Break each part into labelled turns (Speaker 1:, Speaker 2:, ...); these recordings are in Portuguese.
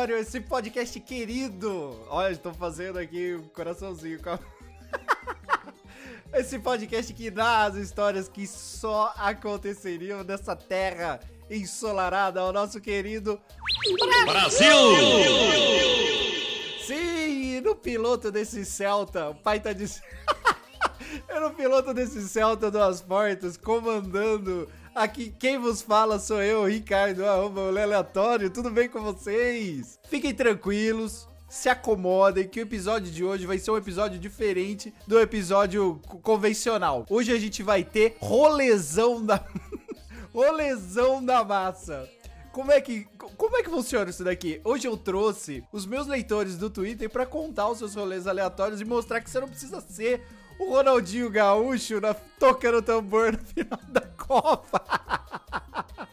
Speaker 1: Aleatório, esse podcast querido. Olha, estou fazendo aqui um coraçãozinho com a... Esse podcast que nas histórias que só aconteceriam nessa terra ensolarada ao nosso querido
Speaker 2: Brasil!
Speaker 1: Sim, no piloto desse Celta, o pai tá dizendo. é no piloto desse Celta duas portas, comandando Aqui quem vos fala sou eu, Ricardo, arroba aleatório. Tudo bem com vocês? Fiquem tranquilos, se acomodem que o episódio de hoje vai ser um episódio diferente do episódio convencional. Hoje a gente vai ter rolezão da rolezão da massa. Como é que como é que funciona isso daqui? Hoje eu trouxe os meus leitores do Twitter para contar os seus rolês aleatórios e mostrar que você não precisa ser o Ronaldinho Gaúcho na, tocando tambor no final da Copa.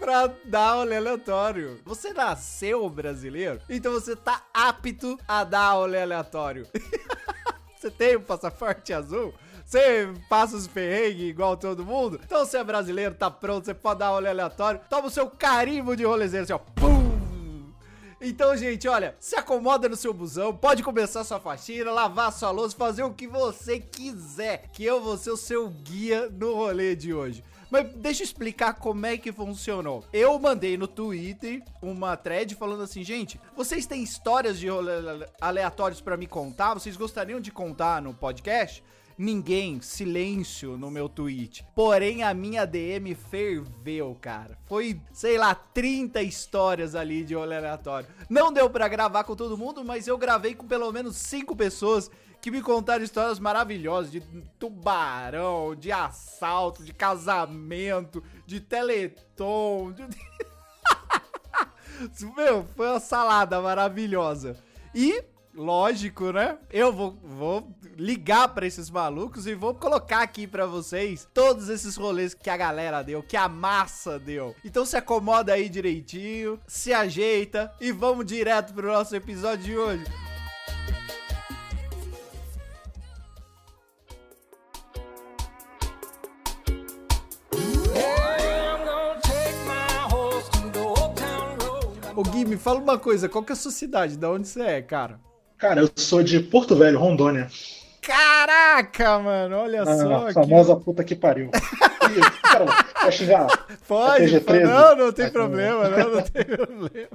Speaker 1: pra dar olé aleatório. Você nasceu brasileiro, então você tá apto a dar olé aleatório. você tem um passaporte azul? Você passa os perrengues igual todo mundo? Então você é brasileiro, tá pronto, você pode dar olé aleatório. Toma o seu carimbo de rolezeiro, assim, ó. Pum! Então, gente, olha, se acomoda no seu busão, pode começar sua faxina, lavar sua louça, fazer o que você quiser, que eu vou ser o seu guia no rolê de hoje. Mas deixa eu explicar como é que funcionou. Eu mandei no Twitter uma thread falando assim, gente, vocês têm histórias de rolê aleatórios para me contar? Vocês gostariam de contar no podcast? Ninguém, silêncio no meu tweet. Porém, a minha DM ferveu, cara. Foi, sei lá, 30 histórias ali de olho aleatório. Não deu para gravar com todo mundo, mas eu gravei com pelo menos 5 pessoas que me contaram histórias maravilhosas de tubarão, de assalto, de casamento, de teleton. De... Meu, foi uma salada maravilhosa. E lógico, né? Eu vou, vou ligar para esses malucos e vou colocar aqui para vocês todos esses rolês que a galera deu, que a massa deu. Então se acomoda aí direitinho, se ajeita e vamos direto pro nosso episódio de hoje. Ô Gui, me fala uma coisa, qual que é a sua cidade? Da onde você é, cara?
Speaker 3: Cara, eu sou de Porto Velho, Rondônia.
Speaker 1: Caraca, mano, olha ah, só.
Speaker 3: A famosa que... puta que pariu. cara, vai xingar?
Speaker 1: Pode, é não, não tem problema, não, não tem problema.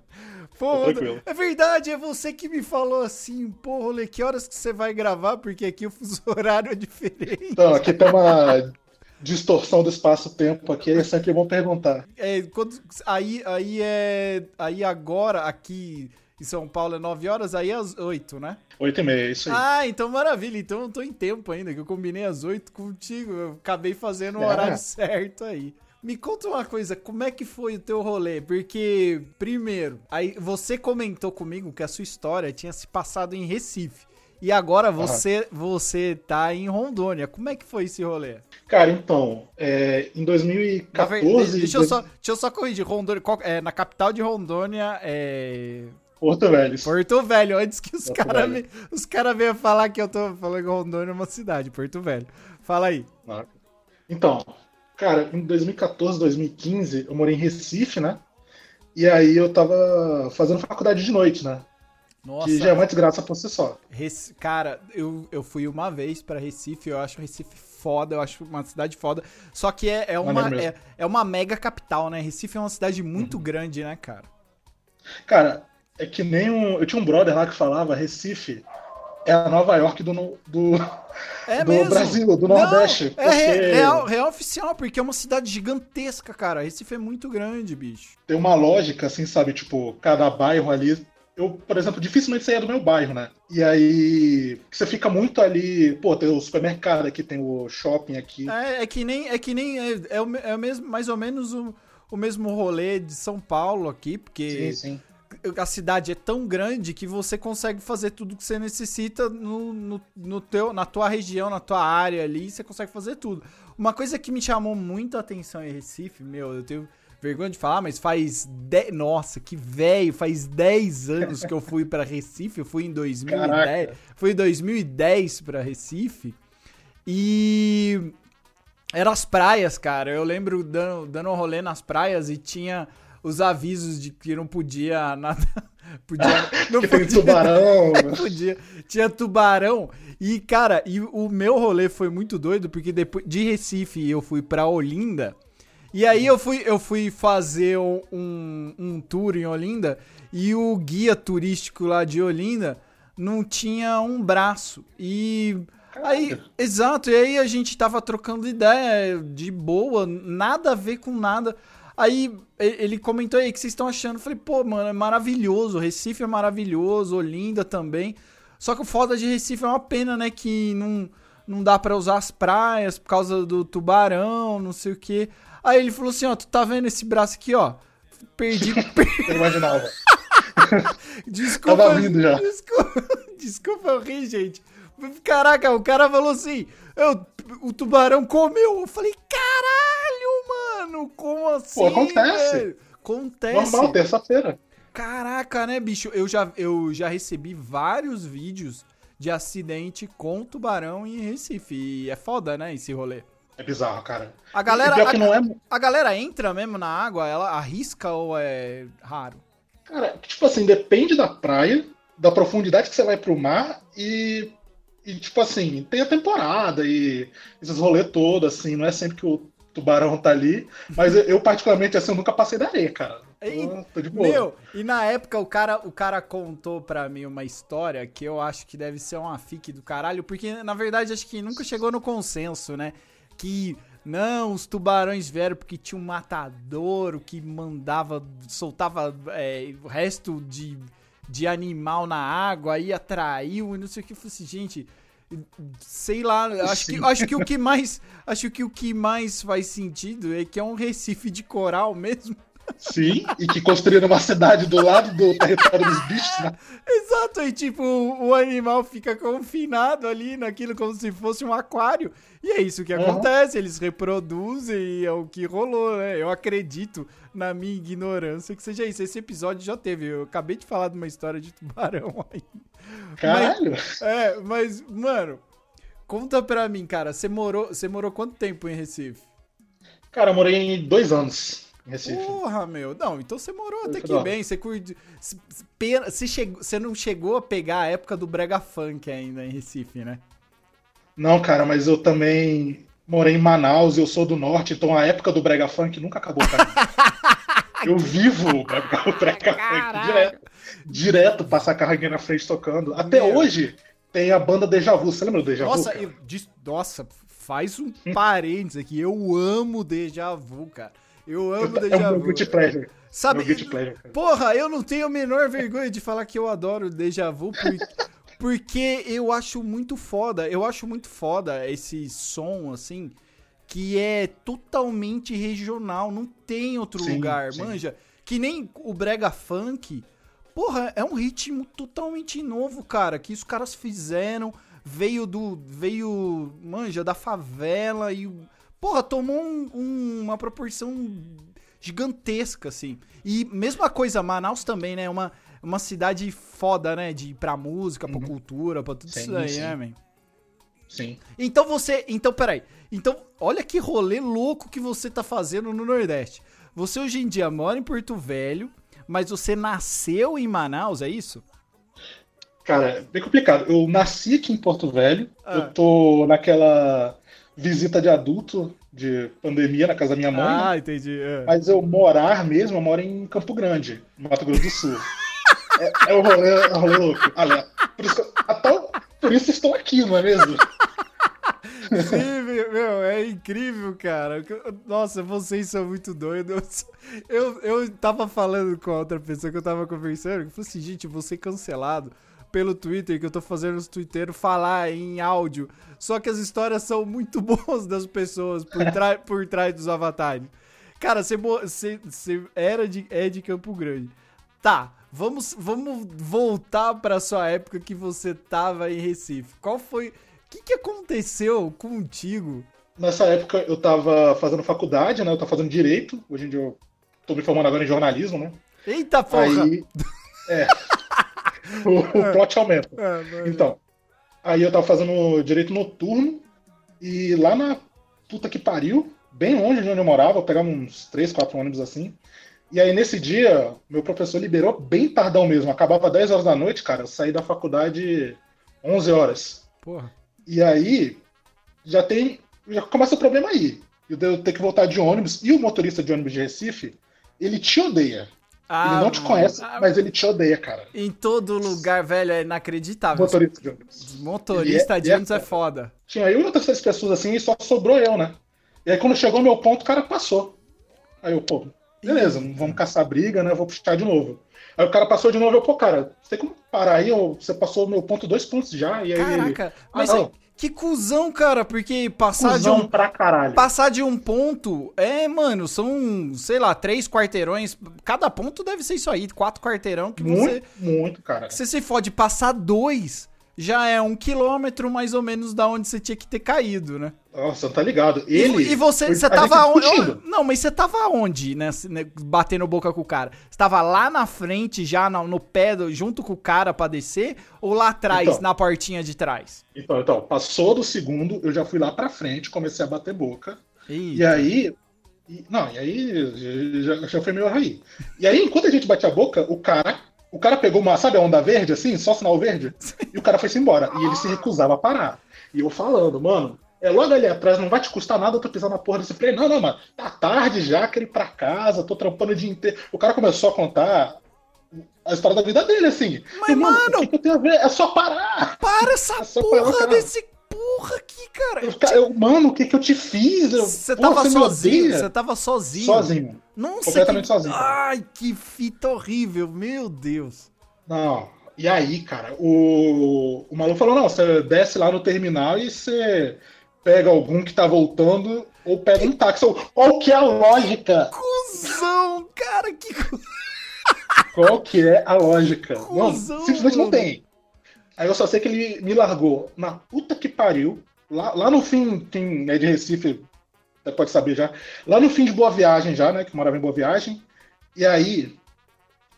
Speaker 1: Pô, é verdade, é você que me falou assim, pô, Rolê, que horas que você vai gravar? Porque aqui o fuso horário é diferente.
Speaker 3: Então, aqui tem uma distorção do espaço-tempo aqui, é sempre bom perguntar.
Speaker 1: É, quando, aí, aí é. Aí agora, aqui em São Paulo é 9 horas, aí é às 8, né?
Speaker 3: 8 e meia, isso aí.
Speaker 1: Ah, então maravilha. Então eu tô em tempo ainda, que eu combinei às 8 contigo. Eu acabei fazendo o é. horário certo aí. Me conta uma coisa, como é que foi o teu rolê? Porque, primeiro, aí você comentou comigo que a sua história tinha se passado em Recife. E agora você, você tá em Rondônia. Como é que foi esse rolê?
Speaker 3: Cara, então, é, em 2014.
Speaker 1: deixa, eu só, deixa eu só corrigir. Rondônia, é, na capital de Rondônia é.
Speaker 3: Porto Velho.
Speaker 1: Porto Velho, antes que os caras os cara venham falar que eu tô falando que Rondônia é uma cidade, Porto Velho. Fala aí.
Speaker 3: Então, cara, em 2014, 2015, eu morei em Recife, né? E aí eu tava fazendo faculdade de noite, né? Nossa. Que já é uma desgraça por si só.
Speaker 1: Cara, eu, eu fui uma vez para Recife, eu acho Recife foda, eu acho uma cidade foda. Só que é, é uma, é, é, uma mega capital, né? Recife é uma cidade muito uhum. grande, né, cara?
Speaker 3: Cara, é que nem um. Eu tinha um brother lá que falava: Recife é a Nova York do, do, é do mesmo? Brasil, do Nordeste.
Speaker 1: Não, é real, real oficial, porque é uma cidade gigantesca, cara. Recife é muito grande, bicho.
Speaker 3: Tem uma lógica, assim, sabe? Tipo, cada bairro ali. Eu, por exemplo, dificilmente saía do meu bairro, né? E aí você fica muito ali, pô, tem o supermercado aqui, tem o shopping aqui.
Speaker 1: É, é que nem é que nem é, é, o, é o mesmo, mais ou menos o, o mesmo rolê de São Paulo aqui, porque sim, sim a cidade é tão grande que você consegue fazer tudo que você necessita no, no, no, teu, na tua região, na tua área ali, você consegue fazer tudo. Uma coisa que me chamou muito a atenção em Recife, meu, eu tenho vergonha de falar, mas faz 10, nossa, que velho, faz 10 anos que eu fui para Recife, eu fui em 2010, Caraca. fui em 2010 para Recife. E eram as praias, cara. Eu lembro dando, dando um rolê nas praias e tinha os avisos de que não podia nada. Podia, não
Speaker 3: que podia, tubarão.
Speaker 1: podia, tinha tubarão. E, cara, e o meu rolê foi muito doido, porque depois de Recife eu fui pra Olinda. E aí eu fui, eu fui fazer um, um tour em Olinda e o guia turístico lá de Olinda não tinha um braço. E aí, exato, e aí a gente tava trocando ideia de boa, nada a ver com nada. Aí ele comentou aí, o que vocês estão achando? Eu falei, pô, mano, é maravilhoso, Recife é maravilhoso, Olinda também. Só que o foda de Recife é uma pena, né, que não, não dá para usar as praias por causa do tubarão, não sei o que. Aí ele falou assim, ó, tu tá vendo esse braço aqui, ó? Perdi.
Speaker 3: Eu imaginava.
Speaker 1: desculpa. Tava vindo já. Desculpa, desculpa eu ri, gente. Caraca, o cara falou assim, eu, o tubarão comeu. Eu falei, caralho, mano, como assim? Pô,
Speaker 3: acontece. Velho?
Speaker 1: Acontece.
Speaker 3: Normal, terça-feira.
Speaker 1: Caraca, né, bicho? Eu já, eu já recebi vários vídeos de acidente com tubarão em Recife. E é foda, né, esse rolê.
Speaker 3: É bizarro, cara.
Speaker 1: A galera, a, é... a, galera entra mesmo na água, ela arrisca ou é raro?
Speaker 3: Cara, tipo assim, depende da praia, da profundidade que você vai pro mar e e, tipo assim, tem a temporada e esses rolês todos, assim, não é sempre que o tubarão tá ali. Mas eu, eu particularmente, assim, eu nunca passei da areia, cara.
Speaker 1: Ei, tô de boa. Meu, e na época o cara, o cara contou pra mim uma história que eu acho que deve ser uma fique do caralho, porque na verdade acho que nunca chegou no consenso, né? Que não, os tubarões vieram porque tinha um matadouro que mandava, soltava é, o resto de de animal na água, aí atraiu e não sei o que. Eu falei assim, gente, sei lá, acho que, acho que o que mais, acho que o que mais faz sentido é que é um recife de coral mesmo.
Speaker 3: Sim, e que construíram uma cidade do lado do território dos bichos, né?
Speaker 1: Exato, e tipo, o animal fica confinado ali naquilo como se fosse um aquário. E é isso que uhum. acontece, eles reproduzem e é o que rolou, né? Eu acredito, na minha ignorância, que seja isso. Esse episódio já teve. Eu acabei de falar de uma história de tubarão aí.
Speaker 3: Caralho!
Speaker 1: Mas, é, mas, mano, conta pra mim, cara, você morou, você morou quanto tempo em Recife?
Speaker 3: Cara, eu morei dois anos. Recife.
Speaker 1: Porra, meu. Não, então você morou até que bem. Você curte. Você, chegou, você não chegou a pegar a época do Brega Funk ainda em Recife, né?
Speaker 3: Não, cara, mas eu também morei em Manaus, eu sou do norte, então a época do Brega Funk nunca acabou mim. eu vivo o Brega Funk direto. Direto passar carro na frente tocando. Até meu. hoje tem a banda Deja Vu. Você lembra do Deja
Speaker 1: nossa,
Speaker 3: Vu?
Speaker 1: Eu, nossa, faz um parênteses aqui. Eu amo Deja Vu, cara. Eu amo Deja
Speaker 3: é um
Speaker 1: Vu.
Speaker 3: pleasure.
Speaker 1: Sabe? É pleasure, porra, eu não tenho a menor vergonha de falar que eu adoro Deja Vu porque, porque eu acho muito foda. Eu acho muito foda esse som, assim, que é totalmente regional. Não tem outro sim, lugar, sim. manja. Que nem o Brega Funk. Porra, é um ritmo totalmente novo, cara. Que os caras fizeram. Veio do. Veio, manja, da favela e porra, tomou um, um, uma proporção gigantesca, assim. E mesma coisa, Manaus também, né? Uma, uma cidade foda, né? De, pra música, pra uhum. cultura, pra tudo sim, isso aí, sim. né, man?
Speaker 3: Sim.
Speaker 1: Então você. Então, peraí. Então, olha que rolê louco que você tá fazendo no Nordeste. Você hoje em dia mora em Porto Velho, mas você nasceu em Manaus, é isso?
Speaker 3: Cara, é bem complicado. Eu nasci aqui em Porto Velho. Ah. Eu tô naquela visita de adulto, de pandemia, na casa da minha mãe.
Speaker 1: Ah,
Speaker 3: né?
Speaker 1: entendi. É.
Speaker 3: Mas eu morar mesmo, eu moro em Campo Grande, no Mato Grosso do Sul. é, é o rolê, é o rolê louco. Olha, por isso, até, por isso estou aqui, não é mesmo?
Speaker 1: Sim, meu, é incrível, cara. Nossa, vocês são muito doidos. Eu, eu tava falando com a outra pessoa que eu tava conversando, que falou assim, gente, vou ser cancelado pelo Twitter, que eu tô fazendo os twitteiros falar em áudio. Só que as histórias são muito boas das pessoas por, por trás dos avatares. Cara, você, você era de, é de Campo Grande. Tá, vamos, vamos voltar pra sua época que você tava em Recife. Qual foi. O que, que aconteceu contigo?
Speaker 3: Nessa época eu tava fazendo faculdade, né? Eu tava fazendo direito. Hoje em dia eu tô me formando agora em jornalismo, né?
Speaker 1: Eita porra!
Speaker 3: Aí, é. o, o plot aumenta. É, então, aí eu tava fazendo direito noturno e lá na puta que pariu, bem longe de onde eu morava, eu pegava uns 3, 4 ônibus assim, E aí, nesse dia, meu professor liberou bem tardão mesmo. Acabava 10 horas da noite, cara. Eu saí da faculdade 11 horas.
Speaker 1: Porra.
Speaker 3: E aí, já tem. Já começa o problema aí. Eu devo ter que voltar de ônibus. E o motorista de ônibus de Recife, ele te odeia.
Speaker 1: Ah,
Speaker 3: ele não te conhece,
Speaker 1: Ah,
Speaker 3: mas ele te odeia, cara.
Speaker 1: Em todo lugar, velho, é inacreditável.
Speaker 3: Motorista de ônibus.
Speaker 1: Motorista
Speaker 3: Ele é-
Speaker 1: de
Speaker 3: ele é
Speaker 1: ônibus é
Speaker 3: foda.
Speaker 1: foda.
Speaker 3: Tinha eu e outras seis pessoas assim, e só sobrou eu, né? E aí, quando chegou o meu ponto, o cara passou. Aí eu, pô, beleza, vamos caçar briga, né? Vou puxar de novo. Aí o cara passou de novo, eu, pô, cara, você tem como parar aí? Você passou o meu ponto dois pontos já, e aí ele.
Speaker 1: Caraca,
Speaker 3: Ah,
Speaker 1: mas
Speaker 3: não.
Speaker 1: Que cuzão, cara, porque passar de um
Speaker 3: pra caralho.
Speaker 1: Passar de um ponto, é, mano, são, sei lá, três quarteirões. Cada ponto deve ser isso aí, quatro quarteirão que você.
Speaker 3: Muito, muito, cara.
Speaker 1: Se você fode passar dois, já é um quilômetro mais ou menos da onde você tinha que ter caído, né?
Speaker 3: Nossa, tá ligado?
Speaker 1: E,
Speaker 3: Ele.
Speaker 1: e você,
Speaker 3: foi-
Speaker 1: você
Speaker 3: gente
Speaker 1: tava onde? Não, mas você tava onde, né? né, Batendo boca com o cara? Você tava lá na frente, já no, no pé, junto com o cara pra descer? Ou lá atrás,
Speaker 3: Então.
Speaker 1: na portinha de trás?
Speaker 3: Então, então, passou do segundo, eu já fui lá pra frente, comecei a bater boca.
Speaker 1: Ih,
Speaker 3: E aí. e- não, e aí já, já foi meio aí. E aí, enquanto a gente batia a boca, o cara. O cara pegou uma, sabe a onda verde, assim, só sinal verde? E o cara foi-se embora. E ele se recusava a parar. E eu falando, mano, é logo ali atrás, não vai te custar nada eu tô pisando na porra desse trem. Não, não, mano, tá tarde já, quero ir pra casa, tô trampando o dia inteiro. O cara começou a contar a história da vida dele, assim.
Speaker 1: Mas,
Speaker 3: E, mano,
Speaker 1: mano-
Speaker 3: o que, que eu tenho a ver? É só parar!
Speaker 1: para essa
Speaker 3: É só parar,
Speaker 1: porra
Speaker 3: cara.
Speaker 1: desse porra aqui, cara!
Speaker 3: Eu, fica- eu, mano, o que, que eu te fiz?
Speaker 1: Você tava sozinho, você tava sozinho.
Speaker 3: Sozinho.
Speaker 1: Nossa,
Speaker 3: Completamente
Speaker 1: que...
Speaker 3: sozinho, cara.
Speaker 1: Ai, que fita horrível, meu Deus.
Speaker 3: Não. E aí, cara, o, o maluco falou: não, você desce lá no terminal e você pega algum que tá voltando ou pega um táxi. Qual que é a lógica?
Speaker 1: Cusão, cara, que
Speaker 3: Qual que é a lógica? Não,
Speaker 1: Cusão,
Speaker 3: simplesmente não
Speaker 1: mano.
Speaker 3: tem. Aí eu só sei que ele me largou na puta que pariu. Lá, lá no fim, quem é de Recife pode saber já. Lá no fim de Boa Viagem já, né? Que morava em Boa Viagem. E aí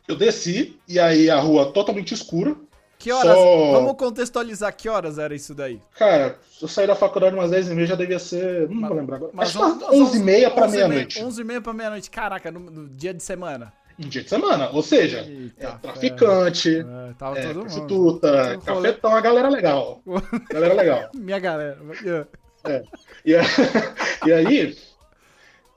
Speaker 3: eu desci, e aí a rua totalmente escura.
Speaker 1: Que horas?
Speaker 3: Só-
Speaker 1: Vamos contextualizar que horas era isso daí.
Speaker 3: Cara, se eu saí da faculdade umas 10 e meia já devia ser. Não
Speaker 1: Mas-
Speaker 3: vou lembrar agora.
Speaker 1: Mas
Speaker 3: Acho que umas 11 e meia pra meia-noite.
Speaker 1: 11 e meia pra meia-noite. Caraca, no, no dia de semana.
Speaker 3: Em dia de semana. Ou seja,
Speaker 1: Eita,
Speaker 3: é traficante,
Speaker 1: É, tava
Speaker 3: é, prostituta, cafetão, a galera legal. galera legal.
Speaker 1: Minha galera. É.
Speaker 3: E, a- e aí.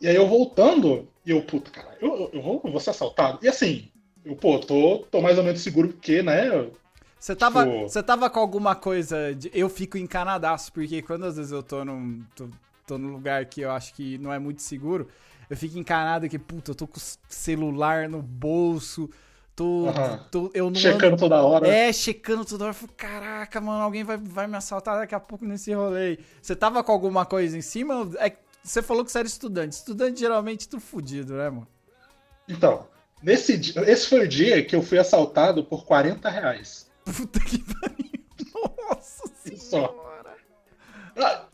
Speaker 3: E aí eu voltando, e eu, puta, cara, eu, eu- eu vou, eu vou ser assaltado. E assim, eu, pô, tô, tô mais ou menos seguro porque, né?
Speaker 1: Você tava,
Speaker 3: Tipo-
Speaker 1: você tava com alguma coisa. De, eu fico encanadaço, porque quando às vezes eu tô num, tô, tô num lugar que eu acho que não é muito seguro, eu fico encanado que, puta, eu tô com o celular no bolso, tô.
Speaker 3: Aham.
Speaker 1: tô- eu não
Speaker 3: Checando toda hora.
Speaker 1: É, checando toda hora. Eu falo, Caraca, mano, alguém vai, vai me assaltar daqui a pouco nesse rolê. Você tava com alguma coisa em cima? É, você falou que você era estudante. Estudante geralmente tu fudido, né, mano?
Speaker 3: Então, nesse esse foi o dia que eu fui assaltado por 40 reais.
Speaker 1: Puta que pariu. Nossa senhora.
Speaker 3: Ah,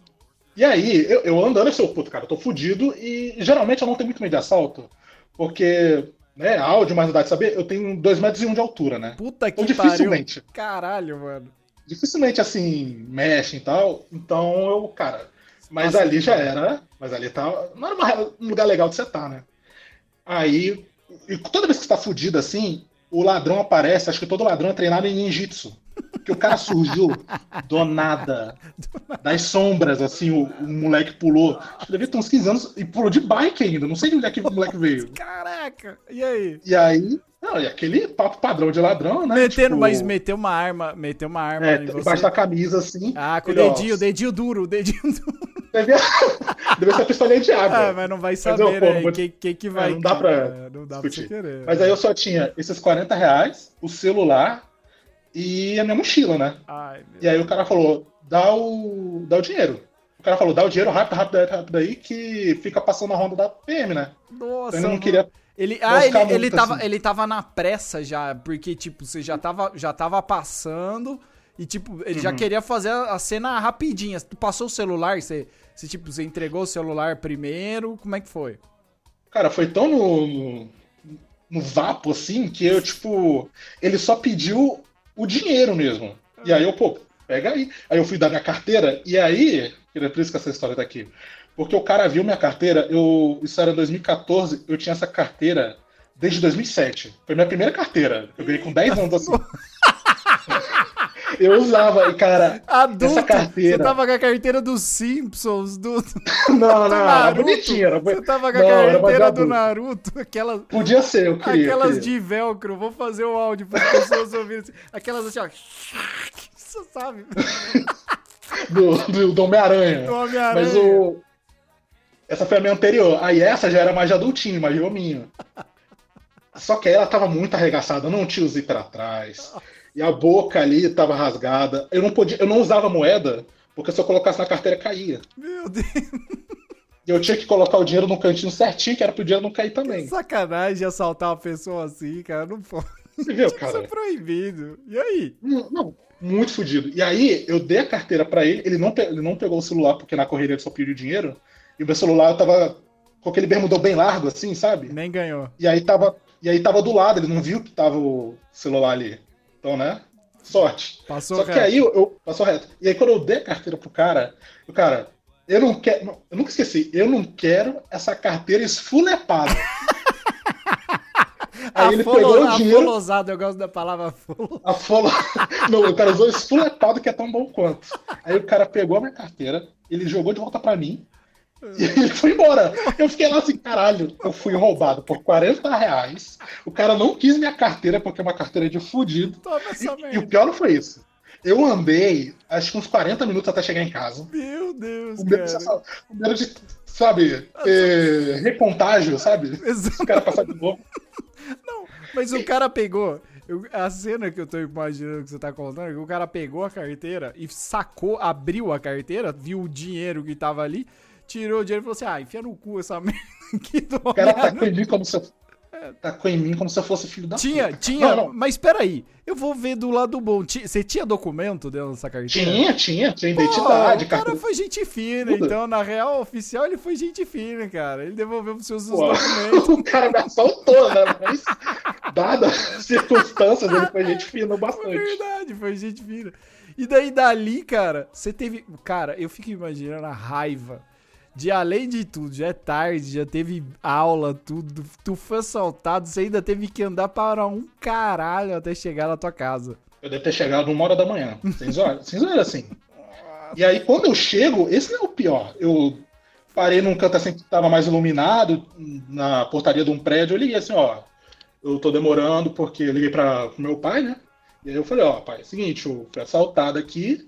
Speaker 3: E aí, eu, eu andando, eu sou, puto, cara, eu tô fudido e geralmente eu não tenho muito medo de assalto, porque, né, áudio, mais idade de saber, eu tenho 2 metros e um de altura, né?
Speaker 1: Puta que
Speaker 3: Então
Speaker 1: pariu.
Speaker 3: dificilmente,
Speaker 1: Caralho, mano.
Speaker 3: dificilmente assim, mexem e tal, então eu, cara, mas
Speaker 1: Nossa,
Speaker 3: ali já era, mas ali tá, não era um lugar legal de você estar, né? Aí, e toda vez que você tá fudido assim, o ladrão aparece, acho que todo ladrão é treinado em ninjitsu. Que o cara surgiu do nada, das sombras, assim, o, o moleque pulou. Acho que devia ter uns 15 anos e pulou de bike ainda. Não sei de onde é que o moleque veio.
Speaker 1: Caraca. E aí?
Speaker 3: E aí, não, e aquele papo padrão de ladrão, né?
Speaker 1: Metendo,
Speaker 3: Tipo,
Speaker 1: mas meteu uma arma, meteu uma arma
Speaker 3: é,
Speaker 1: em você.
Speaker 3: embaixo da camisa, assim.
Speaker 1: Ah, com o
Speaker 3: ele, ó,
Speaker 1: dedinho, dedinho duro, o dedinho duro.
Speaker 3: Devia, devia ser a pistolinha de água.
Speaker 1: Ah, mas não vai
Speaker 3: eu,
Speaker 1: saber, né?
Speaker 3: não vou
Speaker 1: Quem, quem que vai.
Speaker 3: não dá pra
Speaker 1: É, não dá pra querer.
Speaker 3: Mas aí eu só tinha esses 40 reais, o celular e a minha mochila, né?
Speaker 1: Ai,
Speaker 3: E aí o cara falou, dá o, dá o dinheiro. O cara falou, dá o dinheiro rápido, rápido, rápido, aí, que fica passando a ronda da PM, né?
Speaker 1: Nossa,
Speaker 3: Eu ainda não queria.
Speaker 1: Ele, ah, ele, ele,
Speaker 3: muito
Speaker 1: tava,
Speaker 3: assim.
Speaker 1: ele tava na pressa já, porque, tipo, você já tava, já tava passando e, tipo, ele já
Speaker 3: Uhum.
Speaker 1: queria fazer a a cena rapidinha. Tu passou o celular, você, você, tipo, você entregou o celular primeiro, como é que foi?
Speaker 3: Cara, foi tão no, no, no vapo assim que eu, tipo, ele só pediu o dinheiro mesmo. E aí eu, pô, pega aí. Aí eu fui dar minha carteira, e aí, é por isso que essa história tá aqui. Porque o cara viu minha carteira, eu, isso era 2014, eu tinha essa carteira desde 2007. Foi minha primeira carteira. Eu ganhei com 10 anos assim. Eu usava, cara,
Speaker 1: Adulto,
Speaker 3: essa carteira.
Speaker 1: Você tava com a carteira dos Simpsons, do.
Speaker 3: Não, não,
Speaker 1: do
Speaker 3: era
Speaker 1: Naruto.
Speaker 3: bonitinha. Era...
Speaker 1: Você tava com a
Speaker 3: Não,
Speaker 1: carteira do. Naruto, aquelas.
Speaker 3: Podia ser, eu queria.
Speaker 1: Aquelas
Speaker 3: queria.
Speaker 1: de velcro, vou fazer o áudio para as pessoas ouvirem. assim. Aquelas assim, ó. Você sabe?
Speaker 3: Do, do, do Homem-Aranha.
Speaker 1: Do Homem-Aranha.
Speaker 3: Mas o. Essa foi a minha anterior. Aí essa já era mais de adultinho, mais de hominho. Só que aí ela tava muito arregaçada, não tinha o zíper atrás. E a boca ali tava rasgada. Eu não podia, eu não usava moeda, porque se eu colocasse na carteira caía.
Speaker 1: Meu Deus,
Speaker 3: E eu tinha que colocar o dinheiro no cantinho certinho, que era pro dinheiro não cair também.
Speaker 1: sacanagem assaltar uma pessoa assim, cara. Não pode.
Speaker 3: Você viu,
Speaker 1: Isso é
Speaker 3: cara?
Speaker 1: proibido. E aí?
Speaker 3: Não, não, muito fodido. E aí, eu dei a carteira pra ele, ele não, ele não pegou o celular, porque na correria ele só pediu dinheiro. E o meu celular tava com aquele bermudão bem largo, assim, sabe?
Speaker 1: Nem ganhou.
Speaker 3: E aí tava, e aí tava do lado, ele não viu que tava o celular ali. Então, né? Sorte.
Speaker 1: Passou
Speaker 3: Só que
Speaker 1: reto.
Speaker 3: aí eu, eu passou reto. E aí quando eu dei a carteira pro cara, o cara, eu não quero, eu nunca esqueci, eu não quero essa carteira esfulepada. aí ele
Speaker 1: Afolo-
Speaker 3: pegou o dinheiro,
Speaker 1: Afolosado, eu gosto da palavra afolo.
Speaker 3: a folha. Não, o cara usou esfulepado que é tão bom quanto. Aí o cara pegou a minha carteira, ele jogou de volta pra mim. E ele foi embora. Eu fiquei lá assim, caralho, eu fui roubado por 40 reais. O cara não quis minha carteira, porque é uma carteira de fudido. E, e o pior não foi isso. Eu andei, acho que uns 40 minutos até chegar em casa.
Speaker 1: Meu Deus,
Speaker 3: Com medo,
Speaker 1: cara.
Speaker 3: com medo de, sabe, ter recontágio, sabe?
Speaker 1: Exato.
Speaker 3: O cara passar de novo.
Speaker 1: Mas o cara pegou. eu- a cena que eu tô imaginando que você tá contando, é que o cara pegou a carteira e sacou, abriu a carteira, viu o dinheiro que tava ali, tirou o dinheiro e falou assim: ah, enfia no cu essa merda aqui do
Speaker 3: O cara
Speaker 1: Homem-Aranha."
Speaker 3: tacou em mim como se eu, tacou em mim como se eu fosse filho da
Speaker 1: Tinha,
Speaker 3: puta.
Speaker 1: tinha,
Speaker 3: não.
Speaker 1: mas peraí, eu vou ver do lado bom. Você tinha documento dentro dessa carteira?
Speaker 3: Tinha, tinha, tinha
Speaker 1: Pô,
Speaker 3: identidade,
Speaker 1: o cara
Speaker 3: carteira.
Speaker 1: foi gente fina,
Speaker 3: Tudo.
Speaker 1: então na real oficial ele foi gente fina, cara. Ele devolveu pros seus
Speaker 3: Pô,
Speaker 1: documentos.
Speaker 3: o cara me assaltou, né? Mas, dadas as circunstâncias, ele foi gente fina
Speaker 1: Foi
Speaker 3: bastante.
Speaker 1: verdade, foi gente fina. E daí dali, cara, você teve. Cara, eu fico imaginando a raiva. De além de tudo, já é tarde, já teve aula, tudo. Tu foi assaltado, você ainda teve que andar para um caralho até chegar na tua casa.
Speaker 3: Eu devo ter chegado uma hora da manhã. Sem zoar assim. E aí, quando eu chego, esse não é o pior. Eu parei num canto assim que estava mais iluminado, na portaria de um prédio. Eu liguei assim: ó, eu tô demorando porque eu liguei para meu pai, né? E aí eu falei: ó, pai, é o seguinte, eu fui assaltado aqui.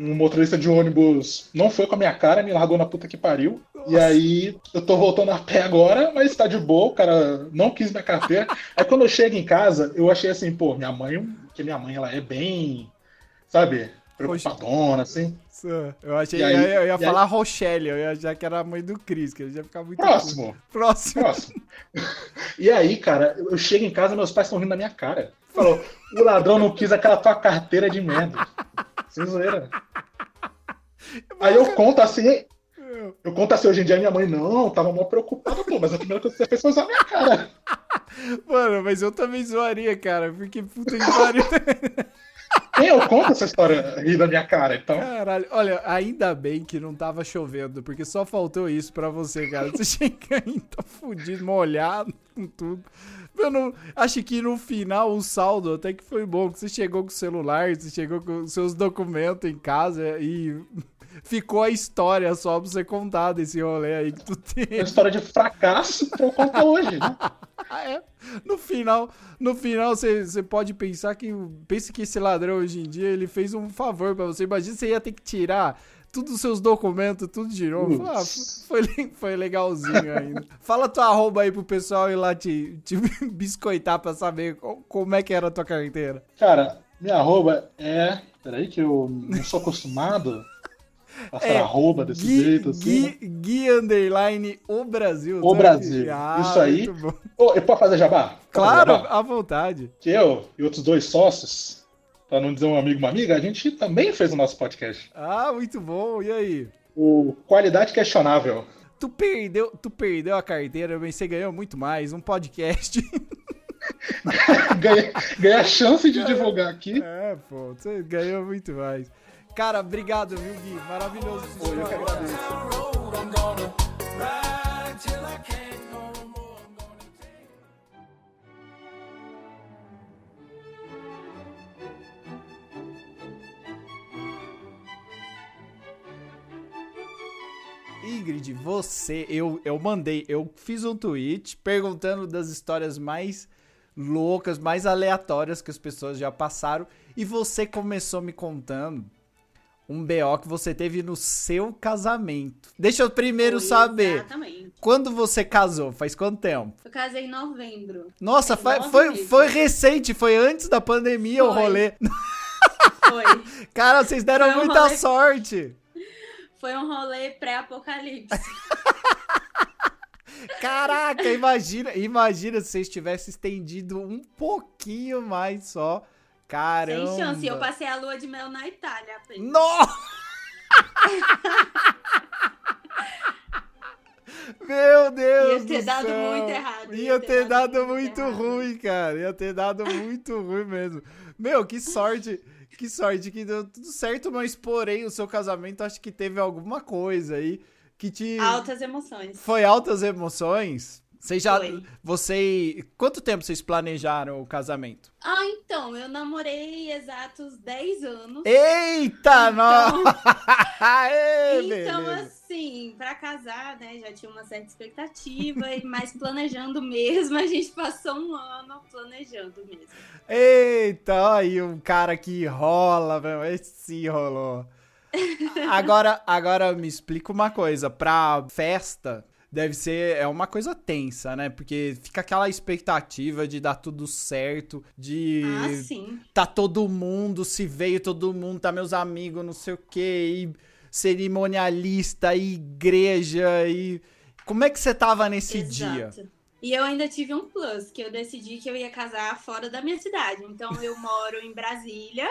Speaker 3: Um motorista de ônibus não foi com a minha cara, me largou na puta que pariu. E aí eu tô voltando a pé agora, mas tá de boa, o cara não quis minha carteira. Aí quando eu chego em casa, eu achei assim, pô, minha mãe, porque minha mãe ela é bem, sabe, preocupadona, assim.
Speaker 1: Eu achei
Speaker 3: aí-
Speaker 1: eu ia, eu ia falar Rochelle, eu ia achar que era a mãe do Cris, que ele ia ficar muito.
Speaker 3: Próximo,
Speaker 1: puto. Próximo.
Speaker 3: próximo. E aí, cara, eu chego em casa meus pais estão rindo da minha cara. Falou, o ladrão não quis aquela tua carteira de merda. Sem zoeira. Aí eu conto assim, eu conto assim hoje em dia, minha mãe, não, tava mal preocupada, pô, mas a primeira coisa que você fez foi usar minha cara.
Speaker 1: Mano, mas eu também zoaria, cara, porque puta que pariu.
Speaker 3: Eu conto essa história rir da minha cara, então.
Speaker 1: Caralho, olha, ainda bem que não tava chovendo, porque só faltou isso pra você, cara. Você chega aí, tá fudido, molhado, com tudo. Eu não, acho que no final o saldo até que foi bom, você chegou com o celular, você chegou com os seus documentos em casa e ficou a história só pra você contar desse rolê aí que tu
Speaker 3: É uma história de fracasso que eu conto hoje, né?
Speaker 1: Ah, é. No final, no final você, você pode pensar que pense que esse ladrão hoje em dia ele fez um favor pra você. Imagina você ia ter que tirar todos os seus documentos, tudo de novo. Ah, foi, foi legalzinho ainda. Fala tua arroba aí pro pessoal ir lá te, te biscoitar pra saber co- como é que era a tua carteira.
Speaker 3: Cara, minha arroba é. Peraí, que eu não sou acostumado a passar
Speaker 1: É,
Speaker 3: arroba desse
Speaker 1: Gui,
Speaker 3: jeito assim.
Speaker 1: Gui, Gui Underline o Brasil.
Speaker 3: O? Brasil.
Speaker 1: Ah,
Speaker 3: Isso aí. Ô, eu posso fazer jabá? Posso
Speaker 1: Claro,
Speaker 3: fazer jabá?
Speaker 1: à vontade.
Speaker 3: Que eu e outros dois sócios, pra não dizer um amigo uma amiga, a gente também fez o nosso podcast.
Speaker 1: Ah, muito bom. E aí?
Speaker 3: O Qualidade Questionável.
Speaker 1: Tu perdeu, tu perdeu a carteira, mas você ganhou muito mais, um podcast.
Speaker 3: Ganhei, ganhei a chance de divulgar aqui.
Speaker 1: é, pô, você ganhou muito mais. Cara, obrigado, viu, Gui? Maravilhoso.
Speaker 3: Pô, eu que agradeço.
Speaker 1: Ingrid, você, eu, eu mandei, eu fiz um tweet perguntando das histórias mais loucas, mais aleatórias que as pessoas já passaram. E você começou me contando um BO que você teve no seu casamento. Deixa eu primeiro
Speaker 2: Foi,
Speaker 1: saber.
Speaker 2: Exatamente.
Speaker 1: Quando você casou? Faz quanto tempo?
Speaker 2: Eu casei em novembro.
Speaker 1: Nossa,
Speaker 2: Tem
Speaker 1: foi, foi, foi recente, foi antes da pandemia o
Speaker 2: Foi.
Speaker 1: rolê.
Speaker 2: Foi.
Speaker 1: Cara, vocês deram
Speaker 2: um
Speaker 1: muita
Speaker 2: rolê-
Speaker 1: sorte.
Speaker 2: Foi um rolê pré-apocalipse.
Speaker 1: Caraca, imagina, imagina se vocês tivessem estendido um pouquinho mais só. Caramba.
Speaker 2: Sem chance. Eu passei a lua de mel na Itália apenas.
Speaker 1: Nossa! Meu Deus
Speaker 2: Ia ter
Speaker 1: do
Speaker 2: dado
Speaker 1: céu.
Speaker 2: muito errado,
Speaker 1: Ia, ter, dado, muito ruim, cara. Ia ter dado muito ruim mesmo. Meu, que sorte. Que sorte que deu tudo certo, mas porém o seu casamento acho que teve alguma coisa aí que te
Speaker 2: Altas emoções.
Speaker 1: foi altas emoções. Você já
Speaker 2: Foi.
Speaker 1: você quanto tempo vocês planejaram o casamento?
Speaker 2: Ah, então, eu namorei exatos 10 anos.
Speaker 1: Eita,
Speaker 2: Então-
Speaker 1: nossa!
Speaker 2: Então,
Speaker 1: beleza.
Speaker 2: assim, pra casar, né, já tinha uma certa expectativa, mas planejando mesmo, a gente passou um ano planejando mesmo.
Speaker 1: Eita, aí um cara que rola, meu. Esse rolou. Agora, agora me explica uma coisa. Pra festa, deve ser é uma coisa tensa, né? Porque fica aquela expectativa de dar tudo certo, de
Speaker 2: Ah, sim.
Speaker 1: tá todo mundo, se veio todo mundo, tá meus amigos, não sei o quê, e cerimonialista, e igreja, e. Como é que você tava nesse dia?
Speaker 2: Exato. E eu ainda tive um plus, que eu decidi que eu ia casar fora da minha cidade. Então eu moro em Brasília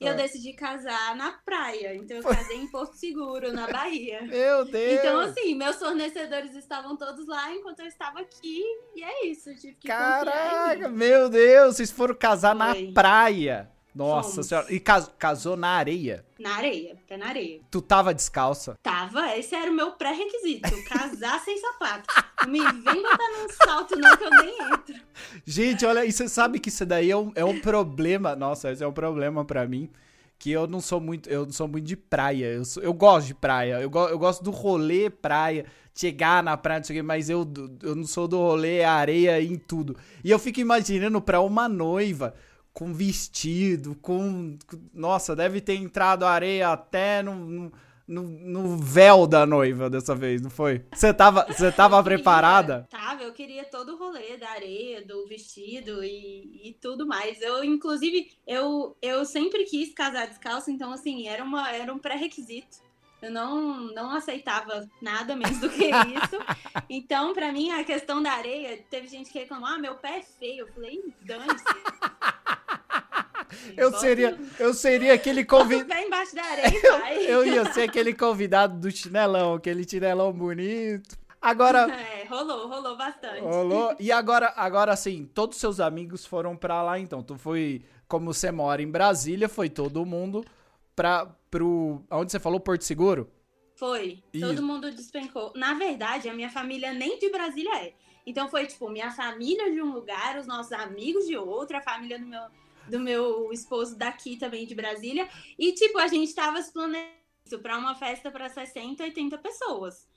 Speaker 2: e eu decidi casar na praia. Então eu casei em Porto Seguro, na Bahia.
Speaker 1: Meu Deus!
Speaker 2: Então, assim, meus fornecedores estavam todos lá enquanto eu estava aqui. E é isso, eu tive que
Speaker 1: Caraca, meu Deus, vocês foram casar na
Speaker 2: Foi.
Speaker 1: praia. Nossa
Speaker 2: Fomos.
Speaker 1: senhora. E cas- casou na areia.
Speaker 2: Na areia, pé na areia.
Speaker 1: Tu tava descalça.
Speaker 2: Tava, esse era o meu pré-requisito. Casar sem sapato. Não me vem botar num salto, não, que eu nem entro.
Speaker 1: Gente, olha, e você sabe que isso daí é um, é um problema. Nossa, esse é um problema pra mim. Que eu não sou muito, eu não sou muito de praia. Eu, sou- eu gosto de praia. Eu, go- eu gosto do rolê praia, chegar na praia, não sei o quê, mas eu, eu não sou do rolê areia em tudo. E eu fico imaginando pra uma noiva com vestido, com. Nossa, deve ter entrado areia até no, no, no- no véu da noiva dessa vez, não foi? Você tava, você tava
Speaker 2: Eu queria-
Speaker 1: preparada?
Speaker 2: Tava, eu queria todo o rolê da areia, do vestido e, e tudo mais. Eu, inclusive, eu, eu sempre quis casar descalço, então, assim, era, uma, era um pré-requisito. Eu não, não aceitava nada menos do que isso. Então, pra mim, a questão da areia, teve gente que reclamou, ah, meu pé é feio. Eu falei, dane-se.
Speaker 1: Eu seria, eu seria aquele convidado.
Speaker 2: embaixo da areia e vai.
Speaker 1: Eu ia ser aquele convidado do chinelão, aquele chinelão bonito. Agora,
Speaker 2: É, rolou, rolou bastante.
Speaker 1: rolou. E agora, agora assim, todos seus amigos foram pra lá então. Tu foi, como você mora em Brasília, foi todo mundo pra, pro. Onde você falou? Porto Seguro?
Speaker 2: Foi. Todo mundo despencou. Na verdade, a minha família nem de Brasília é. Então foi tipo, minha família de um lugar, os nossos amigos de outro, a família do meu, do meu esposo daqui também de Brasília. E tipo, a gente tava se planejando para uma festa para 60, 80 pessoas.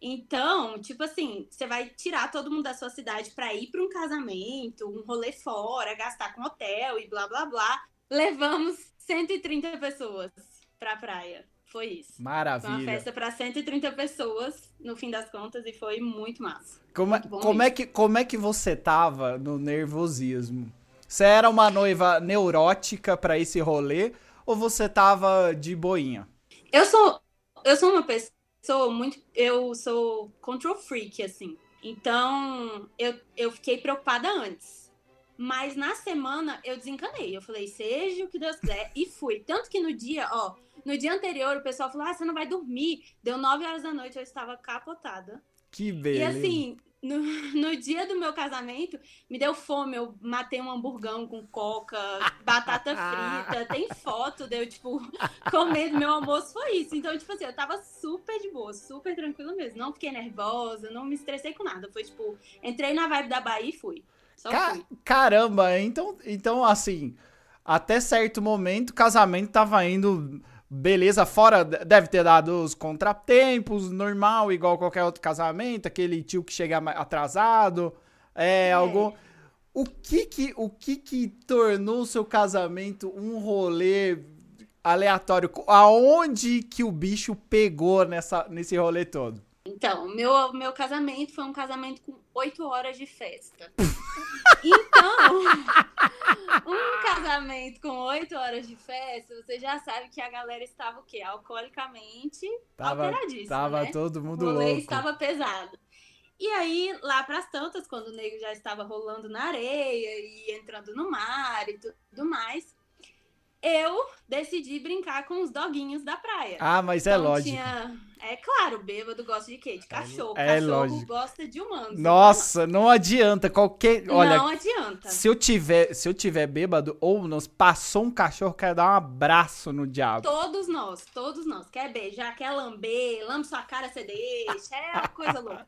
Speaker 2: Então, tipo assim, você vai tirar todo mundo da sua cidade para ir para um casamento, um rolê fora, gastar com hotel e blá blá blá. Levamos 130 pessoas pra praia. Foi isso. Foi uma
Speaker 1: Maravilha.
Speaker 2: festa para 130 pessoas, no fim das contas, e foi muito massa.
Speaker 1: Como, é-
Speaker 2: Muito
Speaker 1: como, é que, como é que você tava no nervosismo? Você era uma noiva neurótica pra esse rolê ou você tava de boinha?
Speaker 2: Eu sou, eu sou uma pessoa muito. Eu sou control freak, assim. Então, eu, eu fiquei preocupada antes. Mas na semana eu desencanei. Eu falei, seja o que Deus quiser. E fui. Tanto que no dia, ó, no dia anterior o pessoal falou: ah, você não vai dormir. Deu 9 horas da noite, eu estava capotada.
Speaker 1: Que
Speaker 2: E
Speaker 1: beleza.
Speaker 2: assim, no, no dia do meu casamento, me deu fome. Eu matei um hamburgão com coca, batata frita. Tem foto de eu, tipo, comendo. Meu almoço foi isso. Então, tipo assim, eu tava super de boa, super tranquila mesmo. Não fiquei nervosa, não me estressei com nada. Foi tipo, entrei na vibe da Bahia e fui.
Speaker 1: Ca-
Speaker 2: fui.
Speaker 1: caramba, então, então assim, até certo momento o casamento tava indo Beleza, fora deve ter dado os contratempos, normal, igual qualquer outro casamento, aquele tio que chega atrasado, é, é. algum o que que o que que tornou o seu casamento um rolê aleatório? Aonde que o bicho pegou nessa nesse rolê todo?
Speaker 2: Então, meu, meu casamento foi um casamento com oito horas de festa. então, um casamento com oito horas de festa, você já sabe que a galera estava o quê? Alcoolicamente
Speaker 1: tava,
Speaker 2: alteradíssima,
Speaker 1: Tava
Speaker 2: né?
Speaker 1: todo mundo
Speaker 2: o
Speaker 1: louco. O
Speaker 2: estava pesado. E aí, lá pras tantas, quando o nego já estava rolando na areia e entrando no mar e tudo mais, eu decidi brincar com os doguinhos da praia.
Speaker 1: Ah, mas é então, lógico.
Speaker 2: Tinha... É claro, bêbado gosta de quê? De cachorro.
Speaker 1: É
Speaker 2: cachorro
Speaker 1: lógico.
Speaker 2: gosta de humanos.
Speaker 1: Nossa, não adianta. Qualquer. Olha,
Speaker 2: não adianta.
Speaker 1: Se eu tiver, se eu tiver bêbado ou nos passou um cachorro, quero dar um abraço no diabo.
Speaker 2: Todos nós, todos nós. Quer beijar, quer lamber, lambe sua cara, você deixa. É uma coisa louca.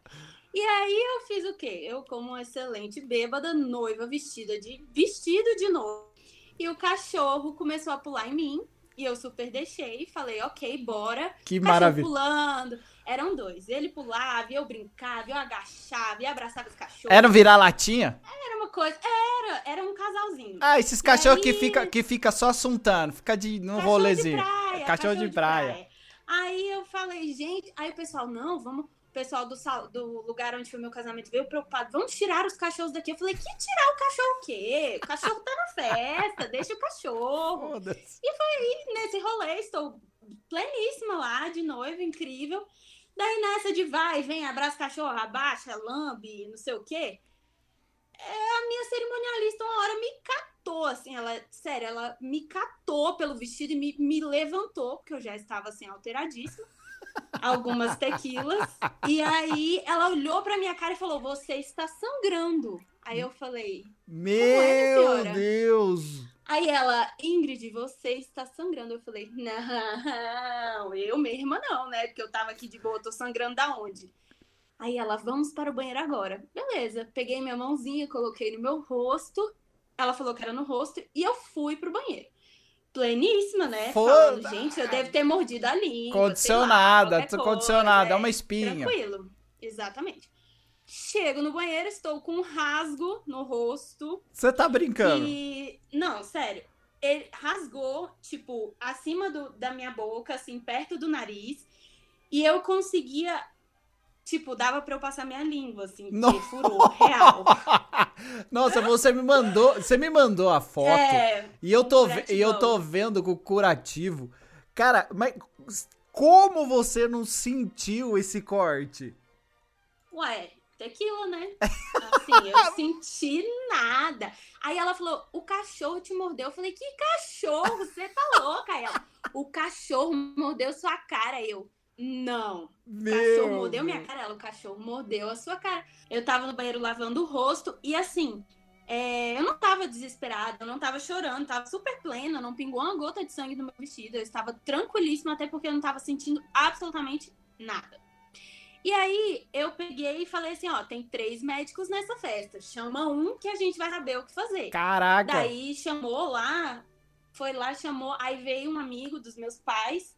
Speaker 2: E aí eu fiz o quê? Eu, como uma excelente bêbada, noiva vestida de vestido de novo. E o cachorro começou a pular em mim. E eu super deixei, falei, ok, bora.
Speaker 1: Que maravilha.
Speaker 2: pulando. Eram dois. Ele pulava, eu brincava, eu agachava, e abraçava os cachorros.
Speaker 1: Era um virar-latinha?
Speaker 2: Era uma coisa. Era, era um casalzinho.
Speaker 1: Ah, esses cachorros aí... que, fica, que fica só assuntando, fica de, num
Speaker 2: cachorro
Speaker 1: rolezinho.
Speaker 2: De praia,
Speaker 1: cachorro,
Speaker 2: cachorro
Speaker 1: de,
Speaker 2: de
Speaker 1: praia.
Speaker 2: praia. Aí eu falei, gente. Aí o pessoal, não, vamos pessoal do, do lugar onde foi meu casamento veio preocupado. Vamos tirar os cachorros daqui. Eu falei, que tirar o cachorro o quê? O cachorro tá na festa, deixa o cachorro. E foi aí, nesse rolê, estou pleníssima lá, de noiva, incrível. Daí nessa de vai, vem, abraça cachorro, abaixa, lambe, não sei o quê. É, a minha cerimonialista uma hora me catou, assim, ela, sério, ela me catou pelo vestido e me, me levantou, porque eu já estava, assim, alteradíssima algumas tequilas. E aí ela olhou pra minha cara e falou: Você está sangrando. Aí eu falei: é,
Speaker 1: Meu é, Deus!
Speaker 2: Aí ela, Ingrid, você está sangrando. Eu falei: Não, eu mesma não, né? Porque eu tava aqui de boa, tô sangrando da onde? Aí ela, vamos para o banheiro agora. Beleza, peguei minha mãozinha, coloquei no meu rosto. Ela falou que era no rosto e eu fui pro banheiro pleníssima, né?
Speaker 1: Foda.
Speaker 2: Falando, gente, eu devo ter mordido a língua.
Speaker 1: Condicionada,
Speaker 2: lá,
Speaker 1: condicionada,
Speaker 2: é
Speaker 1: uma espinha.
Speaker 2: Tranquilo, exatamente. Chego no banheiro, estou com um rasgo no rosto.
Speaker 1: Você tá brincando?
Speaker 2: E... Não, sério. Ele rasgou, tipo, acima do, da minha boca, assim, perto do nariz. E eu conseguia Tipo, dava pra eu passar minha língua, assim,
Speaker 1: Não.
Speaker 2: que furou, real.
Speaker 1: Nossa, você me mandou, você me mandou a foto.
Speaker 2: É,
Speaker 1: e eu tô, e eu tô vendo com o curativo. Cara, mas como você não sentiu esse corte?
Speaker 2: Ué, tequila, né? Assim, eu senti nada. Aí ela falou: o cachorro te mordeu. Eu falei: que cachorro? Você tá louca? Aí ela: o cachorro mordeu sua cara. Eu. Não.
Speaker 1: Meu
Speaker 2: o cachorro mordeu minha cara, ela, o cachorro mordeu a sua cara. Eu tava no banheiro lavando o rosto e assim, é, eu não tava desesperada, eu não tava chorando, tava super plena, não pingou uma gota de sangue no meu vestido, eu estava tranquilíssima, até porque eu não tava sentindo absolutamente nada. E aí eu peguei e falei assim, ó, tem três médicos nessa festa, chama um que a gente vai saber o que fazer.
Speaker 1: Caraca!
Speaker 2: Daí chamou lá, foi lá, chamou, aí veio um amigo dos meus pais,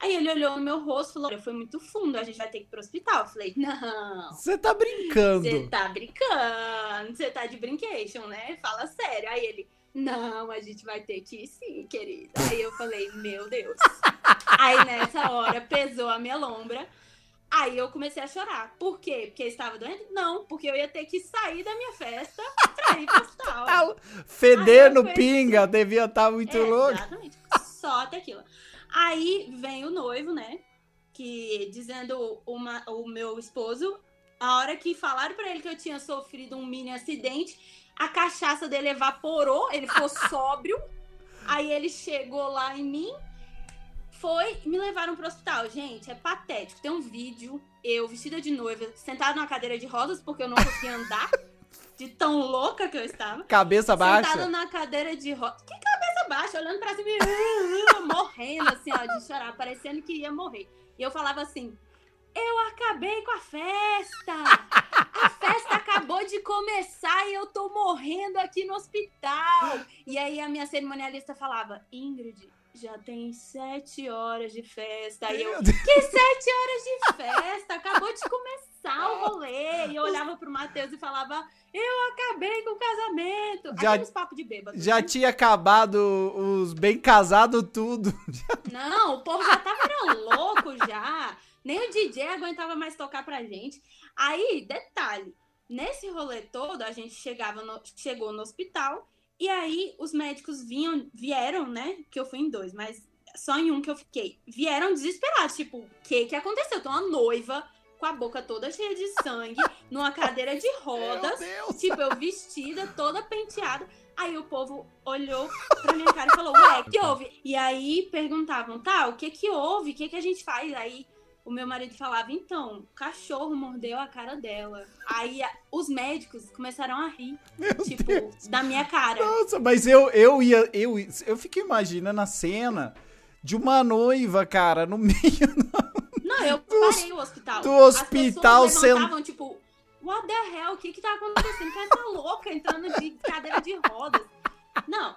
Speaker 2: Aí ele olhou no meu rosto e falou: foi muito fundo, a gente vai ter que ir pro hospital. Eu falei: não.
Speaker 1: Você tá brincando.
Speaker 2: Você tá brincando. Você tá de brincation, né? Fala sério. Aí ele: não, a gente vai ter que ir sim, querida. Aí eu falei: meu Deus. Aí nessa hora pesou a minha lombra. Aí eu comecei a chorar. Por quê? Porque eu estava doente? Não, porque eu ia ter que sair da minha festa pra ir pro hospital.
Speaker 1: Feder no pinga, devia estar tá muito
Speaker 2: é,
Speaker 1: louco.
Speaker 2: Exatamente. Só tequila. Aí vem o noivo, né? Que dizendo uma, o meu esposo, a hora que falaram para ele que eu tinha sofrido um mini acidente, a cachaça dele evaporou, ele ficou sóbrio. Aí ele chegou lá em mim, foi me levaram pro hospital. Gente, é patético. Tem um vídeo, eu vestida de noiva, sentada numa cadeira de rodas, porque eu não conseguia andar. de tão louca que eu estava.
Speaker 1: Cabeça baixa.
Speaker 2: Sentada na cadeira de rodas. Que baixa? Olhando pra cima e morrendo, assim, ó, de chorar, parecendo que ia morrer. E eu falava assim: eu acabei com a festa! A festa acabou de começar e eu tô morrendo aqui no hospital! E aí a minha cerimonialista falava: Ingrid, já tem sete horas de festa. Aí eu, que sete horas de festa? Acabou de começar o rolê. E eu olhava pro Matheus e falava, eu acabei com o casamento.
Speaker 1: Já-
Speaker 2: Aqueles papos de bêbado.
Speaker 1: Já
Speaker 2: né?
Speaker 1: tinha acabado os bem casados tudo.
Speaker 2: Não, o povo já tava louco já. Nem o DJ aguentava mais tocar pra gente. Aí, detalhe, nesse rolê todo, a gente chegava no- chegou no hospital e aí os médicos vinham, vieram, né? Que eu fui em dois, mas só em um que eu fiquei. Vieram desesperados, tipo, o que que aconteceu? Tô uma noiva com a boca toda cheia de sangue, numa cadeira de rodas.
Speaker 1: Deus.
Speaker 2: Tipo, eu vestida, toda penteada. Aí o povo olhou pra minha cara e falou, ué, o que houve? E aí perguntavam, tá, o que que houve? O que que a gente faz? Aí o meu marido falava, então, o cachorro mordeu a cara dela. Aí a- os médicos começaram a rir,
Speaker 1: Meu
Speaker 2: tipo,
Speaker 1: Deus.
Speaker 2: da minha cara.
Speaker 1: Nossa, mas eu, eu ia. Eu, eu fico imaginando a cena de uma noiva, cara, no meio.
Speaker 2: Não, eu parei o hospital.
Speaker 1: do hospital
Speaker 2: As pessoas levantavam, tipo, what the hell? O que que tá acontecendo? O cara tá louca entrando de cadeira de rodas. Não.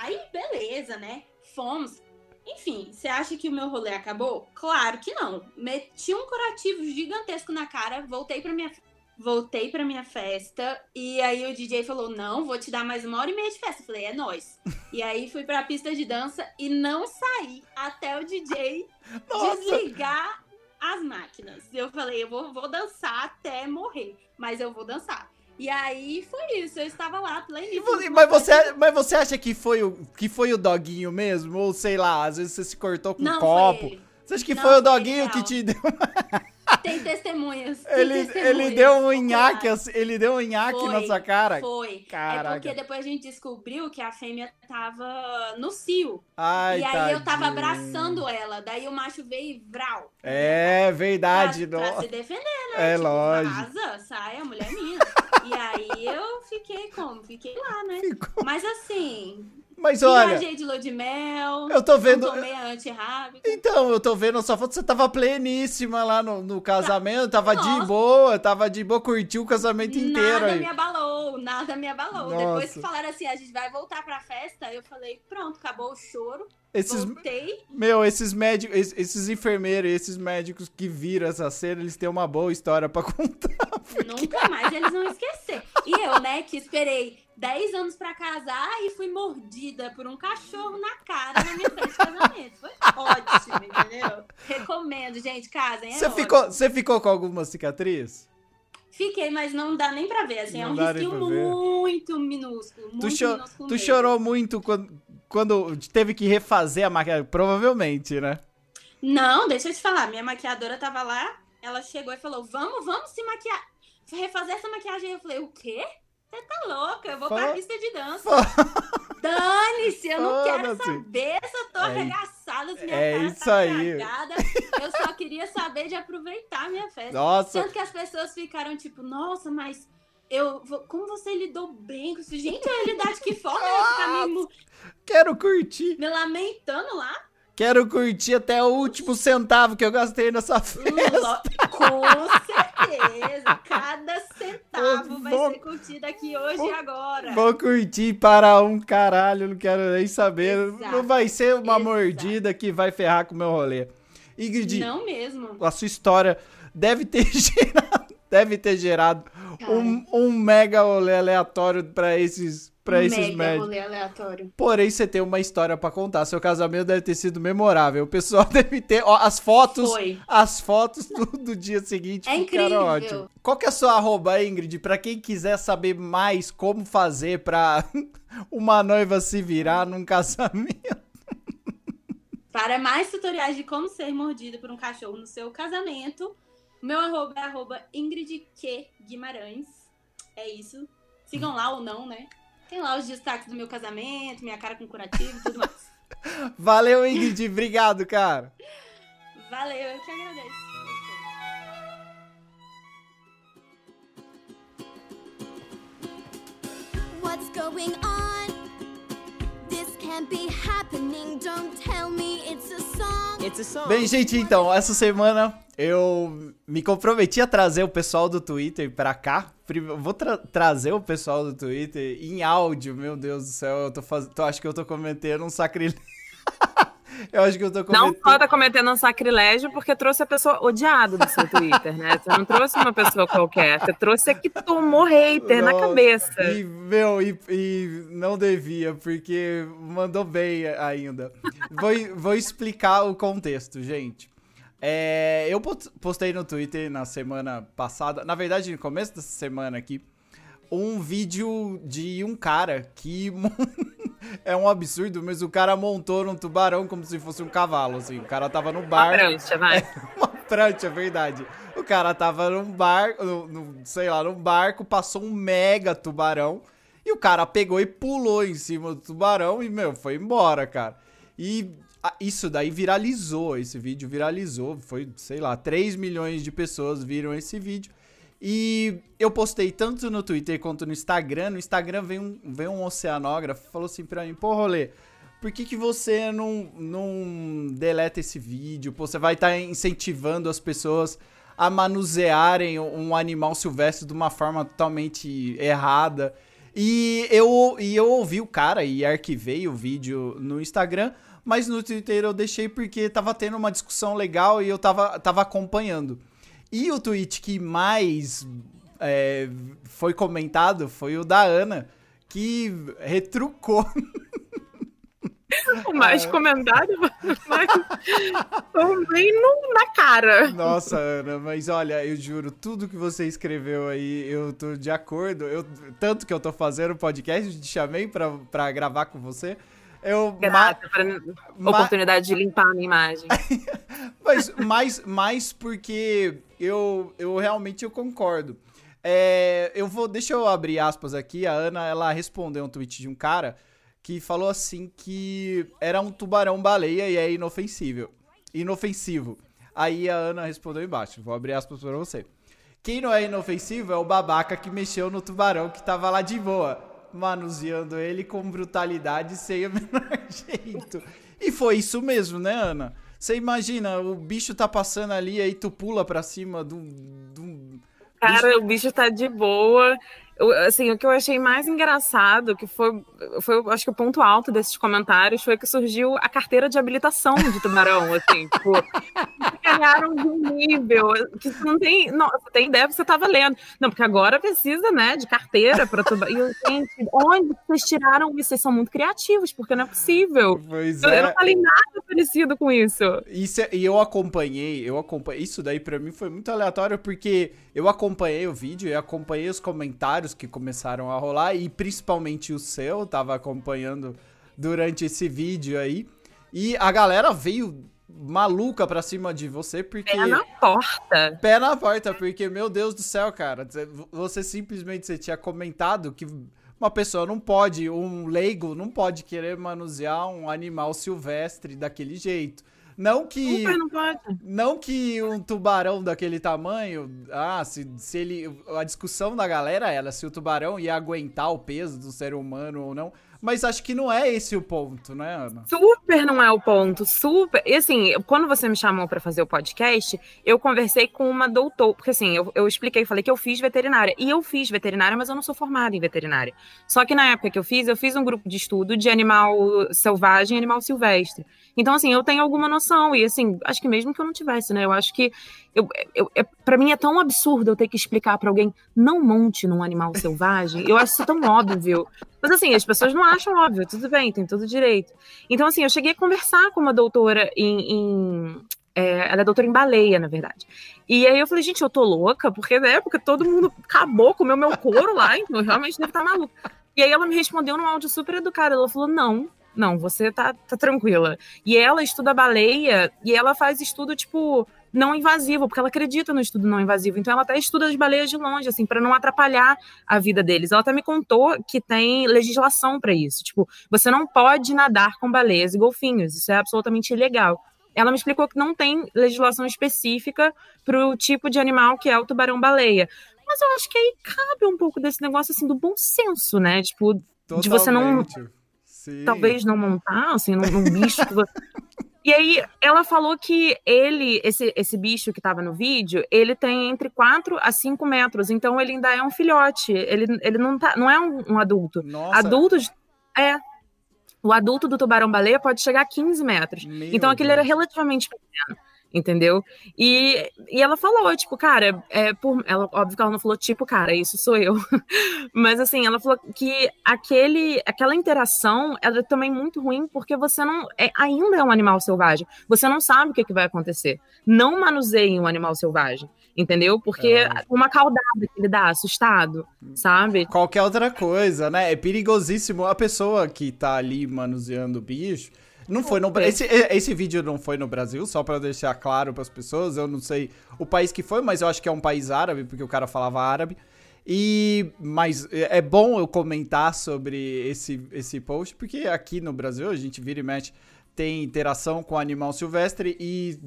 Speaker 2: Aí, beleza, né? Fomos. Enfim, você acha que o meu rolê acabou? Claro que não. Meti um curativo gigantesco na cara, voltei pra minha voltei pra minha festa e aí o DJ falou: "Não, vou te dar mais uma hora e meia de festa". Eu falei: "É nóis". E aí fui pra pista de dança e não saí até o DJ
Speaker 1: Nossa.
Speaker 2: desligar as máquinas. Eu falei, eu vou, vou dançar até morrer, mas eu vou dançar. E aí foi isso, eu estava lá,
Speaker 1: você- mas, você, mas você acha que foi, o, que foi o doguinho mesmo? Ou sei lá, às vezes você se cortou com um copo? Você acha que
Speaker 2: Não,
Speaker 1: foi o doguinho que te deu.
Speaker 2: Tem testemunhas. tem
Speaker 1: Ele,
Speaker 2: testemunhas
Speaker 1: ele deu um nhaque, assim, ele deu um nhaque
Speaker 2: Foi,
Speaker 1: na sua cara.
Speaker 2: Foi.
Speaker 1: Caraca.
Speaker 2: É porque depois a gente descobriu que a fêmea tava no cio.
Speaker 1: Ai,
Speaker 2: e aí eu tava
Speaker 1: tadinho.
Speaker 2: abraçando ela. Daí o macho veio e vral.
Speaker 1: É verdade,
Speaker 2: pra, pra se defender, né?
Speaker 1: É
Speaker 2: tipo,
Speaker 1: lógico.
Speaker 2: Vaza, sai, a mulher é minha. e aí eu fiquei como? Fiquei lá, né?
Speaker 1: Ficou-
Speaker 2: Mas assim,
Speaker 1: Mas olha,
Speaker 2: viajei de lua de mel.
Speaker 1: eu tô vendo.
Speaker 2: Não tomei a antirrábica.
Speaker 1: Então, eu tô vendo a sua foto, você tava pleníssima lá no, no casamento, tava de
Speaker 2: Nossa.
Speaker 1: boa, tava de boa, curtiu o casamento inteiro
Speaker 2: Nada
Speaker 1: aí.
Speaker 2: me abalou, nada me abalou.
Speaker 1: Nossa.
Speaker 2: Depois que falaram assim, a gente vai voltar pra festa, eu falei, pronto, acabou o choro.
Speaker 1: Esses,
Speaker 2: Voltei.
Speaker 1: meu, esses médicos, esses, esses enfermeiros, esses médicos que viram essa cena, eles têm uma boa história pra contar.
Speaker 2: Nunca mais eles vão esquecer. E eu, né, que esperei 10 anos pra casar e fui mordida por um cachorro na cara na minha festa de casamento. Foi ótimo, entendeu? Recomendo, gente, casem. É
Speaker 1: Você
Speaker 2: ótimo.
Speaker 1: ficou, você ficou com alguma cicatriz?
Speaker 2: Fiquei, mas não dá nem pra ver, assim, é
Speaker 1: Não
Speaker 2: um
Speaker 1: dá nem
Speaker 2: risquinho muito minúsculo, muito
Speaker 1: Tu, cho-
Speaker 2: minúsculo
Speaker 1: tu
Speaker 2: mesmo.
Speaker 1: chorou muito quando, quando teve que refazer a maquiagem? Provavelmente, né?
Speaker 2: Não, deixa eu te falar, minha maquiadora tava lá, ela chegou e falou, vamos, vamos se maquiar, refazer essa maquiagem. Eu falei, o quê? Você tá louca, eu vou pra
Speaker 1: Fo-
Speaker 2: pista de dança. Dane-se, eu não quero saber se eu tô
Speaker 1: É
Speaker 2: arregaçada, se minha
Speaker 1: é
Speaker 2: cara
Speaker 1: isso
Speaker 2: tá
Speaker 1: aí.
Speaker 2: cagada. Eu só queria saber de aproveitar a minha festa.
Speaker 1: Nossa,
Speaker 2: Tanto que as pessoas ficaram tipo, nossa, mas eu, vou- como você lidou bem com isso? Gente, eu ia lidar de que forma? Eu me,
Speaker 1: quero curtir.
Speaker 2: me lamentando lá?
Speaker 1: Quero curtir até o último centavo que eu gastei nessa festa.
Speaker 2: Lo- Com certeza. Cada centavo vai
Speaker 1: Vou-
Speaker 2: ser curtido aqui hoje e agora.
Speaker 1: Vou curtir para um caralho, não quero nem saber.
Speaker 2: Exato,
Speaker 1: Não vai ser uma
Speaker 2: exato.
Speaker 1: mordida que vai ferrar com o meu rolê. Ingrid,
Speaker 2: Não mesmo.
Speaker 1: a sua história deve ter gerado, deve ter gerado um, um mega rolê aleatório para esses, pra esses médicos.
Speaker 2: rolê aleatório.
Speaker 1: Porém, você tem uma história pra contar. Seu casamento deve ter sido memorável. O pessoal deve ter. Ó, as fotos.
Speaker 2: Foi.
Speaker 1: As fotos do, do dia seguinte
Speaker 2: É
Speaker 1: ficaram ótimas. Qual que é a sua arroba, Ingrid? Pra quem quiser saber mais como fazer pra uma noiva se virar num casamento.
Speaker 2: Para mais tutoriais de como ser mordida por um cachorro no seu casamento, meu arroba é arroba Ingrid Q Guimarães. É isso. Sigam lá ou não, né? Tem lá os destaques do meu casamento, minha cara com curativo e tudo mais.
Speaker 1: Valeu, Ingrid. Obrigado, cara.
Speaker 2: Valeu, eu que agradeço.
Speaker 4: What's going on?
Speaker 1: Bem, gente, então, essa semana eu me comprometi a trazer o pessoal do Twitter pra cá. Vou tra- trazer o pessoal do Twitter em áudio, meu Deus do céu. Eu tô, faz... tô acho que eu tô cometendo um sacrilégio. Eu acho que eu tô
Speaker 5: Não
Speaker 1: cometendo...
Speaker 5: só tá cometendo um sacrilégio porque trouxe a pessoa odiada do seu Twitter, né? Você não trouxe uma pessoa qualquer, você trouxe a que tomou hater na
Speaker 1: Nossa,
Speaker 5: cabeça.
Speaker 1: E, meu, e, e não devia, porque mandou bem ainda. Vou, vou explicar o contexto, gente. É, eu postei no Twitter na semana passada, na verdade, no começo dessa semana aqui, um vídeo de um cara que. é um absurdo, mas o cara montou num tubarão como se fosse um cavalo, assim. O cara tava no
Speaker 5: Uma
Speaker 1: bar.
Speaker 5: prancha, vai.
Speaker 1: Uma prancha, é verdade. O cara tava num barco, no, no- sei lá, num barco, passou um mega tubarão. E o cara pegou e pulou em cima do tubarão e, meu, foi embora, cara. E isso daí viralizou, esse vídeo viralizou. Foi, sei lá, 3 milhões de pessoas viram esse vídeo. E eu postei tanto no Twitter quanto no Instagram. No Instagram veio um, veio um oceanógrafo falou assim pra mim, pô, rolê, por que, que você não, não deleta esse vídeo? Pô, você vai estar incentivando as pessoas a manusearem um animal silvestre de uma forma totalmente errada. E eu, e eu ouvi o cara e arquivei o vídeo no Instagram, mas no Twitter eu deixei porque tava tendo uma discussão legal e eu tava, tava acompanhando. E o tweet que mais é, foi comentado foi o da Ana, que retrucou
Speaker 5: O mais comentário, mas também não na cara.
Speaker 1: Nossa, Ana, mas olha, eu juro, tudo que você escreveu aí, eu tô de acordo. Eu, tanto que eu tô fazendo o podcast, te chamei pra, pra gravar com você. Eu, ma-
Speaker 5: Grata pra
Speaker 1: ma-
Speaker 5: oportunidade de limpar a minha imagem.
Speaker 1: mas mais, mais porque eu, eu realmente eu concordo. É, eu vou, deixa eu abrir aspas aqui. A Ana, ela respondeu um tweet de um cara que falou assim que era um tubarão-baleia e é inofensível. Inofensivo. Aí a Ana respondeu embaixo. Vou abrir aspas pra você. Quem não é inofensivo é o babaca que mexeu no tubarão que tava lá de boa, manuseando ele com brutalidade sem o menor jeito. E foi isso mesmo, né, Ana? Você imagina, o bicho tá passando ali, aí tu pula pra cima de um. de um-
Speaker 5: Cara, o bicho tá de boa. Eu, assim, o que eu achei mais engraçado, que foi, foi, eu acho que o ponto alto desses comentários foi que surgiu a carteira de habilitação de tubarão, assim, tipo, ganharam de um nível que você não tem, não, você tem ideia você tava lendo. Não, porque agora precisa, né, de carteira para tubarão. E eu, gente, onde vocês tiraram isso? Vocês são muito criativos, porque não é possível.
Speaker 1: Pois
Speaker 5: Eu, eu
Speaker 1: é.
Speaker 5: não falei nada parecido com isso.
Speaker 1: Isso é- e eu acompanhei, eu acompanhei. Isso daí pra mim foi muito aleatório porque eu acompanhei o vídeo e acompanhei os comentários que começaram a rolar e principalmente o seu, eu tava acompanhando durante esse vídeo aí. E a galera veio maluca pra cima de você porque
Speaker 5: Pé na porta.
Speaker 1: pé na porta, porque, meu Deus do céu, cara, você- você simplesmente você tinha comentado que uma pessoa não pode, um leigo não pode querer manusear um animal silvestre daquele jeito. Não que.
Speaker 5: Super não pode.
Speaker 1: Não que um tubarão daquele tamanho. Ah, se, se ele. A discussão da galera era se o tubarão ia aguentar o peso do ser humano ou não. Mas acho que não é esse o ponto, né, Ana?
Speaker 5: Super não é o ponto, super. E assim, quando você me chamou para fazer o podcast, eu conversei com uma doutora, porque assim, eu, eu expliquei, falei que eu fiz veterinária. E eu fiz veterinária, mas eu não sou formada em veterinária. Só que na época que eu fiz, eu fiz um grupo de estudo de animal selvagem e animal silvestre. Então, assim, eu tenho alguma noção. E assim, acho que mesmo que eu não tivesse, né? Eu acho que. Eu, eu, é, para mim é tão absurdo eu ter que explicar para alguém não monte num animal selvagem. Eu acho isso tão óbvio. Mas assim, as pessoas não acham óbvio, tudo bem, tem todo direito. Então, assim, eu cheguei a conversar com uma doutora em. em é, ela é doutora em baleia, na verdade. E aí eu falei, gente, eu tô louca, porque na época todo mundo acabou, comeu meu couro lá, então eu realmente devo estar maluca. E aí ela me respondeu num áudio super educado. Ela falou: não, não, você tá, tá tranquila. E ela estuda baleia e ela faz estudo, tipo, não invasivo, porque ela acredita no estudo não invasivo. Então ela até estuda as baleias de longe, assim, para não atrapalhar a vida deles. Ela até me contou que tem legislação para isso. Tipo, você não pode nadar com baleias e golfinhos. Isso é absolutamente ilegal. Ela me explicou que não tem legislação específica para o tipo de animal que é o tubarão-baleia. Mas eu acho que aí cabe um pouco desse negócio assim do bom senso, né? Tipo, de você não
Speaker 1: Totalmente. Sim.
Speaker 5: talvez não montar, assim, num, num bicho. que você- E aí, ela falou que ele, esse, esse bicho que tava no vídeo, ele tem entre 4 a 5 metros, então ele ainda é um filhote. Ele, ele não, tá, não é um, um adulto.
Speaker 1: Nossa,
Speaker 5: Adultos. É. O adulto do tubarão-baleia pode chegar a 15 metros.
Speaker 1: Meu
Speaker 5: então aquele era
Speaker 1: Deus.
Speaker 5: relativamente pequeno. Entendeu? E, e ela falou, tipo, cara, é por. Ela, óbvio que ela não falou, tipo, cara, isso sou eu. Mas assim, ela falou que aquele, aquela interação ela é também muito ruim, porque você não. É, ainda é um animal selvagem. Você não sabe o que, que vai acontecer. Não manuseie um animal selvagem. Entendeu? Porque
Speaker 1: É.
Speaker 5: uma caudada que ele dá, assustado, sabe?
Speaker 1: Qualquer outra coisa, né? É perigosíssimo. A pessoa que tá ali manuseando o bicho. Não foi no Bra-
Speaker 5: É.
Speaker 1: esse, esse vídeo não foi no Brasil, só pra deixar claro pras pessoas. Eu não sei o país que foi, mas eu acho que é um país árabe, porque o cara falava árabe. E mas é é bom eu comentar sobre esse esse post, porque aqui no Brasil a gente vira e mexe tem interação com animal silvestre e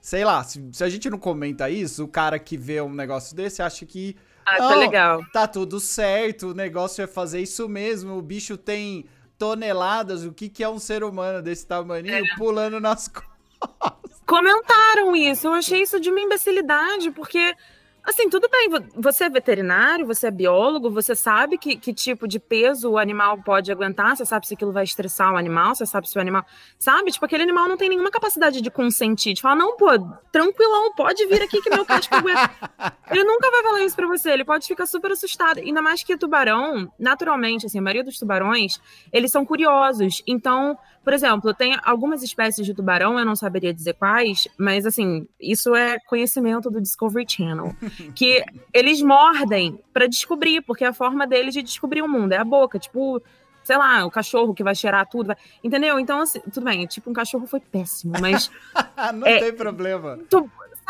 Speaker 1: sei lá, se, se a gente não comenta isso, o cara que vê um negócio desse acha que
Speaker 5: Ah, tá
Speaker 1: Não,
Speaker 5: legal.
Speaker 1: tá tudo certo, o negócio é fazer isso mesmo, o bicho tem toneladas, o que, que é um ser humano desse tamaninho pulando nas costas?
Speaker 5: comentaram isso. Eu achei isso de uma imbecilidade, porque, assim, tudo bem, vo- você é veterinário, você é biólogo, você sabe que, que tipo de peso o animal pode aguentar, você sabe se aquilo vai estressar o animal, você sabe se o animal. Sabe? Tipo, aquele animal não tem nenhuma capacidade de consentir, de falar, não, pô, tranquilão, pode vir aqui que meu casco aguenta. Ele nunca vai falar isso pra você, ele pode ficar super assustado. Ainda mais que tubarão, naturalmente, assim, a maioria dos tubarões, eles são curiosos. Então, por exemplo, tem algumas espécies de tubarão, eu não saberia dizer quais, mas assim, isso é conhecimento do Discovery Channel, que eles mordem pra descobrir, porque é a forma deles de descobrir o mundo é a boca, tipo, sei lá, o cachorro que vai cheirar tudo, vai- entendeu? Então, assim, tudo bem, tipo, um cachorro foi péssimo, mas
Speaker 1: não
Speaker 5: É.
Speaker 1: tem problema.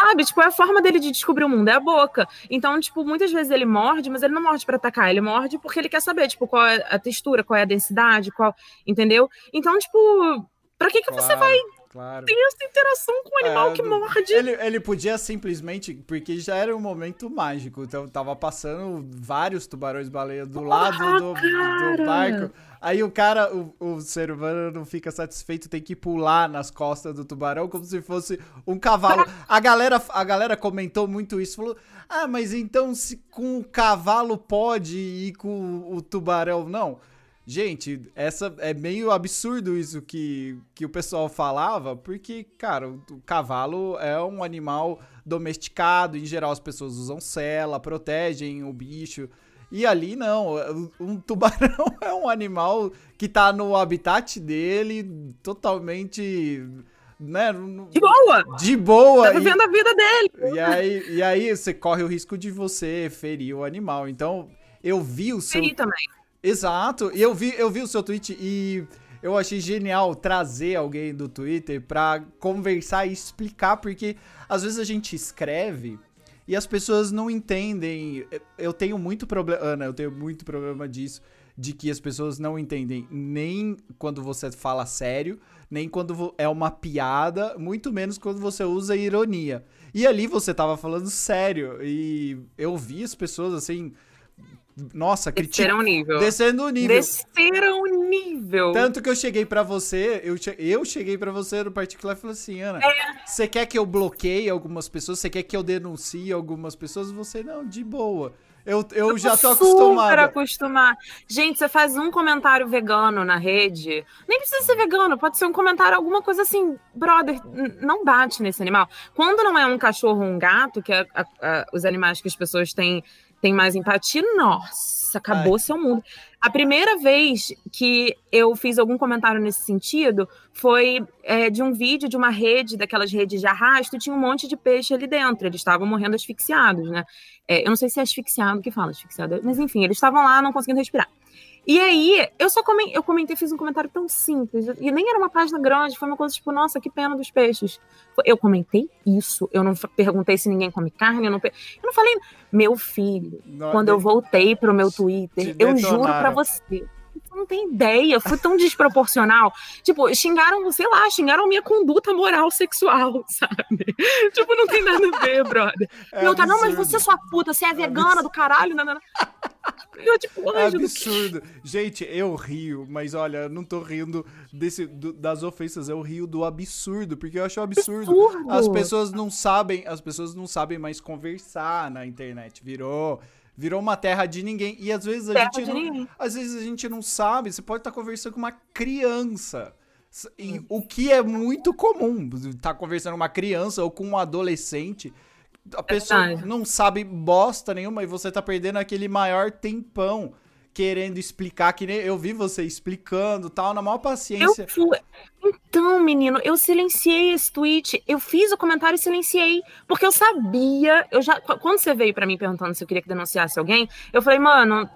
Speaker 5: Sabe, tipo, é a forma dele de descobrir o mundo, é a boca. Então, tipo, muitas vezes ele morde, mas ele não morde pra atacar, ele morde porque ele quer saber, tipo, qual é a textura, qual é a densidade, qual, entendeu? Então, tipo, pra que que você vai
Speaker 1: Claro.
Speaker 5: ter essa interação com o animal
Speaker 1: É,
Speaker 5: que morde?
Speaker 1: Ele, ele podia simplesmente, porque já era um momento mágico, então tava passando vários tubarões-baleia do lado do, do
Speaker 5: cara!
Speaker 1: barco. Aí o cara, o, o ser humano não fica satisfeito, tem que pular nas costas do tubarão como se fosse um cavalo. A galera, a galera comentou muito isso, falou: "Ah, mas então se com o cavalo pode e com o tubarão não?" Gente, essa é meio absurdo isso que, que o pessoal falava, porque, cara, o, o cavalo é um animal domesticado, em geral as pessoas usam sela, protegem o bicho. E ali não, um tubarão é um animal que tá no habitat dele totalmente, né,
Speaker 5: De boa!
Speaker 1: de boa.
Speaker 5: Tá
Speaker 1: e-
Speaker 5: vivendo a vida dele.
Speaker 1: e aí, e aí você corre o risco de você ferir o animal. Então, eu vi o seu.
Speaker 5: Feri também.
Speaker 1: Exato. E eu vi, eu vi o seu tweet e eu achei genial trazer alguém do Twitter pra conversar e explicar, porque às vezes a gente escreve e as pessoas não entendem. Eu tenho muito problema, Ana, eu tenho muito problema disso, de que as pessoas não entendem nem quando você fala sério, nem quando é uma piada, muito menos quando você usa ironia. E ali você tava falando sério e eu vi as pessoas assim, nossa,
Speaker 5: Desceram o nível.
Speaker 1: Descendo o nível.
Speaker 5: Desceram o nível.
Speaker 1: Tanto que eu cheguei pra você, eu, che- eu cheguei pra você no particular e falei assim, Ana,
Speaker 5: É.
Speaker 1: você quer que eu bloqueie algumas pessoas? Você quer que eu denuncie algumas pessoas? Você, não, de boa. Eu, eu já tô
Speaker 5: Super
Speaker 1: acostumada.
Speaker 5: acostumar. Gente, você faz um comentário vegano na rede. Nem precisa ser vegano, pode ser um comentário, alguma coisa assim. Brother, não bate nesse animal. Quando não é um cachorro ou um gato, que é a- a- os animais que as pessoas têm, têm mais empatia, nossa, acabou seu mundo. A primeira vez que eu fiz algum comentário nesse sentido foi é, de um vídeo de uma rede, daquelas redes de arrasto, tinha um monte de peixe ali dentro. Eles estavam morrendo asfixiados, né? É, eu não sei se é asfixiado que fala, asfixiado, mas enfim, eles estavam lá não conseguindo respirar. E aí, eu só comentei, eu comentei, fiz um comentário tão simples, e nem era uma página grande, foi uma coisa tipo, nossa, que pena dos peixes. Eu comentei isso, eu não perguntei se ninguém come carne, eu não, eu não falei, meu filho,
Speaker 1: Não,
Speaker 5: quando eu voltei pro meu
Speaker 1: Te
Speaker 5: Twitter, eu juro pra
Speaker 1: detonaram.
Speaker 5: você. Não tem ideia, foi tão desproporcional. tipo, xingaram, sei lá, xingaram minha conduta moral sexual, sabe? tipo, não tem nada a ver, brother.
Speaker 1: É
Speaker 5: não, tá, não, mas
Speaker 1: absurdo.
Speaker 5: você é sua puta, você é vegana do caralho, não, não, não. Eu, tipo,
Speaker 1: É absurdo. Gente, eu rio, mas olha, eu não tô rindo desse, do- das ofensas, eu rio do absurdo, porque eu acho absurdo.
Speaker 5: absurdo.
Speaker 1: As pessoas não sabem, as pessoas não sabem mais conversar na internet. Virou, Virou uma terra de ninguém. E às vezes a
Speaker 5: Terra
Speaker 1: gente não,
Speaker 5: ninguém.
Speaker 1: às vezes a gente não sabe. Você pode estar conversando com uma criança. E o que é muito comum. Tá conversando com uma criança ou com um adolescente. A pessoa
Speaker 5: verdade.
Speaker 1: não sabe bosta nenhuma e você tá perdendo aquele maior tempão querendo explicar, que nem eu vi você explicando tal, na maior paciência.
Speaker 5: Eu fui. Então, menino, eu silenciei esse tweet. Eu fiz o comentário e silenciei. Porque eu sabia. Eu já, qu- quando você veio pra mim perguntando se eu queria que denunciasse alguém, eu falei, mano.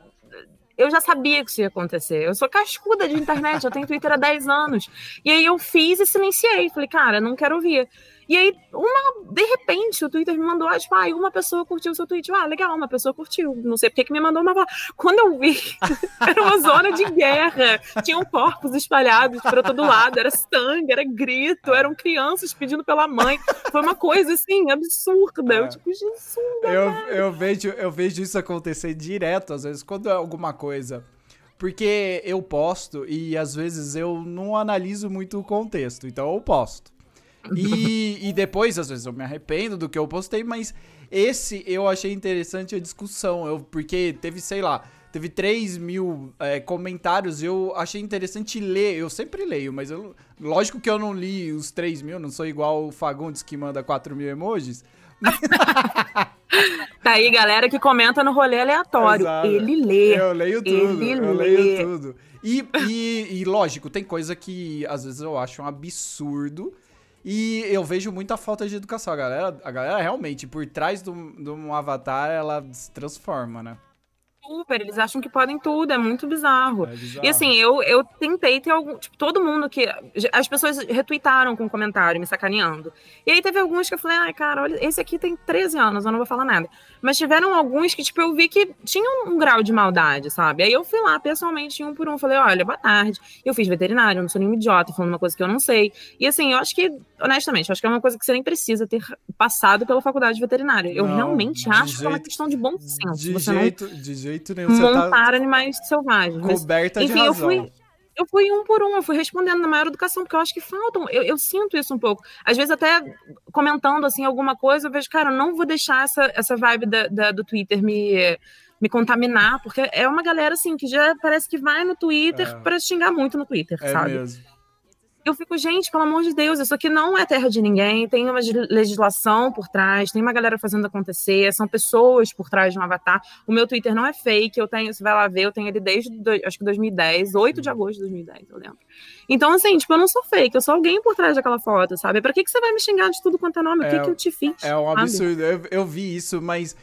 Speaker 5: Eu já sabia que isso ia acontecer. Eu sou cascuda de internet, eu tenho Twitter há 10 anos. E aí eu fiz e silenciei. Falei, cara, não quero ouvir. E aí, uma, de repente, o Twitter me mandou, tipo, ah, uma pessoa curtiu o seu tweet. Ah, legal, uma pessoa curtiu. Não sei porque que me mandou uma. Quando eu vi, era uma zona de guerra. Tinham corpos espalhados para todo lado, era sangue, era grito, eram crianças pedindo pela mãe. Foi uma coisa assim, absurda. Eu,
Speaker 1: É.
Speaker 5: tipo, Jesus.
Speaker 1: Eu, eu, vejo, eu vejo isso acontecer direto, às vezes, quando é alguma coisa. Porque eu posto e às vezes eu não analiso muito o contexto, então eu posto. E, e depois, às vezes, eu me arrependo do que eu postei, mas esse eu achei interessante a discussão, eu, porque teve, sei lá, teve 3 mil é, comentários, eu achei interessante ler, eu sempre leio, mas eu, lógico que eu não li os 3 mil, não sou igual o Fagundes que manda 4 mil emojis,
Speaker 5: Tá aí, galera que comenta no rolê aleatório.
Speaker 1: Exato.
Speaker 5: Ele lê.
Speaker 1: Eu leio tudo,
Speaker 5: Ele
Speaker 1: eu
Speaker 5: lê.
Speaker 1: leio tudo. E, e, e, lógico, tem coisa que às vezes eu acho um absurdo. E eu vejo muita falta de educação. A galera, a galera realmente, por trás de um, avatar, ela se transforma, né?
Speaker 5: Super, eles acham que podem tudo, é muito bizarro.
Speaker 1: É bizarro.
Speaker 5: E assim, eu, eu tentei ter algum. Tipo, todo mundo que. As pessoas retuitaram com um comentário, me sacaneando. E aí teve alguns que eu falei, ai, cara, olha, esse aqui tem 13 anos, eu não vou falar nada. Mas tiveram alguns que, tipo, eu vi que tinham um grau de maldade, sabe? Aí eu fui lá pessoalmente, um por um, falei, olha, boa tarde. Eu fiz veterinário, eu não sou nenhum idiota falando uma coisa que eu não sei. E assim, eu acho que, honestamente, eu acho que é uma coisa que você nem precisa ter passado pela faculdade de veterinária. Eu
Speaker 1: Não,
Speaker 5: realmente acho que é uma
Speaker 1: jeito-
Speaker 5: questão de bom senso.
Speaker 1: de,
Speaker 5: você
Speaker 1: jeito, de jeito nenhum.
Speaker 5: não
Speaker 1: Você
Speaker 5: montar
Speaker 1: tá
Speaker 5: animais selvagens. Mas
Speaker 1: coberta de
Speaker 5: enfim, eu
Speaker 1: razão.
Speaker 5: fui, eu fui um por um, eu fui respondendo na maior educação, porque eu acho que faltam, eu, eu sinto isso um pouco. Às vezes, até comentando assim alguma coisa, eu vejo, cara, eu não vou deixar essa, essa vibe da, da- do Twitter me, me contaminar, porque é uma galera assim que já parece que vai no Twitter
Speaker 1: É.
Speaker 5: pra xingar muito no Twitter,
Speaker 1: É
Speaker 5: sabe?
Speaker 1: mesmo.
Speaker 5: Eu fico, gente, pelo amor de Deus, isso aqui não é terra de ninguém, tem uma legislação por trás, tem uma galera fazendo acontecer, são pessoas por trás de um avatar. O meu Twitter não é fake, eu tenho, você vai lá ver, eu tenho ele desde, acho que 2010, 8 de agosto de 2010, eu lembro. Então, assim, tipo, eu não sou fake, eu sou alguém por trás daquela foto, sabe? Pra que, que você vai me xingar de tudo quanto é nome? O que,
Speaker 1: É,
Speaker 5: que eu te fiz?
Speaker 1: É um absurdo. Eu, eu vi isso, mas.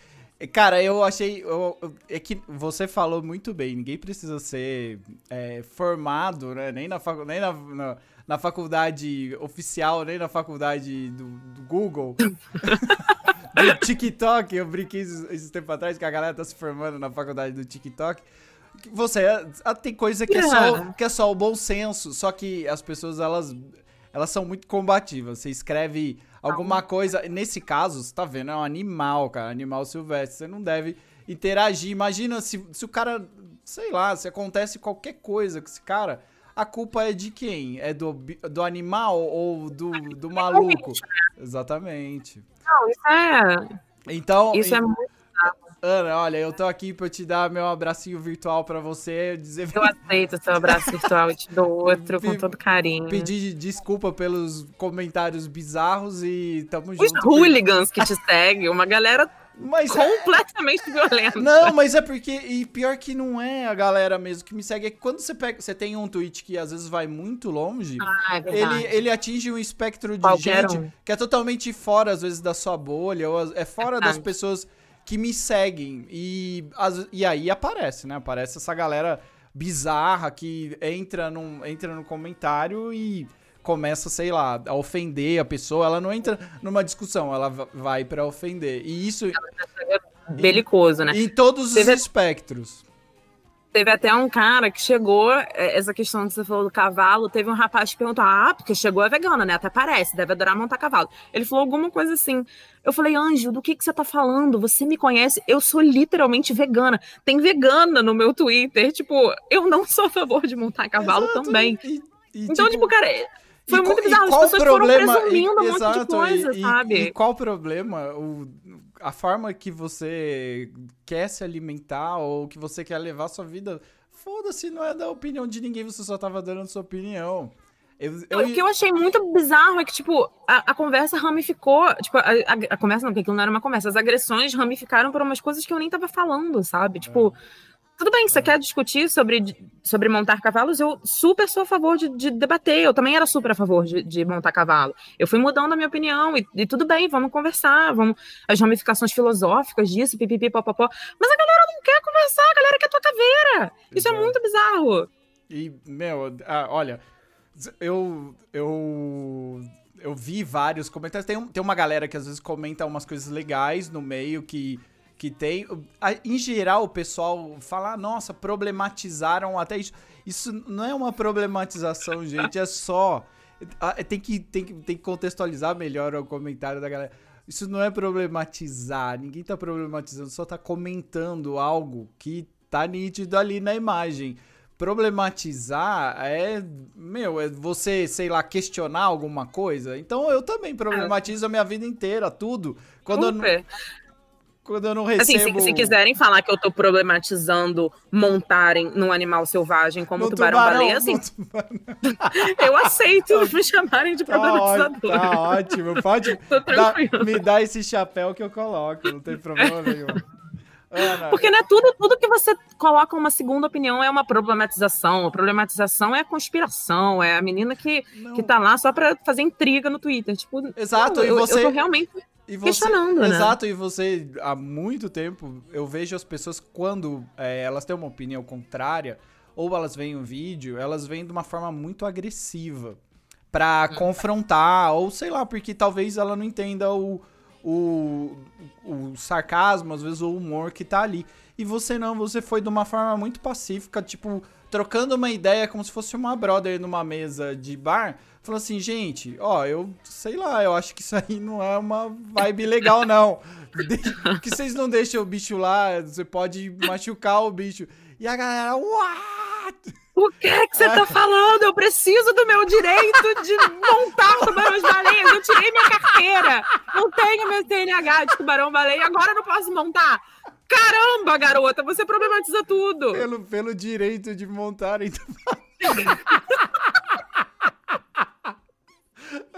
Speaker 1: Cara, eu achei. eu- é que você falou muito bem. Ninguém precisa ser é, formado, né? Nem, na, facu- nem na, na, na faculdade oficial, nem na faculdade do, do Google. do TikTok. Eu brinquei esses, tempos atrás que a galera tá se formando na faculdade do TikTok. Você ah, tem coisa que é, só, que é só o bom senso, só que as pessoas elas elas são muito combativas. Você escreve alguma coisa, nesse caso, você tá vendo, é um animal, cara, animal silvestre. Você não deve interagir. Imagina se, se o cara, sei lá, se acontece qualquer coisa com esse cara, a culpa é de quem? É do, do animal ou do, do maluco? Exatamente.
Speaker 5: Não, isso é,
Speaker 1: Então,
Speaker 5: isso é muito.
Speaker 1: Ana, olha, eu tô aqui pra te dar meu abracinho virtual pra você, dizer
Speaker 5: Eu aceito seu abraço virtual e te dou outro com todo carinho.
Speaker 1: pedir desculpa pelos comentários bizarros e tamo
Speaker 5: Os
Speaker 1: junto.
Speaker 5: hooligans que te seguem, uma galera
Speaker 1: Mas
Speaker 5: completamente violenta.
Speaker 1: Não, mas é porque. E pior que não é a galera mesmo que me segue. É que quando você pega. Você tem um tweet que às vezes vai muito longe.
Speaker 5: Ah, é.
Speaker 1: Ele, ele atinge um espectro de
Speaker 5: Qualquer
Speaker 1: gente
Speaker 5: um.
Speaker 1: que é totalmente fora, às vezes, da sua bolha, ou é fora das
Speaker 5: verdade.
Speaker 1: pessoas que me seguem. E, as- e aí aparece, né? Aparece essa galera bizarra que entra, num, entra no comentário e começa, sei lá, a ofender a pessoa. Ela não entra numa discussão, ela va- vai pra ofender. E isso
Speaker 5: Belicoso, né?
Speaker 1: em todos os
Speaker 5: Teve-
Speaker 1: espectros.
Speaker 5: Teve até um cara que chegou, é, essa questão que você falou do cavalo, teve um rapaz que perguntou: Ah, porque chegou a vegana, né? Até parece, deve adorar montar cavalo. Ele falou alguma coisa assim. Eu falei, Anjo, do que, que você tá falando? Você me conhece? Eu sou literalmente vegana. Tem vegana no meu Twitter. Tipo, eu não sou a favor de montar cavalo
Speaker 1: Exato,
Speaker 5: também.
Speaker 1: e- e,
Speaker 5: Então, tipo, cara, foi
Speaker 1: e
Speaker 5: muito
Speaker 1: qual- e
Speaker 5: bizarro. As
Speaker 1: qual
Speaker 5: pessoas
Speaker 1: problema-
Speaker 5: foram presumindo
Speaker 1: e-
Speaker 5: um monte de
Speaker 1: exato,
Speaker 5: coisa,
Speaker 1: e-
Speaker 5: sabe?
Speaker 1: E qual o problema? O, a forma que você quer se alimentar ou que você quer levar a sua vida, foda-se, não é da opinião de ninguém, você só tava dando a sua opinião. Eu, eu-
Speaker 5: O que eu achei muito bizarro é que, tipo, a, a conversa ramificou. Tipo, a, a- a conversa não, porque aquilo não era uma conversa. As agressões ramificaram por umas coisas que eu nem tava falando, sabe? Tipo, tudo bem, você quer discutir sobre, sobre montar cavalos? Eu super sou a favor de, de debater. Eu também era super a favor de, de montar cavalo. Eu fui mudando a minha opinião e, e tudo bem, vamos conversar. Vamos, as ramificações filosóficas disso, pipipi, popopó. Mas a galera não quer conversar, a galera quer tua caveira. Isso é muito bizarro.
Speaker 1: E, meu, ah, olha, eu. Eu. Eu vi vários comentários. Tem, um- tem uma galera que às vezes comenta umas coisas legais no meio que. Que tem. Em geral, o pessoal fala, "Ah, nossa, problematizaram até isso. Isso não é uma problematização, gente. É só. ah, Tem que, tem, que, tem que contextualizar melhor o comentário da galera. Isso não é problematizar. Ninguém tá problematizando, só tá comentando algo que tá nítido ali na imagem problematizar é, meu, é você, sei lá, questionar alguma coisa. Então eu também problematizo a minha vida inteira, tudo. Quando eu, não-. Quando eu não
Speaker 5: Assim,
Speaker 1: recebo...
Speaker 5: se, se quiserem falar que eu tô problematizando montarem num animal selvagem como
Speaker 1: no
Speaker 5: tubarão-baleia, assim,
Speaker 1: tubarão.
Speaker 5: eu aceito me chamarem de
Speaker 1: Tá, ó-
Speaker 5: problematizador.
Speaker 1: tá ótimo, pode
Speaker 5: tranquilo.
Speaker 1: me dar esse chapéu que eu coloco, não tem problema nenhum. Ana,
Speaker 5: Porque não é tudo, tudo que você coloca uma segunda opinião é uma problematização. A problematização é a conspiração, é a menina que,
Speaker 1: não-
Speaker 5: que tá lá só pra fazer intriga no Twitter. Tipo,
Speaker 1: Exato, e você-
Speaker 5: eu realmente
Speaker 1: E você,
Speaker 5: questionando, né?
Speaker 1: Exato, e você, há muito tempo, eu vejo as pessoas quando é, elas têm uma opinião contrária, ou elas veem um vídeo, elas vêm de uma forma muito agressiva pra
Speaker 5: Hum.
Speaker 1: confrontar, ou sei lá, porque talvez ela não entenda o, o, o sarcasmo, às vezes o humor que tá ali. E você não, você foi de uma forma muito pacífica, tipo, trocando uma ideia como se fosse uma brother numa mesa de bar. Falou assim, gente, ó, eu sei lá, eu acho que isso aí não é uma vibe legal, não. Que vocês não deixam o bicho lá, você pode machucar o bicho. E a galera, what?
Speaker 5: O que é que você tá falando? Eu preciso do meu direito de montar tubarões-baleias. Eu tirei minha carteira. Não tenho meu CNH de tubarão-baleia. Agora eu não posso montar. Caramba, garota, você problematiza tudo.
Speaker 1: Pelo, pelo direito de montar, então.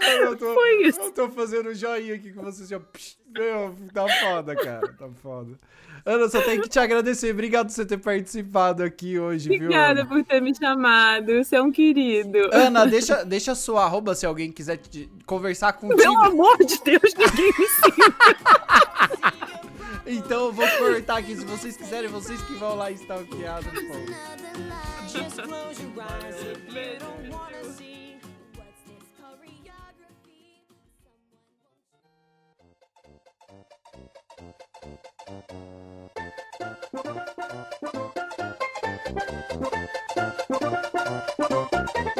Speaker 1: Eu tô,
Speaker 5: Foi isso.
Speaker 1: eu tô fazendo joinha aqui com você. Já, psh, meu, tá foda, cara. Tá foda. Ana, só tenho que te agradecer. Obrigado por você ter participado aqui hoje, viu?
Speaker 5: Obrigada por ter me chamado. Você é um querido.
Speaker 1: Ana, deixa, deixa a sua arroba se alguém quiser te- conversar contigo.
Speaker 5: Pelo amor de Deus, ninguém me.
Speaker 1: Então eu vou cortar aqui. Se vocês quiserem, vocês que vão lá stalkear no.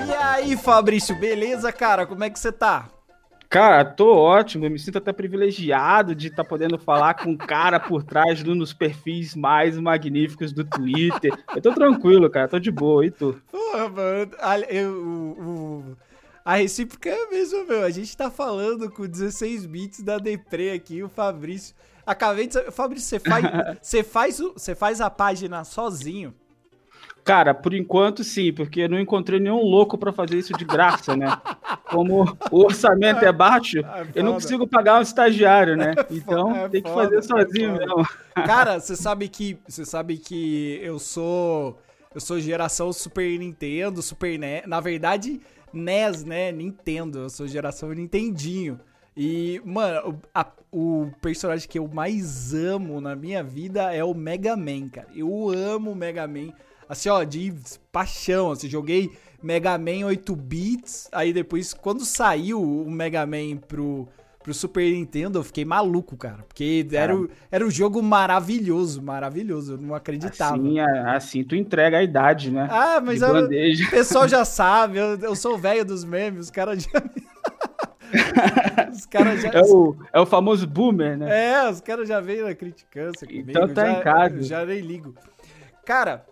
Speaker 1: E aí, Fabrício, beleza, cara? Como é que você tá?
Speaker 6: Cara, tô ótimo, eu me sinto até privilegiado de estar podendo falar com um cara por trás de um dos perfis mais magníficos do Twitter. Eu tô tranquilo, cara, tô de boa, e tu?
Speaker 1: Porra, mano, a, eu, a recíproca é mesmo, meu. A gente tá falando com 16 bits da Depre aqui, o Fabrício. Acabei de saber. Fabrício, você faz, você faz, você faz a página sozinho?
Speaker 6: Cara, por enquanto sim, porque eu não encontrei nenhum louco pra fazer isso de graça, né? Como o orçamento é baixo,
Speaker 1: É
Speaker 6: eu não consigo pagar um estagiário, né? Então
Speaker 1: é
Speaker 6: tem que
Speaker 1: foda,
Speaker 6: fazer
Speaker 1: é
Speaker 6: sozinho
Speaker 1: foda.
Speaker 6: mesmo.
Speaker 1: Cara, você sabe que. Você sabe que eu sou. Eu sou geração Super Nintendo, Super NES. Na verdade, NES, né? Nintendo. Eu sou geração Nintendinho. E, mano, o, a- o personagem que eu mais amo na minha vida é o Mega Man, cara. Eu amo o Mega Man. Assim, ó, de paixão. Assim, joguei Mega Man 8 bits. Aí depois, quando saiu o Mega Man pro, pro Super Nintendo, eu fiquei maluco, cara. Porque era, o- era um jogo maravilhoso, maravilhoso. Eu não acreditava.
Speaker 6: Assim, a- assim tu entrega a idade, né?
Speaker 1: Ah, mas eu- o pessoal já sabe, eu, eu sou velho dos memes, os caras já. os caras já.
Speaker 6: É o, é o famoso boomer, né?
Speaker 1: É, os caras já veio na criticância comigo.
Speaker 6: Então tá
Speaker 1: já,
Speaker 6: em casa.
Speaker 1: Já nem ligo. Cara,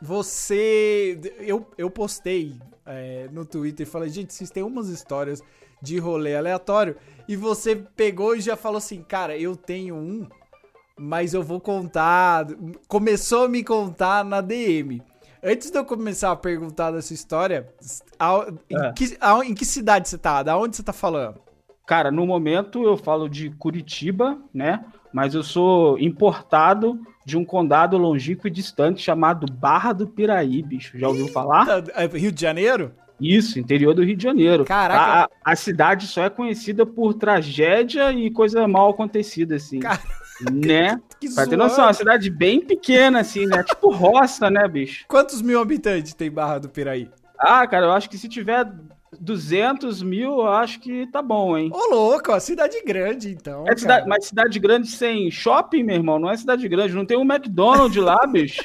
Speaker 1: você. Eu, eu postei é, no Twitter e falei, gente, vocês têm umas histórias de rolê aleatório. E você pegou e já falou assim, cara, eu tenho um, mas eu vou contar. Começou a me contar na DM. Antes de eu começar a perguntar dessa história, a- em,
Speaker 6: É.
Speaker 1: que, a- em que cidade você tá? Da onde você tá falando?
Speaker 6: Cara, no momento eu falo de Curitiba, né? Mas eu sou importado de um condado longínquo e distante chamado Barra do Piraí, bicho. Já ouviu falar?
Speaker 1: É Rio de Janeiro?
Speaker 6: Isso, interior do Rio de Janeiro.
Speaker 1: Caraca.
Speaker 6: A, a cidade só é conhecida por tragédia e coisa mal acontecida, assim.
Speaker 1: Cara,
Speaker 6: Né?
Speaker 1: Que
Speaker 6: Pra ter noção, é uma cidade bem pequena, assim, né? Tipo roça, né, bicho?
Speaker 1: Quantos mil habitantes tem Barra do Piraí?
Speaker 6: Ah, cara, eu acho que se tiver 200 mil, eu acho que tá bom, hein?
Speaker 1: Ô, louco, ó, cidade grande, então.
Speaker 6: É cidade, mas cidade grande sem shopping, meu irmão, não é cidade grande. Não tem um McDonald's lá, bicho.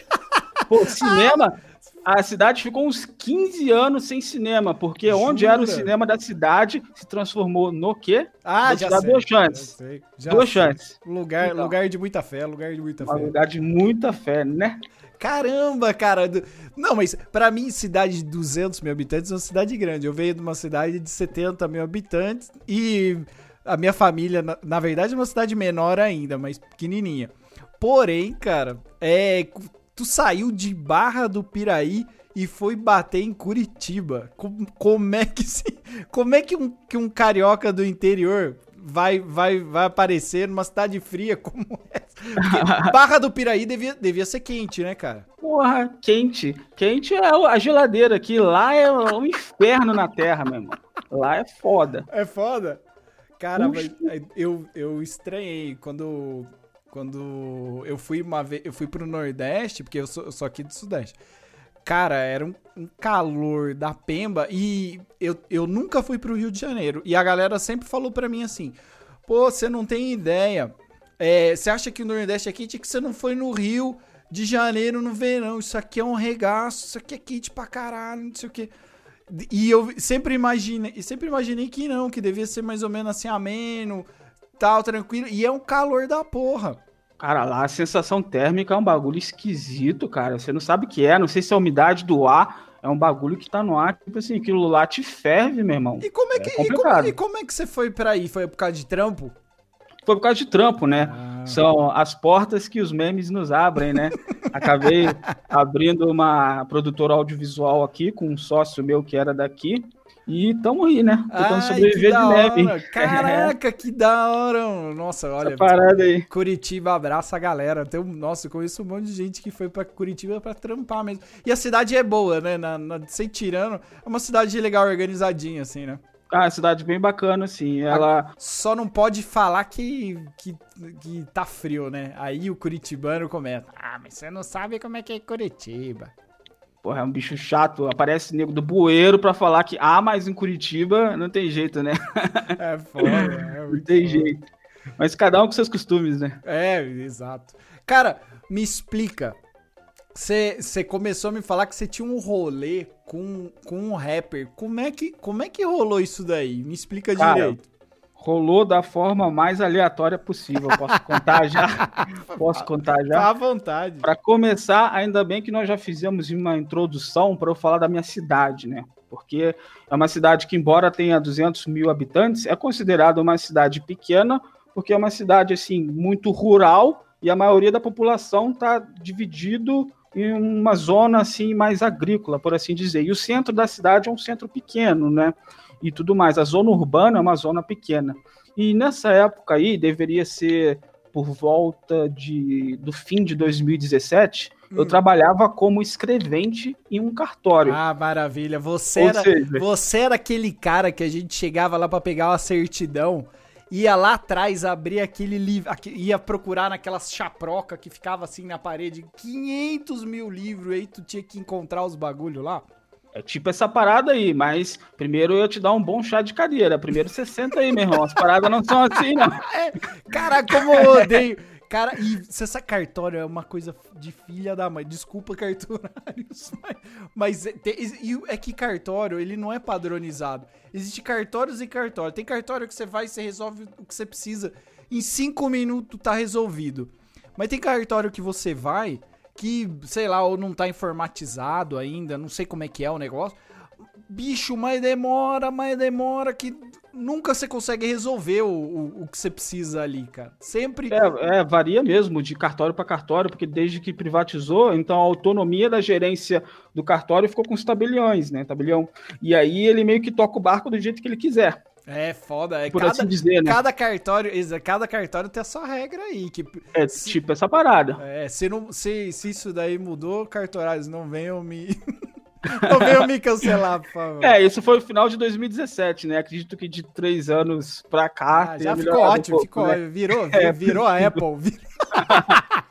Speaker 6: Pô, cinema. A cidade ficou uns 15 anos sem cinema, porque onde era o
Speaker 1: Jura?
Speaker 6: cinema da cidade se transformou no quê?
Speaker 1: Ah, já sei.
Speaker 6: duas chances.
Speaker 1: já sei, já
Speaker 6: Duas
Speaker 1: sei.
Speaker 6: chances.
Speaker 1: Lugar,
Speaker 6: Então.
Speaker 1: lugar de muita fé, lugar de muita fé.
Speaker 6: lugar de muita fé, né?
Speaker 1: Caramba, cara. Não, mas pra mim, cidade de 200 mil habitantes é uma cidade grande. Eu venho de uma cidade de 70 mil habitantes e a minha família, na, na verdade, é uma cidade menor ainda, mas pequenininha. Porém, cara, é. Tu saiu de Barra do Piraí e foi bater em Curitiba. Com- Como, é que se, como é que um, que um carioca do interior vai, vai, vai aparecer numa cidade fria como essa? Porque Barra do Piraí devia, devia ser quente, né, cara?
Speaker 6: Porra, quente. Quente é a geladeira aqui. Lá é um inferno na terra, meu irmão. Lá é foda.
Speaker 1: É foda. Cara, mas eu, eu estranhei quando, quando eu fui uma vez, eu fui pro Nordeste, porque eu sou, eu sou aqui do Sudeste. Cara, era um, um calor da pemba e eu, eu nunca fui pro Rio de Janeiro. E a galera sempre falou pra mim assim: pô, você não tem ideia. É, você acha que o Nordeste é quente que você não foi no Rio de Janeiro no verão. Isso aqui é um regaço, isso aqui é quente pra caralho, não sei o quê. E eu sempre imaginei, sempre imaginei que não, que devia ser mais ou menos assim ameno, tal, tranquilo. E é um calor da porra.
Speaker 6: Cara, lá a sensação térmica é um bagulho esquisito, cara. Você não sabe o que é, não sei se é a umidade do ar, é um bagulho que tá no ar, tipo assim, aquilo lá te ferve, meu irmão.
Speaker 1: E como é
Speaker 6: É
Speaker 1: que, e como, e como é que você foi pra aí? Foi por causa de trampo?
Speaker 6: Foi por causa de trampo, né?
Speaker 1: Ah.
Speaker 6: São as portas que os memes nos abrem, né? Acabei abrindo uma produtora audiovisual aqui com um sócio meu que era daqui. E tamo aí, né? Tentando sobreviver de meme.
Speaker 1: hora. Caraca, que da hora. Nossa, olha,
Speaker 6: Essa parada aí.
Speaker 1: Curitiba abraça a galera. Tem um, nossa, eu conheço um monte de gente que foi pra Curitiba pra trampar mesmo. E a cidade é boa, né? Na, na, sem tirando, é uma cidade legal, organizadinha, assim, né?
Speaker 6: Ah, cidade bem bacana, assim. Ela.
Speaker 1: Só não pode falar que, que, que tá frio, né? Aí o curitibano comenta. Ah, mas você não sabe como é que é Curitiba.
Speaker 6: Porra, é um bicho chato. Aparece nego do bueiro pra falar que, ah, mas em Curitiba não tem jeito, né?
Speaker 1: É foda, é
Speaker 6: Não tem
Speaker 1: foda.
Speaker 6: jeito. Mas cada um com seus costumes, né?
Speaker 1: É, exato. Cara, me explica. Você começou a me falar que você tinha um rolê com, com um rapper. Como é, que, como é que rolou isso daí? Me explica
Speaker 6: Cara,
Speaker 1: direito.
Speaker 6: Rolou da forma mais aleatória possível. Posso contar já? Posso contar já?
Speaker 1: Tá à vontade.
Speaker 6: Para começar, ainda bem que nós já fizemos uma introdução para eu falar da minha cidade, né? Porque é uma cidade que, embora tenha 200 mil habitantes, é considerada uma cidade pequena, porque é uma cidade assim muito rural e a maioria da população está dividido em uma zona assim mais agrícola, por assim dizer. E o centro da cidade é um centro pequeno, né? E tudo mais. A zona urbana é uma zona pequena. E nessa época aí deveria ser por volta de, do fim de 2017, eu
Speaker 1: Hum.
Speaker 6: trabalhava como escrevente em um cartório.
Speaker 1: Ah, maravilha. Você era,
Speaker 6: seja-
Speaker 1: você era aquele cara que a gente chegava lá pra pegar uma certidão, ia lá atrás, abrir aquele livro, ia procurar naquelas chaproca que ficava assim na parede, 500 mil livros, aí tu tinha que encontrar os bagulho lá.
Speaker 6: É tipo essa parada aí, mas primeiro eu te dar um bom chá de cadeira. Primeiro você senta aí, meu irmão. As paradas não são assim, não.
Speaker 1: Cara, como eu odeio. Cara, e se essa cartório é uma coisa de filha da mãe. Desculpa, cartorários. Mas, é, é que cartório, ele não é padronizado. Existe cartórios e cartório. Tem cartório que você vai e você resolve o que você precisa. Em cinco minutos tá resolvido. Mas tem cartório que você vai que, sei lá, ou não tá informatizado ainda, não sei como é que é o negócio. Bicho, mas demora, mas demora que nunca você consegue resolver o, o, o que você precisa ali, cara. Sempre.
Speaker 6: É, é, varia mesmo de cartório para cartório, porque desde que privatizou, então a autonomia da gerência do cartório ficou com os tabeliões, né? Tabelião. E aí ele meio que toca o barco do jeito que ele quiser.
Speaker 1: É foda, é
Speaker 6: Por
Speaker 1: cada,
Speaker 6: assim dizer, né?
Speaker 1: cada cartório, cada cartório tem a sua regra aí, que
Speaker 6: É tipo essa parada.
Speaker 1: é, se não se, se isso daí mudou, cartorários não venham me não venham me cancelar, por favor.
Speaker 6: É, isso foi o final de 2017, né? Acredito que de três anos pra cá.
Speaker 1: Ah, já ficou
Speaker 6: melhorado um
Speaker 1: ótimo,
Speaker 6: pouco,
Speaker 1: ficou,
Speaker 6: né?
Speaker 1: virou,
Speaker 6: É,
Speaker 1: virou a Apple. vir-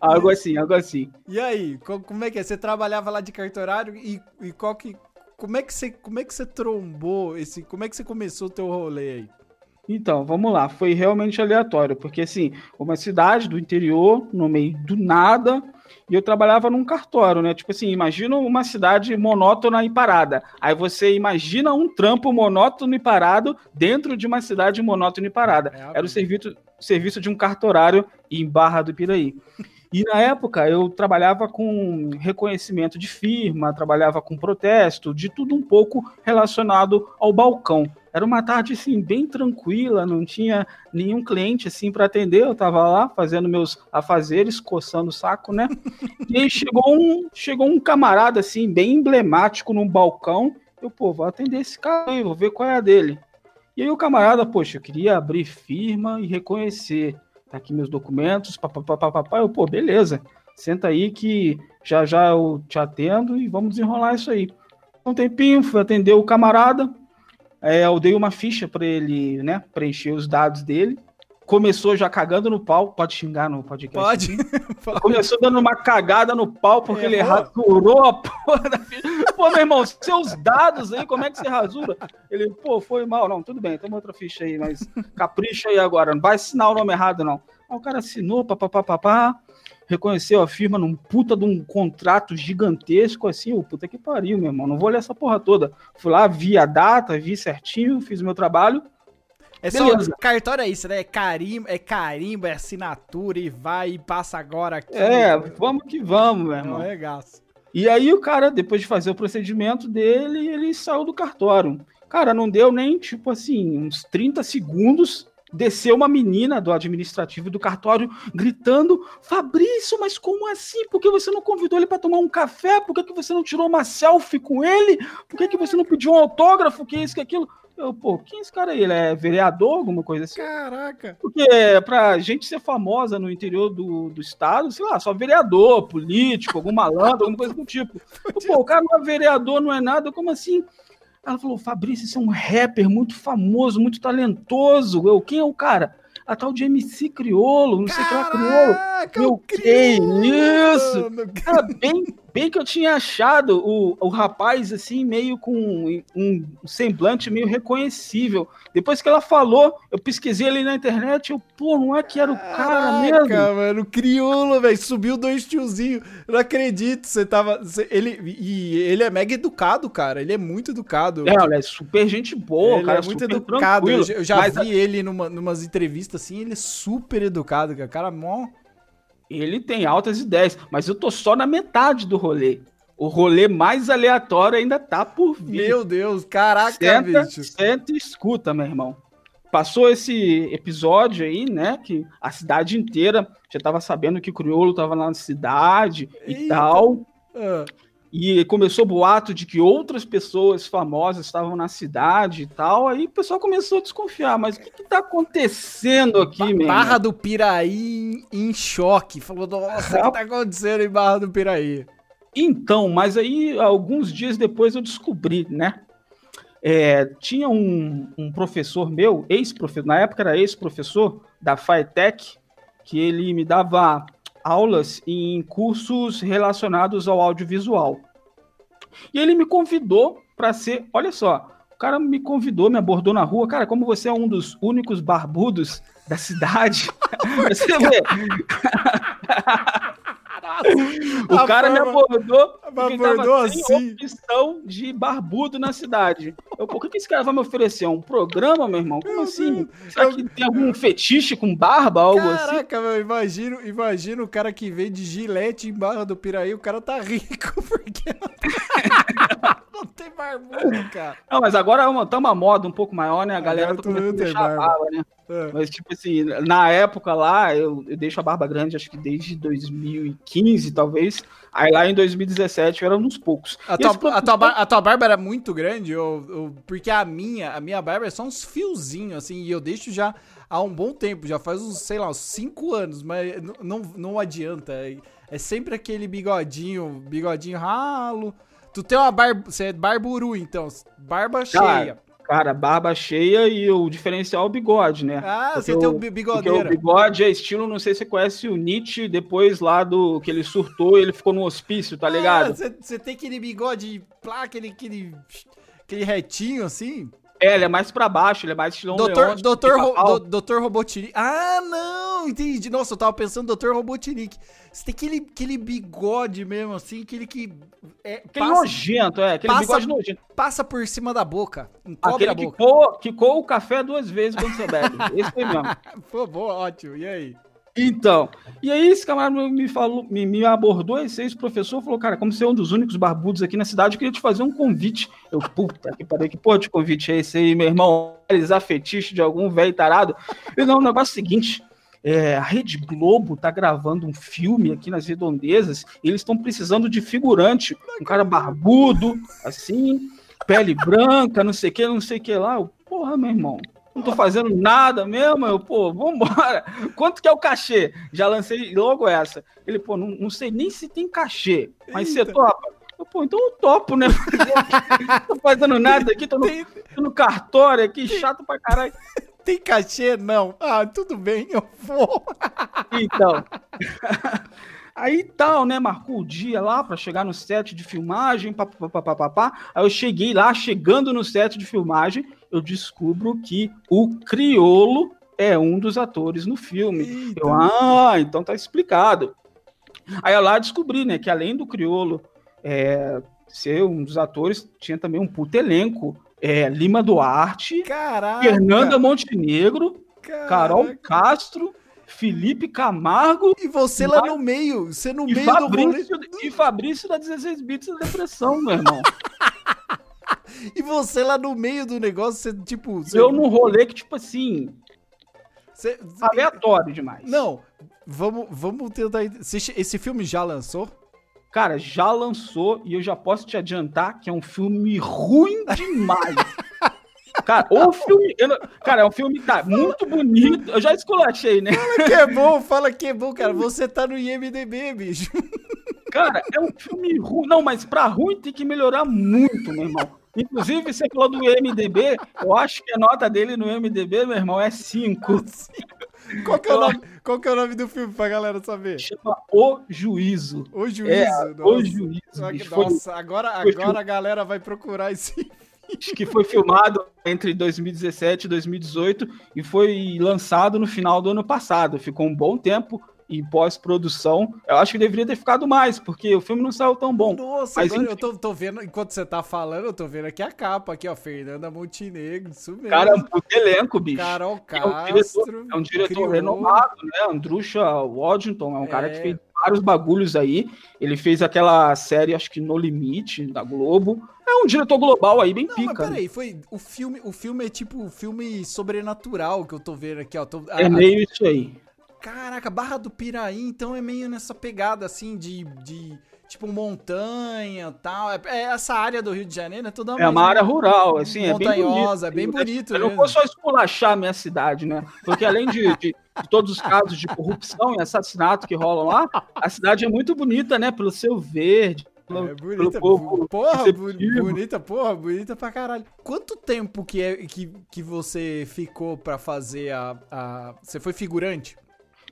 Speaker 6: algo assim, algo assim.
Speaker 1: E aí, co- como é que é? Você trabalhava lá de cartorário e, e qual que como é que você como é que você trombou esse, como é que você começou o teu rolê aí?
Speaker 6: Então, vamos lá. Foi realmente aleatório, porque assim, uma cidade do interior, no meio do nada, e eu trabalhava num cartório, né? Tipo assim, imagina uma cidade monótona e parada. Aí você imagina um trampo monótono e parado dentro de uma cidade monótona e parada.
Speaker 1: É
Speaker 6: Era o serviço, serviço de um cartorário em Barra do Piraí. E na época eu trabalhava com reconhecimento de firma, trabalhava com protesto, de tudo um pouco relacionado ao balcão. Era uma tarde assim bem tranquila, não tinha nenhum cliente assim para atender. Eu tava lá fazendo meus afazeres, coçando o saco, né? E aí chegou um, chegou um camarada assim bem emblemático num balcão. Eu, pô, vou atender esse cara aí, vou ver qual é a dele. E aí o camarada, poxa, eu queria abrir firma e reconhecer. Tá aqui meus documentos, papapá. Eu, pô, beleza. Senta aí que já já eu te atendo e vamos desenrolar isso aí. Um tempinho, fui atender o camarada. É, eu dei uma ficha para ele, né, preencher os dados dele. Começou já cagando no pau. Pode xingar no podcast?
Speaker 1: Pode.
Speaker 6: aqui? Começou dando uma cagada no pau porque ele
Speaker 1: Errou?
Speaker 6: rasurou a porra da. Pô, meu irmão, seus dados aí, como é que você rasura? Ele, pô, foi mal. Não, tudo bem, toma outra ficha aí, mas capricha aí agora. Não vai assinar o nome errado, não. Aí o cara assinou, papapá, reconheceu a firma num puta de um contrato gigantesco, assim, o puta que pariu, meu irmão. Não vou ler essa porra toda. Fui lá, vi a data, vi certinho, fiz o meu trabalho.
Speaker 1: É só
Speaker 6: Beleza.
Speaker 1: cartório é isso, né? É carimbo, é carimbo, é assinatura e vai e passa agora aqui.
Speaker 6: É, vamos que vamos, meu
Speaker 1: é
Speaker 6: irmão.
Speaker 1: regaço.
Speaker 6: E aí o cara, depois de fazer o procedimento dele, ele saiu do cartório. Cara, não deu nem, tipo assim, uns 30 segundos. Desceu uma menina do administrativo do cartório gritando: Fabrício, mas como assim? Por que você não convidou ele para tomar um café? Por que, que você não tirou uma selfie com ele? Por que, que você não pediu um autógrafo? Que isso, que aquilo? Eu, pô, quem é esse cara aí? Ele é vereador, alguma coisa assim?
Speaker 1: Caraca.
Speaker 6: Porque pra gente ser famosa no interior do, do estado, sei lá, só vereador, político, algum malandro, alguma coisa do tipo. Eu, Pô, o cara não é vereador, não é nada, como assim? Ela falou, Fabrício, você é um rapper muito famoso, muito talentoso. Eu, quem é o cara? A tal de MC Criolo, não sei o que lá, Criolo. Que
Speaker 1: crioulo,
Speaker 6: isso? Cara, bem, bem que eu tinha achado o, o rapaz, assim, meio com um, semblante meio reconhecível. Depois que ela falou, eu pesquisei ali na internet, eu, pô, não é que era o cara mesmo?
Speaker 1: Caraca, mano, crioulo, velho, subiu dois tiozinhos. Não acredito, você tava. você- ele, e ele é mega educado, cara. Ele é muito educado.
Speaker 6: É, olha, é super gente boa,
Speaker 1: ele
Speaker 6: cara,
Speaker 1: é muito educado. Eu,
Speaker 6: tranquilo.
Speaker 1: já- eu já
Speaker 6: mas
Speaker 1: vi ele numa, numas entrevistas assim, ele é super educado, cara. Cara, mó.
Speaker 6: Ele tem altas ideias, mas eu tô só na metade do rolê. O rolê mais aleatório ainda tá por vir.
Speaker 1: Meu Deus, caraca,
Speaker 6: Senta,
Speaker 1: bicho.
Speaker 6: senta e escuta, meu irmão. Passou esse episódio aí, né? Que a cidade inteira já tava sabendo que o Criolo tava lá na cidade e
Speaker 1: Eita.
Speaker 6: tal.
Speaker 1: Ah,
Speaker 6: E começou boato de que outras pessoas famosas estavam na cidade e tal. Aí o pessoal começou a desconfiar. Mas o que, que tá acontecendo aqui, meu?
Speaker 1: Barra do Piraí em, choque. Falou, nossa, o que tá acontecendo em Barra do Piraí?
Speaker 6: Então, mas aí alguns dias depois eu descobri, né? É, tinha um, um professor meu, ex-professor, na época era ex-professor da FAETEC, que ele me dava aulas em cursos relacionados ao audiovisual. E ele me convidou para ser, olha só, o cara me convidou, me abordou na rua, cara, como você é um dos únicos barbudos da cidade, você vê, o cara me abordou, porque
Speaker 1: abordou assim.
Speaker 6: opção de barbudo na cidade. Eu, o que que esse cara vai me oferecer? Um programa, meu irmão? Como assim? Será que tem algum fetiche com barba, algo assim?
Speaker 1: Caraca, meu, imagino, imagino o cara que vem de gilete em Barra do Piraí, o cara tá rico porque não tem, barbudo, cara.
Speaker 6: Não, mas agora tá uma moda um pouco maior, né? A galera tá começando a deixar
Speaker 1: barba,
Speaker 6: né?
Speaker 1: É.
Speaker 6: Mas, tipo assim, na época lá, eu, eu deixo a barba grande, acho que desde 2015, talvez. Aí lá em 2017 eu era um dos poucos.
Speaker 1: A tua, a, tua, a tua barba era muito grande, ou, ou- porque a minha, a minha barba é só uns fiozinhos, assim, e eu deixo já há um bom tempo, já faz uns, sei lá, uns 5 anos, mas não, não adianta. É, é sempre aquele bigodinho, bigodinho ralo. Tu tem uma barba. Você é barburu, então. Barba cheia.
Speaker 6: Cara, barba cheia e o diferencial é o bigode, né?
Speaker 1: Ah,
Speaker 6: Porque
Speaker 1: você tem o
Speaker 6: o-
Speaker 1: bi-
Speaker 6: Porque o bigode é estilo, não sei se você conhece o Nietzsche, depois lá do que ele surtou, ele ficou no hospício, tá ligado?
Speaker 1: Ah, Você você tem aquele bigode, plá, aquele, aquele, aquele retinho assim.
Speaker 6: É, ele é mais pra baixo, ele é mais estilão
Speaker 1: Doutor,
Speaker 6: Leôncio,
Speaker 1: doutor, Ro- do- doutor Robotnik. Ah, não, entendi. Nossa, eu tava pensando Doutor Robotnik. Você tem aquele, aquele bigode mesmo, assim, aquele que é,
Speaker 6: Aquele
Speaker 1: passa,
Speaker 6: nojento, é, aquele
Speaker 1: passa-
Speaker 6: bigode nojento.
Speaker 1: passa por cima da boca, encobre
Speaker 6: Aquele
Speaker 1: a
Speaker 6: que
Speaker 1: boca.
Speaker 6: que coa o café duas vezes quando você bebe. Esse aí mesmo.
Speaker 1: Pô, boa, ótimo. E aí?
Speaker 6: Então, e aí esse camarada me falou, me, me abordou, esse ex-professor falou, cara, como você é um dos únicos barbudos aqui na cidade, eu queria te fazer um convite. Eu, puta que pariu, que porra de convite é esse aí, meu irmão? Realizar fetiche de algum velho tarado? E não, o negócio é o seguinte, é, a Rede Globo tá gravando um filme aqui nas redondezas e eles estão precisando de figurante, um cara barbudo, assim, pele branca, não sei o que, não sei o que lá. Eu, porra, meu irmão, não tô fazendo nada mesmo, eu, pô, vambora. Quanto que é o cachê? Já lancei logo essa. Ele, pô, não, não sei nem se tem cachê, mas você topa? Eu, pô, então eu topo, né? tô fazendo nada aqui, tô no, tô no cartório aqui, chato pra caralho.
Speaker 1: tem cachê? Não. Ah, tudo bem, eu vou.
Speaker 6: Então. Aí tal, né? Marcou o dia lá pra chegar no set de filmagem, papapá. Aí eu cheguei lá, chegando no set de filmagem, eu descubro que o Criolo é um dos atores no filme. Eu, ah, então tá explicado. Aí eu lá descobri, né, que além do Criolo é, ser um dos atores, tinha também um puto elenco. É, Lima Duarte,
Speaker 1: Caraca.
Speaker 6: Fernanda Montenegro,
Speaker 1: caraca.
Speaker 6: Carol Castro, Felipe Camargo
Speaker 1: E você lá no meio, você no meio do rolê.
Speaker 6: Fabrício, e Fabrício da 16 bits da depressão, meu irmão.
Speaker 1: E você lá no meio do negócio, você, tipo. Você,
Speaker 6: Eu num rolê que, tipo assim,
Speaker 1: você-
Speaker 6: aleatório demais.
Speaker 1: Não, vamos, vamos tentar. Esse, filme já lançou?
Speaker 6: Cara, já lançou e eu já posso te adiantar que é um filme ruim demais. Cara, o filme. não- cara, é um filme tá muito bonito. Eu já esculachei, né?
Speaker 1: Fala que é bom, fala que é bom, cara. Você tá no IMDB, bicho.
Speaker 6: Cara, é um filme ruim. Não, mas pra ruim tem que melhorar muito, meu irmão. Inclusive, você falou do MDB, eu acho que a nota dele no MDB, meu irmão, é 5.
Speaker 1: Qual que, é o nome, qual que é o nome do filme pra galera saber?
Speaker 6: Chama O Juízo.
Speaker 1: O Juízo.
Speaker 6: É,
Speaker 1: nossa.
Speaker 6: O Juízo. Foi-
Speaker 1: Nossa, agora, agora a galera vai procurar esse.
Speaker 6: Acho que foi filmado entre 2017 e 2018 e foi lançado no final do ano passado. Ficou um bom tempo em pós-produção. Eu acho que deveria ter ficado mais, porque o filme não saiu tão bom.
Speaker 1: Nossa,
Speaker 6: Mas
Speaker 1: agora
Speaker 6: enfim.
Speaker 1: eu tô, tô vendo, enquanto você tá falando, eu tô vendo aqui a capa, aqui, ó. Fernanda Montenegro, isso mesmo.
Speaker 6: Cara, é um puto elenco, bicho.
Speaker 1: Carol
Speaker 6: É um
Speaker 1: Castro.
Speaker 6: diretor, é um diretor renomado, né? Andrusha Waddington é um cara
Speaker 1: É.
Speaker 6: que fez vários bagulhos aí. Ele fez aquela série, acho que No Limite, da Globo. É um diretor global aí, bem
Speaker 1: Não,
Speaker 6: pica.
Speaker 1: mas
Speaker 6: né?
Speaker 1: peraí, foi. O filme, o filme é tipo um filme sobrenatural que eu tô vendo aqui, ó. Tô- a-
Speaker 6: É
Speaker 1: a-
Speaker 6: meio isso aí.
Speaker 1: Caraca, Barra do Piraí, então é meio nessa pegada assim de. de tipo montanha e tal. É, é essa área do Rio de Janeiro, é toda
Speaker 6: É uma área rural, assim, é bem bonito.
Speaker 1: montanhosa, é bem bonito.
Speaker 6: Eu não vou só esculachar a minha cidade, né? Porque além de, de- de todos os casos de corrupção e assassinato que rolam lá, a cidade é muito bonita, né? Pelo seu verde, pelo,
Speaker 1: É bonita,
Speaker 6: povo
Speaker 1: porra,
Speaker 6: receptivo.
Speaker 1: bonita, porra, bonita pra caralho. Quanto tempo que, é, que, que você ficou pra fazer a, a... Você foi figurante?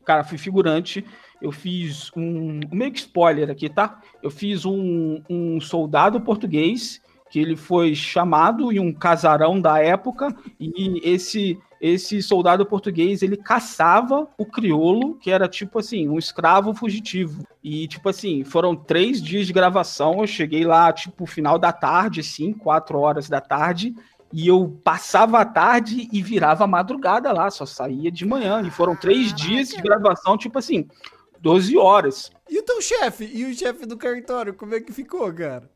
Speaker 6: Cara, fui figurante. Eu fiz um. Meio que spoiler aqui, tá? Eu fiz um, um soldado português que ele foi chamado em um casarão da época e esse esse soldado português ele caçava o criolo que era tipo assim um escravo fugitivo e tipo assim foram três dias de gravação eu cheguei lá tipo final da tarde assim quatro horas da tarde e eu passava a tarde e virava a madrugada lá, só saía de manhã. E foram três dias de gravação, tipo assim, 12 horas.
Speaker 1: E o teu chefe? E o chefe do cartório, como é que ficou, cara?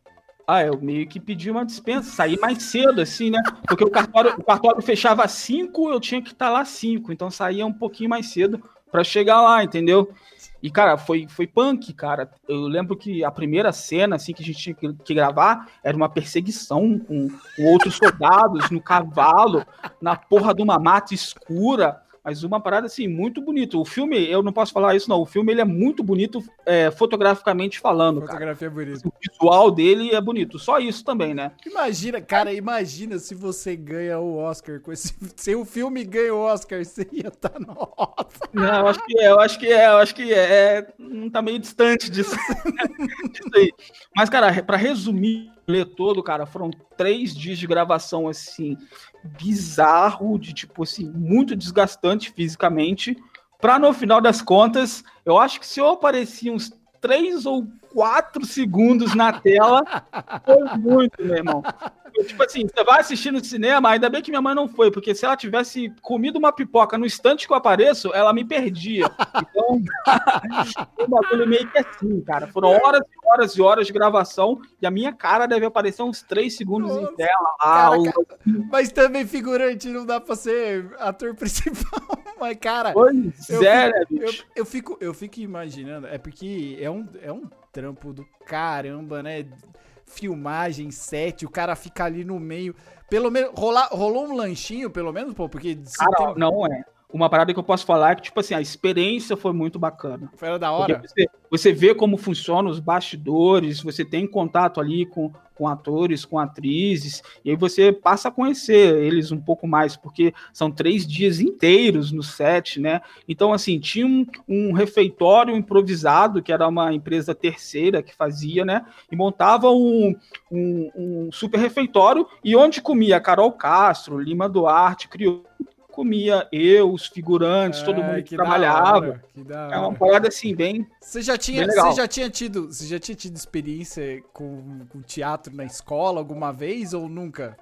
Speaker 6: Ah, eu meio que pedi uma dispensa, saí mais cedo, assim, né? Porque o cartório, o cartório fechava às 5, eu tinha que estar lá às 5, então saía um pouquinho mais cedo para chegar lá, entendeu? E, cara, foi, foi punk, cara. Eu lembro que a primeira cena, assim, que a gente tinha que, que gravar era uma perseguição com, com outros soldados no cavalo, na porra de uma mata escura. Mas uma parada, assim, muito bonito. O filme, eu não posso falar isso, não. O filme, ele é muito bonito é, fotograficamente falando, cara.
Speaker 1: Fotografia bonita.
Speaker 6: O visual dele é bonito. Só isso também, né?
Speaker 1: Imagina, cara, imagina se você ganha o Oscar com esse. Se o filme ganha o Oscar, você ia estar no Oscar.
Speaker 6: Não, eu acho que é, eu acho que é, eu acho que é. é não tá meio distante disso, disso aí. Mas, cara, pra resumir ler todo, cara, foram três dias de gravação, assim, bizarro, de tipo assim, muito desgastante fisicamente. Pra no final das contas, eu acho que se eu aparecia uns três ou quatro segundos na tela, foi muito, meu irmão. Tipo assim, você vai assistir no cinema, ainda bem que minha mãe não foi, porque se ela tivesse comido uma pipoca no instante que eu apareço, ela me perdia. Então, o bagulho meio que assim, cara. Foram horas e horas e horas de gravação e a minha cara deve aparecer uns três segundos
Speaker 1: Nossa,
Speaker 6: em tela. Ah,
Speaker 1: cara,
Speaker 6: o-
Speaker 1: mas também figurante não dá pra ser ator principal. Mas, cara,
Speaker 6: Pois
Speaker 1: eu
Speaker 6: é,
Speaker 1: fico-
Speaker 6: né,
Speaker 1: eu,
Speaker 6: bicho?
Speaker 1: eu fico, eu fico imaginando, é porque é um, é um trampo do caramba, né? Filmagem, set, o cara fica ali no meio. Pelo menos, rolar, rolou um lanchinho, pelo menos, pô, porque
Speaker 6: Cara,
Speaker 1: tem-
Speaker 6: não é. Uma parada que eu posso falar é que, tipo assim, a experiência foi muito bacana.
Speaker 1: foi da hora.
Speaker 6: Você, você vê como funcionam os bastidores, você tem contato ali com, com atores, com atrizes, e aí você passa a conhecer eles um pouco mais, porque são três dias inteiros no set, né? Então, assim, tinha um, um refeitório improvisado, que era uma empresa terceira que fazia, né? E montava um, um, um super refeitório, e onde comia Carol Castro, Lima Duarte, Criou. Comia eu, os figurantes, todo
Speaker 1: Ai,
Speaker 6: mundo que,
Speaker 1: da
Speaker 6: trabalhava.
Speaker 1: hora, que da
Speaker 6: É uma parada assim, bem.
Speaker 1: Você já tinha,
Speaker 6: Bem legal.
Speaker 1: você já tinha tido, você já tinha tido experiência com, com teatro na escola alguma vez ou nunca?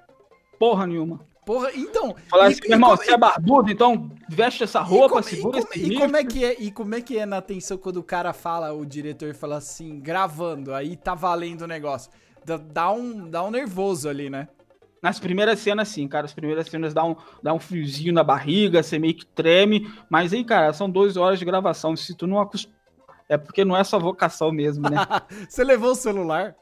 Speaker 6: Porra nenhuma.
Speaker 1: Porra, então.
Speaker 6: Falar
Speaker 1: e-
Speaker 6: assim,
Speaker 1: e
Speaker 6: meu irmão,
Speaker 1: como-
Speaker 6: você é barbudo, então veste essa
Speaker 1: e
Speaker 6: roupa,
Speaker 1: como-
Speaker 6: segura
Speaker 1: e, como,
Speaker 6: esse
Speaker 1: e
Speaker 6: bico.
Speaker 1: como é que é e como é que é na atenção quando o cara fala, o diretor fala assim, gravando, aí tá valendo o negócio. Dá, dá um, dá um nervoso ali, né?
Speaker 6: Nas primeiras cenas, sim, cara. As primeiras cenas dá um, dá um friozinho na barriga, você meio que treme. Mas aí, cara, são 12 horas de gravação. Se tu não acostuma. É porque não é sua vocação mesmo, né?
Speaker 1: Você levou o celular?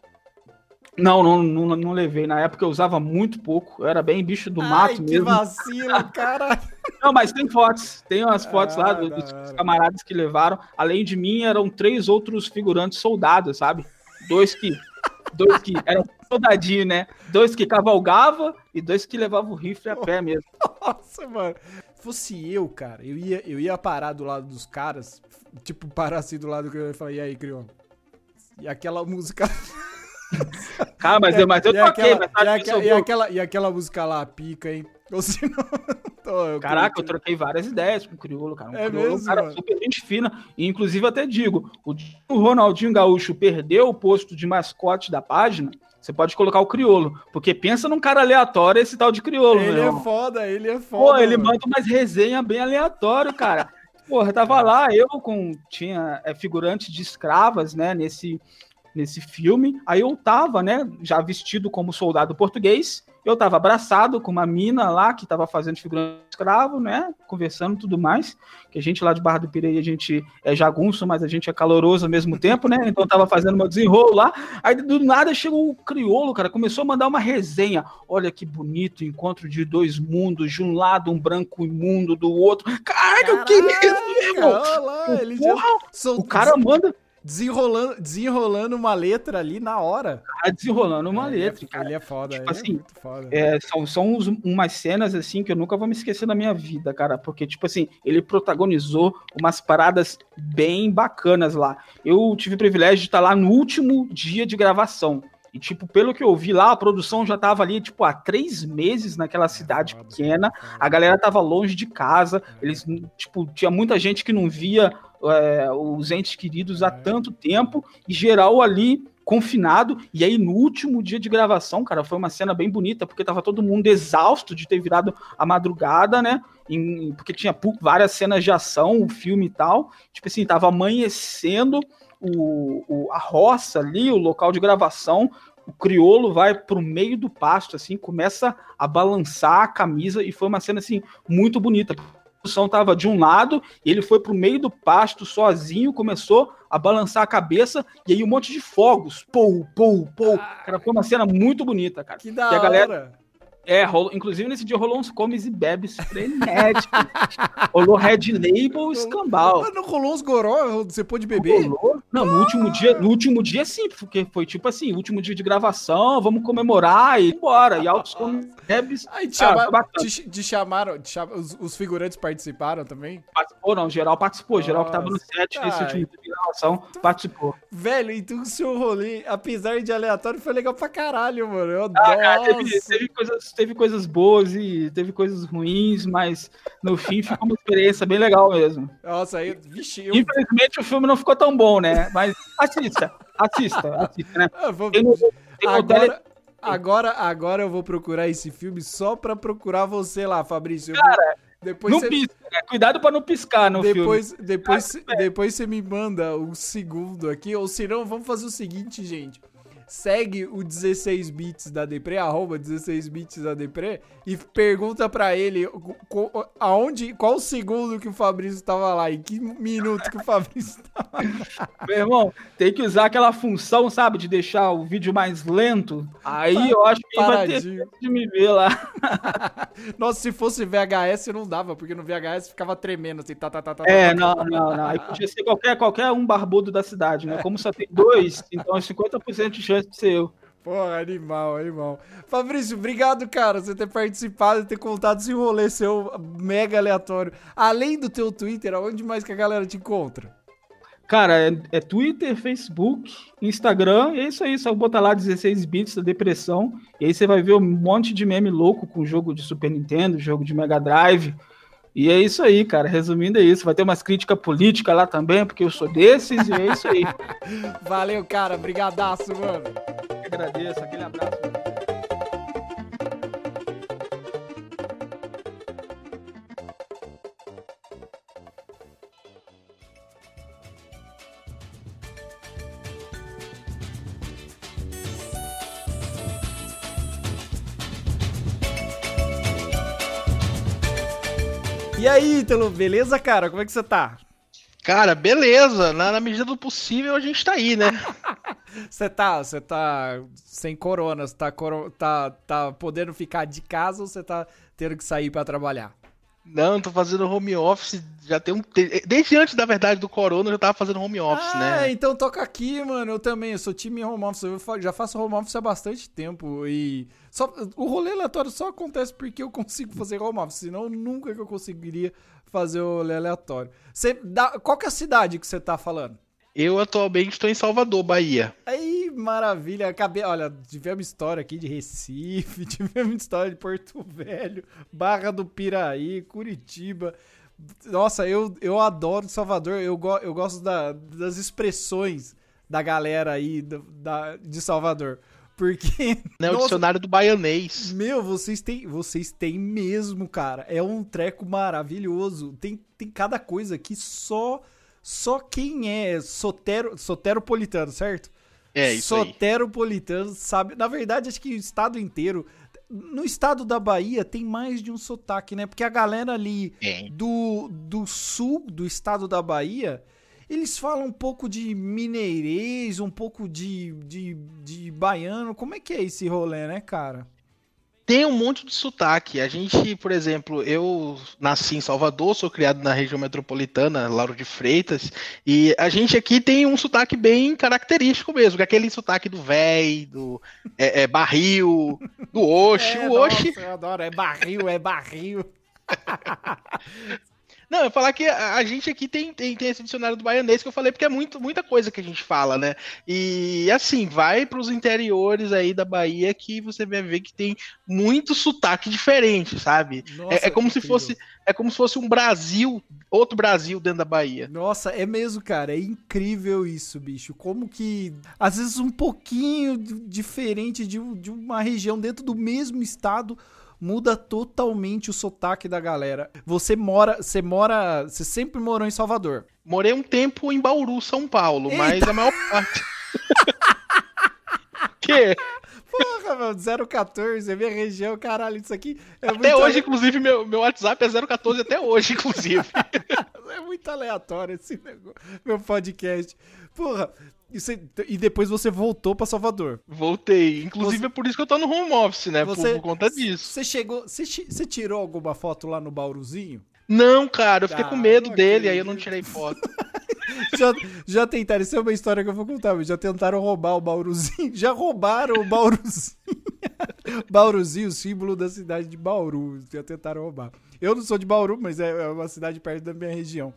Speaker 6: não, não, não, não levei. Na época eu usava muito pouco. Eu era bem bicho do mato
Speaker 1: Ai, que
Speaker 6: mesmo.
Speaker 1: vacilo, cara.
Speaker 6: Não, mas tem fotos. Tem umas fotos lá
Speaker 1: Ah,
Speaker 6: do-
Speaker 1: da
Speaker 6: dos camaradas que levaram. Além de mim, eram três outros figurantes soldados, sabe? Dois que. Dois que eram soldadinho, né? Dois que cavalgava e dois que levavam o rifle a pé mesmo.
Speaker 1: Nossa, mano. Se fosse eu, cara, eu ia, eu ia parar do lado dos caras, tipo, parar assim do lado que eu ia falar, e aí, criou? E aquela música.
Speaker 6: Cara, mas, eu- mas eu
Speaker 1: e,
Speaker 6: toquei,
Speaker 1: aquela,
Speaker 6: mas
Speaker 1: e,
Speaker 6: sabe que isso
Speaker 1: e aquela, e aquela música lá, pica, hein? Ou se não. Tô, eu
Speaker 6: Caraca, eu troquei várias ideias com o Criolo, cara. Um
Speaker 1: É
Speaker 6: Criolo,
Speaker 1: mesmo,
Speaker 6: um cara
Speaker 1: mano?
Speaker 6: super gente fina. E, inclusive, até digo, o Ronaldinho Gaúcho perdeu o posto de mascote da página, você pode colocar o Criolo. Porque pensa num cara aleatório esse tal de Criolo,
Speaker 1: Ele
Speaker 6: meu
Speaker 1: é foda, ele é
Speaker 6: Pô,
Speaker 1: foda.
Speaker 6: ele
Speaker 1: mano.
Speaker 6: manda umas resenhas bem aleatório, cara. Porra, tava lá, eu com. Tinha é, figurante de escravas, né, nesse, nesse filme. Aí eu tava, né, já vestido como soldado português. Eu tava abraçado com uma mina lá que tava fazendo figurante de escravo, né, conversando e tudo mais. Que a gente lá de Barra do Pirei, a gente é jagunço, mas a gente é caloroso ao mesmo tempo, né? Então eu tava fazendo meu desenrolo lá. Aí do nada chegou o criolo, cara, começou a mandar uma resenha. Olha que bonito, encontro de dois mundos, de um lado um branco imundo, do outro. Caraca, o que é isso, meu irmão?
Speaker 1: Olha lá, ele já
Speaker 6: Porra,
Speaker 1: sol-
Speaker 6: o cara manda
Speaker 1: desenrolando, desenrolando uma letra ali na hora.
Speaker 6: tá desenrolando uma
Speaker 1: é-
Speaker 6: letra, cara.
Speaker 1: Ele é foda,
Speaker 6: Tipo
Speaker 1: ele
Speaker 6: assim,
Speaker 1: é muito foda.
Speaker 6: É, são são uns- umas cenas assim que eu nunca vou me esquecer na minha vida, cara, porque tipo assim, ele protagonizou umas paradas bem bacanas lá. Eu tive o privilégio de estar lá no último dia de gravação. E, tipo, pelo que eu vi lá, a produção já tava ali, tipo, há três meses naquela cidade
Speaker 1: foda,
Speaker 6: pequena.
Speaker 1: foda.
Speaker 6: A galera tava longe de casa. Eles, tipo, tinha muita gente que não via é, os entes queridos há
Speaker 1: É.
Speaker 6: tanto tempo. E geral ali confinado. E aí, no último dia de gravação, cara, foi uma cena bem bonita, porque tava todo mundo exausto de ter virado a madrugada, né? Em- porque tinha várias cenas de ação, o filme e tal. Tipo assim, tava amanhecendo o, o- a roça ali, o local de gravação, o criolo vai pro meio do pasto, assim, começa a balançar a camisa e foi uma cena, assim, muito bonita. A produção tava de um lado, e ele foi pro meio do pasto sozinho, começou a balançar a cabeça, e aí um monte de fogos, pou, pou, pou. Cara, foi uma cena muito bonita, cara.
Speaker 1: Que da
Speaker 6: E a galera-
Speaker 1: hora.
Speaker 6: É, rolou, inclusive nesse dia rolou uns comes e bebes frenéticos. rolou Red Label escambau.
Speaker 1: Mas não rolou uns goró? Você pôde beber?
Speaker 6: Rolou? Não, no último dia, no último dia sim, porque foi tipo assim, último dia de gravação, vamos comemorar e embora. E altos bebes.
Speaker 1: Aí te,
Speaker 6: Ah,
Speaker 1: chama-
Speaker 6: foi bacana.
Speaker 1: te- te chamaram, te chama- os, os figurantes participaram também?
Speaker 6: Participou, não, geral participou, geral que tava no
Speaker 1: Nossa,
Speaker 6: set nesse último dia de gravação, participou.
Speaker 1: Velho, então o seu rolê, apesar de aleatório, foi legal pra caralho, mano. Eu
Speaker 6: Ah,
Speaker 1: adoro.
Speaker 6: cara, teve, teve coisas, teve coisas boas e teve coisas ruins, mas no fim ficou uma experiência bem legal mesmo.
Speaker 1: Nossa, aí, vixe, eu,
Speaker 6: Infelizmente o filme não ficou tão bom, né? Mas assista, assista, assista, né?
Speaker 1: eu vou-
Speaker 6: Tem tem
Speaker 1: agora, agora, agora eu vou procurar esse filme só pra procurar você lá, Fabrício. Vou- depois
Speaker 6: não
Speaker 1: você,
Speaker 6: pisca, né? Cuidado pra não piscar no filme.
Speaker 1: depois, depois, depois você me manda um segundo aqui, ou senão vamos fazer o seguinte, gente. Segue o 16 bits da Depre, arroba 16 bits da Depre, e pergunta pra ele aonde, qual o segundo que o Fabrício tava lá, em que minuto que o Fabrício tava.
Speaker 6: Meu irmão, tem que usar aquela função, sabe, de deixar o vídeo mais lento. Aí eu acho que vai ter de me ver lá.
Speaker 1: Nossa, se fosse VHS não dava, porque no VHS ficava tremendo assim, tá, tá, tá, tá.
Speaker 6: É,
Speaker 1: tá,
Speaker 6: não, não, não. Aí podia ser qualquer, qualquer um barbudo da cidade, né? Como só tem dois, então é 50% de chance de ser eu.
Speaker 1: Porra, animal, animal. Fabrício, obrigado, cara, você ter participado e ter contado esse rolê seu mega aleatório. Além do teu Twitter, aonde mais que a galera te encontra?
Speaker 6: Cara, é, é Twitter, Facebook, Instagram, é isso aí, só botar lá 16 bits da depressão, e aí você vai ver um monte de meme louco com jogo de Super Nintendo, jogo de Mega Drive. E é isso aí, cara. Resumindo, é isso. Vai ter umas críticas políticas lá também, porque eu sou desses, e é isso aí.
Speaker 1: Valeu, cara, brigadaço, mano.
Speaker 6: Eu agradeço, aquele abraço.
Speaker 1: E aí, Ítalo, beleza, cara? Como é que você tá?
Speaker 7: Cara, beleza. Na, na medida do possível a gente tá aí, né?
Speaker 1: Você tá, você tá sem corona, você tá, coro- tá, tá podendo ficar de casa ou você tá tendo que sair pra trabalhar?
Speaker 7: Não, tô fazendo home office já tem um. Desde antes, da verdade, do corona, eu já tava fazendo home office,
Speaker 1: ah,
Speaker 7: né?
Speaker 1: então toca aqui, mano. Eu também, eu sou time home office. Eu já faço home office há bastante tempo. E só, o rolê aleatório só acontece porque eu consigo fazer home office. Senão nunca que eu conseguiria fazer o rolê aleatório. Você qual que é a cidade que você tá falando?
Speaker 7: Eu atualmente estou em Salvador, Bahia.
Speaker 1: Aí, maravilha. Acabei, olha, tivemos história aqui de Recife, tivemos história de Porto Velho, Barra do Piraí, Curitiba. Nossa, eu, eu adoro Salvador. Eu, go, eu gosto da- das expressões da galera aí do- da, de Salvador. Porque.
Speaker 7: Né? O
Speaker 1: nossa,
Speaker 7: dicionário do baianês.
Speaker 1: meu, vocês têm, vocês têm mesmo, cara. É um treco maravilhoso. Tem, tem cada coisa que só só quem é sotero, soteropolitano, certo?
Speaker 7: É, isso aí.
Speaker 1: Soteropolitano sabe. Na verdade, acho que o estado inteiro. No estado da Bahia tem mais de um sotaque, né? Porque a galera ali do, do sul do estado da Bahia, eles falam um pouco de mineirês, um pouco de, de, de baiano. Como é que é esse rolê, né, cara?
Speaker 7: Tem um monte de sotaque. A gente, por exemplo, eu nasci em Salvador, sou criado na região metropolitana, Lauro de Freitas, e a gente aqui tem um sotaque bem característico mesmo, que é aquele sotaque do véi, do é, é, barril, do oxe.
Speaker 1: É,
Speaker 7: o oxe
Speaker 1: nossa, eu adoro. É barril, é barril.
Speaker 7: Não, eu falar que a, a gente aqui tem, tem, tem esse dicionário do baianês que eu falei, porque é muito, muita coisa que a gente fala, né? E assim, vai para os interiores aí da Bahia que você vai ver que tem muito sotaque diferente, sabe?
Speaker 1: Nossa,
Speaker 7: é, é como se fosse é como se fosse um Brasil, outro Brasil dentro da Bahia.
Speaker 1: Nossa, é mesmo, cara. É incrível isso, bicho. Como que, às vezes, um pouquinho di- diferente de, de uma região dentro do mesmo estado muda totalmente o sotaque da galera. Você mora, você mora, você sempre morou em Salvador.
Speaker 7: Morei um tempo em Bauru, São Paulo, mas
Speaker 1: Eita!
Speaker 7: a maior parte quê?
Speaker 1: Porra, meu, 014, é minha região, caralho, isso aqui é
Speaker 7: até
Speaker 1: muito
Speaker 7: hoje, inclusive, meu, meu WhatsApp é 014 até hoje, inclusive.
Speaker 1: É muito aleatório esse negócio, meu podcast. Porra, e, você- e depois você voltou pra Salvador.
Speaker 7: Voltei. Inclusive é por isso que eu tô no home office, né? Por-
Speaker 1: Você-
Speaker 7: por conta disso.
Speaker 1: Você chegou, você, você tirou alguma foto lá no Bauruzinho?
Speaker 7: Não, cara, eu fiquei
Speaker 1: Ah,
Speaker 7: com medo dele, aí eu não tirei foto.
Speaker 1: Já, já tentaram, isso é uma história que eu vou contar, mas já tentaram roubar o Bauruzinho, já roubaram o Bauruzinho. Bauruzinho, o símbolo da cidade de Bauru, já tentaram roubar. Eu não sou de Bauru, mas é é uma cidade perto da minha região.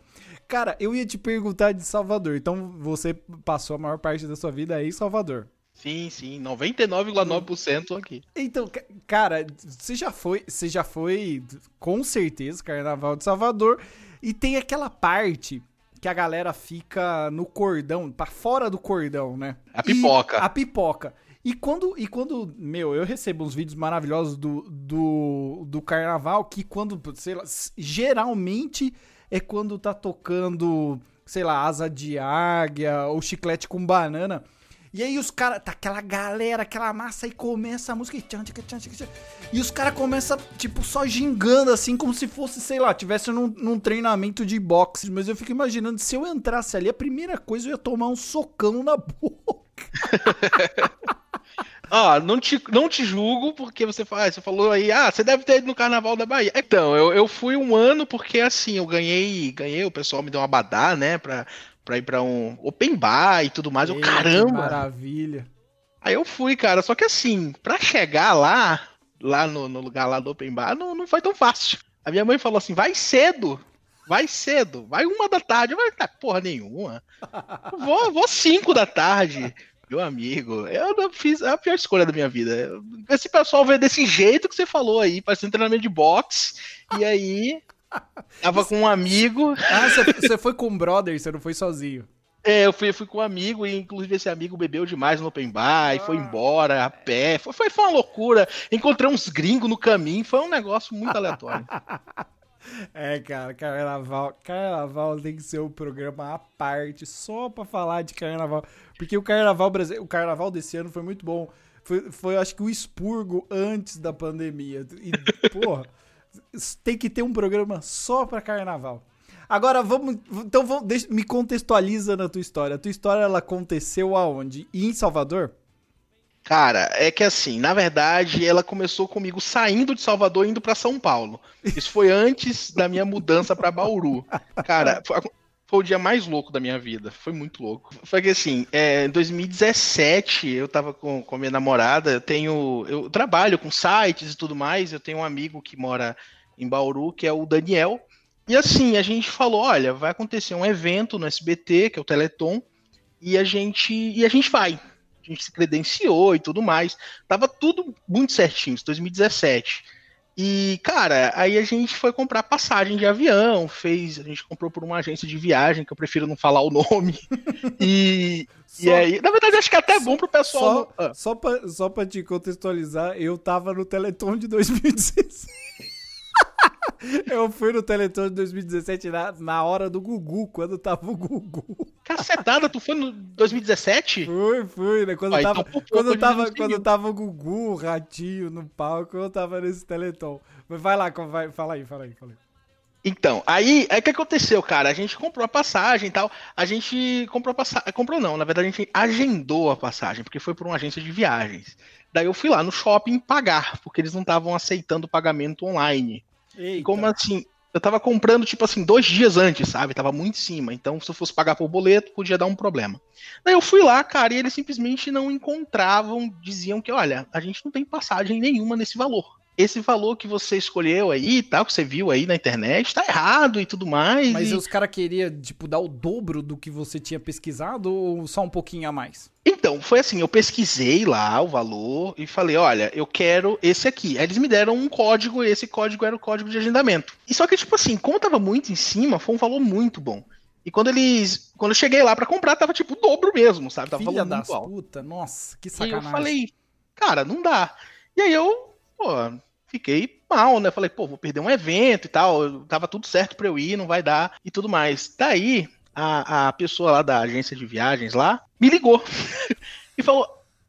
Speaker 1: Cara, eu ia te perguntar de Salvador, então você passou a maior parte da sua vida aí em Salvador.
Speaker 7: Sim, sim, 99,9% aqui.
Speaker 1: Então, ca- cara, você já foi, você já foi com certeza Carnaval de Salvador e tem aquela parte que a galera fica no cordão, pra fora do cordão, né?
Speaker 7: A
Speaker 1: E-
Speaker 7: pipoca.
Speaker 1: a pipoca. E quando, e quando, meu, eu recebo uns vídeos maravilhosos do, do, do carnaval que quando, sei lá, geralmente é quando tá tocando, sei lá, asa de águia ou chiclete com banana. E aí os caras, tá aquela galera, aquela massa, e começa a música. e tchan, tchan, tchan, tchan. E os caras começam, tipo, só gingando, assim, como se fosse, sei lá, tivesse num, num treinamento de boxe. Mas eu fico imaginando, se eu entrasse ali, a primeira coisa eu ia tomar um socão na boca.
Speaker 7: Ó, não te, não te julgo, porque você, fa- você falou aí, ah, você deve ter ido no Carnaval da Bahia. Então, eu, eu fui um ano porque, assim, eu ganhei, ganhei, o pessoal me deu uma badá, né, pra, pra ir pra um open bar e tudo mais. Eu, caramba!
Speaker 1: Maravilha.
Speaker 7: Aí eu fui, cara, só que assim, pra chegar lá, lá no, no lugar lá do open bar, não, não foi tão fácil. A minha mãe falou assim, vai cedo, vai cedo, vai uma da tarde. Eu falei, tá, porra nenhuma. Vou, vou cinco da tarde. Meu amigo, eu não fiz a pior escolha da minha vida. Esse pessoal veio desse jeito que você falou aí, parecendo treinamento de boxe, e aí tava com um amigo,
Speaker 1: Ah, você- foi com o brother, você não foi sozinho.
Speaker 7: é, eu fui, fui com um amigo e inclusive esse amigo bebeu demais no open bar e foi embora a pé. Foi, foi, foi uma loucura. Encontrei uns gringos no caminho, foi um negócio muito aleatório.
Speaker 1: É, cara, carnaval. Carnaval tem que ser um programa à parte, só pra falar de carnaval. Porque o carnaval brasileiro, o carnaval desse ano foi muito bom. Foi, foi acho que o expurgo antes da pandemia. E, porra, tem que ter um programa só pra carnaval. Agora vamos. Então vamos, deixa- me contextualiza na tua história. A tua história ela aconteceu aonde? Em Salvador?
Speaker 7: Cara, é que assim, na verdade, ela começou comigo saindo de Salvador indo pra São Paulo. Isso foi antes da minha mudança pra Bauru. Cara, foi, o dia mais louco da minha vida. Foi muito louco. Foi que assim, é, em 2017, eu tava com, com a minha namorada, eu tenho. Eu trabalho com sites e tudo mais. Eu tenho um amigo que mora em Bauru, que é o Daniel. E assim, a gente falou: olha, vai acontecer um evento no SBT, que é o Teleton, e a gente, e a gente vai. A gente se credenciou e tudo mais. Tava tudo muito certinho, isso 2017. E, cara, aí a gente foi comprar passagem de avião, fez, a gente comprou por uma agência de viagem, que eu prefiro não falar o nome. E, e
Speaker 1: Só-
Speaker 7: aí, na verdade, acho que é até bom pro pessoal.
Speaker 1: Só,
Speaker 7: não- ah,
Speaker 1: só, pra, só pra te contextualizar, eu tava no Teleton de 2016. eu fui no Teleton de 2017 na, na hora do Gugu, quando tava o Gugu.
Speaker 7: cacetada, tu foi no 2017?
Speaker 1: Fui, fui, né? Quando,
Speaker 7: Ah,
Speaker 1: tava,
Speaker 7: então,
Speaker 1: quando, tava, quando tava o Gugu, o Ratinho no palco, eu tava nesse Teleton. Mas vai lá, vai, fala aí, fala aí, fala aí.
Speaker 7: Então, aí, aí o que aconteceu, cara? A gente comprou a passagem e tal. A gente comprou a passagem. Comprou não, na verdade a gente agendou a passagem, porque foi por uma agência de viagens. Daí eu fui lá no shopping pagar, porque eles não estavam aceitando pagamento online.
Speaker 1: Eita.
Speaker 7: como assim, eu tava comprando, tipo assim, dois dias antes, sabe? Tava muito em cima. Então, se eu fosse pagar por boleto, podia dar um problema. Daí eu fui lá, cara, e eles simplesmente não encontravam, diziam que, olha, a gente não tem passagem nenhuma nesse valor. Esse valor que você escolheu aí, tal, que você viu aí na internet, tá errado e tudo mais.
Speaker 1: Mas
Speaker 7: e-
Speaker 1: os caras queriam, tipo, dar o dobro do que você tinha pesquisado ou só um pouquinho a mais?
Speaker 7: Então, foi assim, eu pesquisei lá o valor e falei, olha, eu quero esse aqui. Aí eles me deram um código e esse código era o código de agendamento. E só que, tipo assim, como tava muito em cima, foi um valor muito bom. E quando eles. Quando eu cheguei lá pra comprar, tava tipo o dobro mesmo, sabe? Tava
Speaker 1: Filha
Speaker 7: valor
Speaker 1: das
Speaker 7: muito alto.
Speaker 1: puta, nossa, que
Speaker 7: E
Speaker 1: sacanagem.
Speaker 7: eu falei, cara, não dá. E aí eu, pô, fiquei mal, né? Falei, pô, vou perder um evento e tal. Tava tudo certo pra eu ir, não vai dar e tudo mais. Daí, a, a pessoa lá da agência de viagens lá me ligou e falou: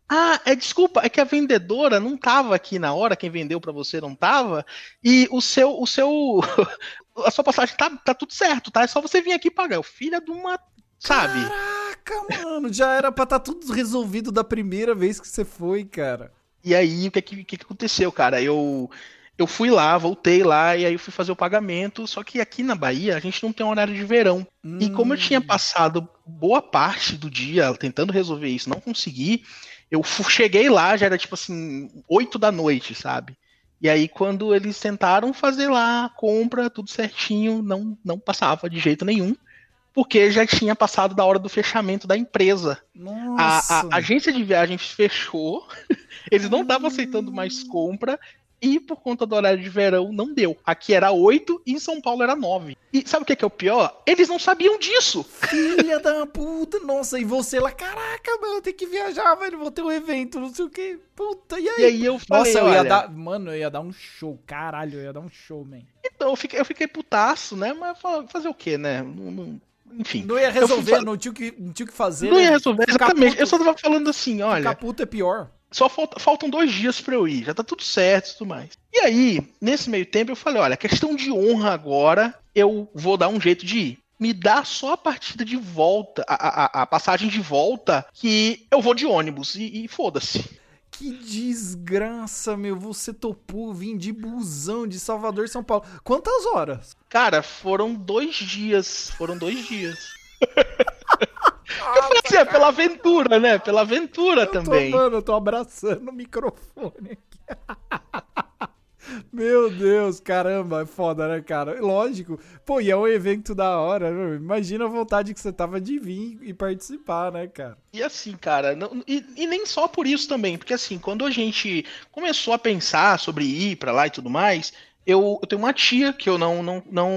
Speaker 7: Ah, é desculpa, é que a vendedora não tava aqui na hora, quem vendeu pra você não tava, e o seu, o seu, a sua passagem tá, tá tudo certo, tá? É só você vir aqui pagar. O filho de uma, sabe?
Speaker 1: Caraca, mano, já era pra estar tudo resolvido da primeira vez que você foi, cara.
Speaker 7: E aí, o que, que, que aconteceu, cara? Eu, eu fui lá, voltei lá, e aí eu fui fazer o pagamento. Só que aqui na Bahia, a gente não tem um horário de verão. E como eu tinha passado boa parte do dia tentando resolver isso, não consegui, eu cheguei lá, já era tipo assim, 8 da noite, sabe? E aí, quando eles tentaram fazer lá a compra, tudo certinho, não, não passava de jeito nenhum, porque já tinha passado da hora do fechamento da empresa. A,
Speaker 1: Nossa.
Speaker 7: a agência de viagens fechou, eles não estavam aceitando mais compra, e por conta do horário de verão não deu. Aqui era 8 e em São Paulo era 9. E sabe o que é, que é o pior? Eles não sabiam disso.
Speaker 1: Filha da puta, nossa, e você lá, caraca, mano, tem que viajar, velho, vou ter um evento, não sei o que. Puta, e aí?
Speaker 7: E aí eu falei,
Speaker 1: nossa, eu ia
Speaker 7: olha,
Speaker 1: dar, mano, eu ia dar um show, caralho, eu ia dar um show, man.
Speaker 7: então eu fiquei, eu fiquei putaço, né? Mas fa- fazer o quê, né? Não- não- enfim.
Speaker 1: Não ia
Speaker 7: fui
Speaker 1: resolver,
Speaker 7: fa-
Speaker 1: não tinha o que, não tinha que fazer.
Speaker 7: Não
Speaker 1: né?
Speaker 7: ia resolver,
Speaker 1: Ficar
Speaker 7: exatamente.
Speaker 1: puto-
Speaker 7: Eu só tava falando assim, olha,
Speaker 1: puto é pior.
Speaker 7: só falta- faltam dois dias pra eu ir, já tá tudo certo e tudo mais. E aí, nesse meio tempo, eu falei, olha, questão de honra agora, eu vou dar um jeito de ir. Me dá só a partida de volta, a, a- a passagem de volta, que eu vou de ônibus e, e foda-se.
Speaker 1: Que desgraça, meu, você topou vir de busão de Salvador, São Paulo. Quantas horas?
Speaker 7: Cara, foram dois dias. Foram dois dias. eu falei assim, é pela aventura, né? Pela aventura
Speaker 1: Eu tô,
Speaker 7: também.
Speaker 1: mano, eu tô abraçando o microfone aqui. Meu Deus, caramba, é foda, né, cara? Lógico. Pô, e é um evento da hora. Imagina a vontade que você tava de vir e participar, né, cara?
Speaker 7: E assim, cara, não- e, e nem só por isso também, porque assim, quando a gente começou a pensar sobre ir pra lá e tudo mais, eu, eu tenho uma tia que eu não, não, não,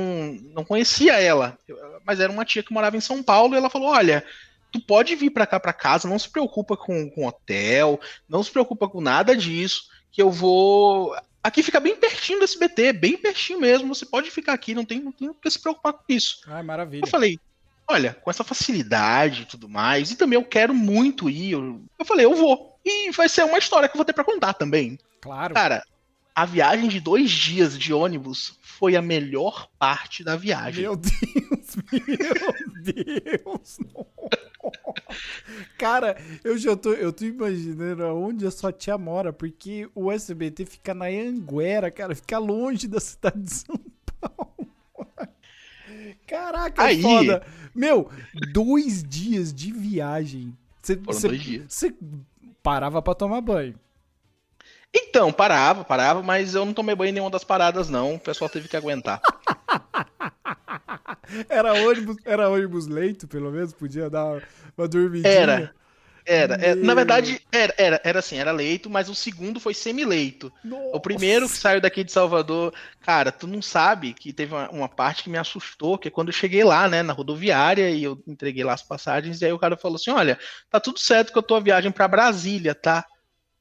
Speaker 7: não conhecia ela, mas era uma tia que morava em São Paulo e ela falou: olha. Tu pode vir pra cá pra casa, não se preocupa com, com hotel, não se preocupa com nada disso, que eu vou. Aqui fica bem pertinho do SBT, bem pertinho mesmo. Você pode ficar aqui, não tem, não tem que se preocupar com isso.
Speaker 1: Ai, maravilha.
Speaker 7: Eu falei, olha, com essa facilidade e tudo mais, e também eu quero muito ir. Eu, eu falei, eu vou. E vai ser uma história que eu vou ter pra contar também.
Speaker 1: Claro.
Speaker 7: Cara, a viagem de dois dias de ônibus foi a melhor parte da viagem.
Speaker 1: Meu Deus, meu Deus. Cara, eu já tô, eu tô imaginando aonde a sua tia mora, porque o SBT fica na Anguera, cara, fica longe da cidade de São Paulo. Caraca,
Speaker 7: Aí.
Speaker 1: foda. Meu, dois dias de viagem. Você,
Speaker 7: Foram
Speaker 1: você-
Speaker 7: dois dias.
Speaker 1: você parava pra tomar banho.
Speaker 7: Então, parava, parava, mas eu não tomei banho em nenhuma das paradas, não. O pessoal teve que aguentar.
Speaker 1: Era ônibus, era ônibus leito, pelo menos, podia dar uma dormidinha.
Speaker 7: Era. Era. é,
Speaker 1: Meu.
Speaker 7: na verdade, era, era, era assim, era leito, mas o segundo foi semi-leito. O primeiro que saiu daqui de Salvador, cara, tu não sabe que teve uma, uma parte que me assustou, que é quando eu cheguei lá, né, na rodoviária, e eu entreguei lá as passagens, e aí o cara falou assim: olha, tá tudo certo que eu tô a viagem pra Brasília, tá?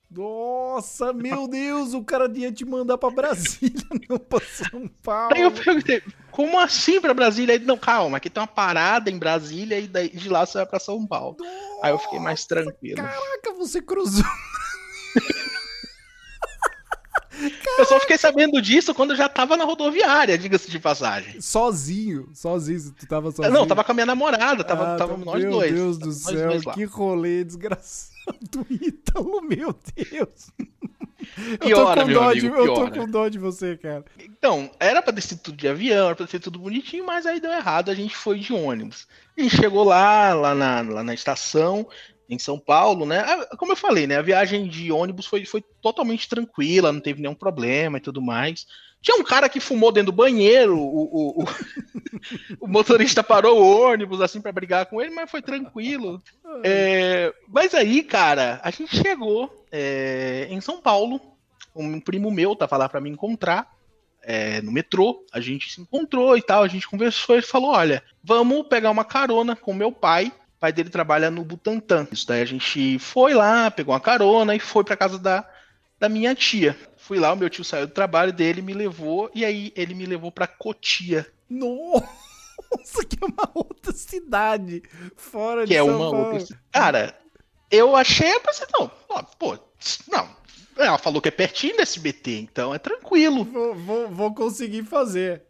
Speaker 1: Nossa, meu Deus, o cara ia te mandar pra Brasília, não pra São Paulo.
Speaker 7: Aí eu perguntei, como assim pra Brasília? Aí, não, calma, aqui tem uma parada em Brasília e daí de lá você vai pra São Paulo. Aí eu fiquei mais tranquilo.
Speaker 1: Caraca, você cruzou.
Speaker 7: Eu só fiquei sabendo disso quando eu já tava na rodoviária, diga-se de passagem.
Speaker 1: Sozinho, sozinho, tu tava sozinho.
Speaker 7: Não, tava com a minha namorada, tava,
Speaker 1: Ah,
Speaker 7: tava nós
Speaker 1: meu
Speaker 7: dois.
Speaker 1: Deus do céu, que rolê desgraçado do Ítalo, meu Deus. Eu
Speaker 7: Piora,
Speaker 1: tô com dó
Speaker 7: amigo,
Speaker 1: de, eu tô com dó de você, cara.
Speaker 7: Então, era pra ter sido tudo de avião, era pra sido tudo bonitinho, mas aí deu errado, a gente foi de ônibus. A gente chegou lá, lá na, lá na estação, em São Paulo, né? Como eu falei, né? A viagem de ônibus foi, foi totalmente tranquila, não teve nenhum problema e tudo mais. Tinha um cara que fumou dentro do banheiro, o, o, o, o motorista parou o ônibus, assim, pra brigar com ele, mas foi tranquilo. É, mas aí, cara, a gente chegou é, em São Paulo, um primo meu tava lá pra me encontrar, é, no metrô, a gente se encontrou e tal, a gente conversou, ele falou, olha, vamos pegar uma carona com meu pai, o pai dele trabalha no Butantã. Isso daí a gente foi lá, pegou uma carona e foi pra casa da, da minha tia. Fui lá, o meu tio saiu do trabalho dele, me levou, e aí ele me levou pra Cotia,
Speaker 1: Nossa, que é uma outra cidade. Fora de
Speaker 7: que é
Speaker 1: São
Speaker 7: uma
Speaker 1: Paulo.
Speaker 7: outra. Cara, Eu achei, eu pensei, não, ó, pô, não. Ela falou que é pertinho do SBT, então é tranquilo.
Speaker 1: Vou, vou, vou conseguir fazer.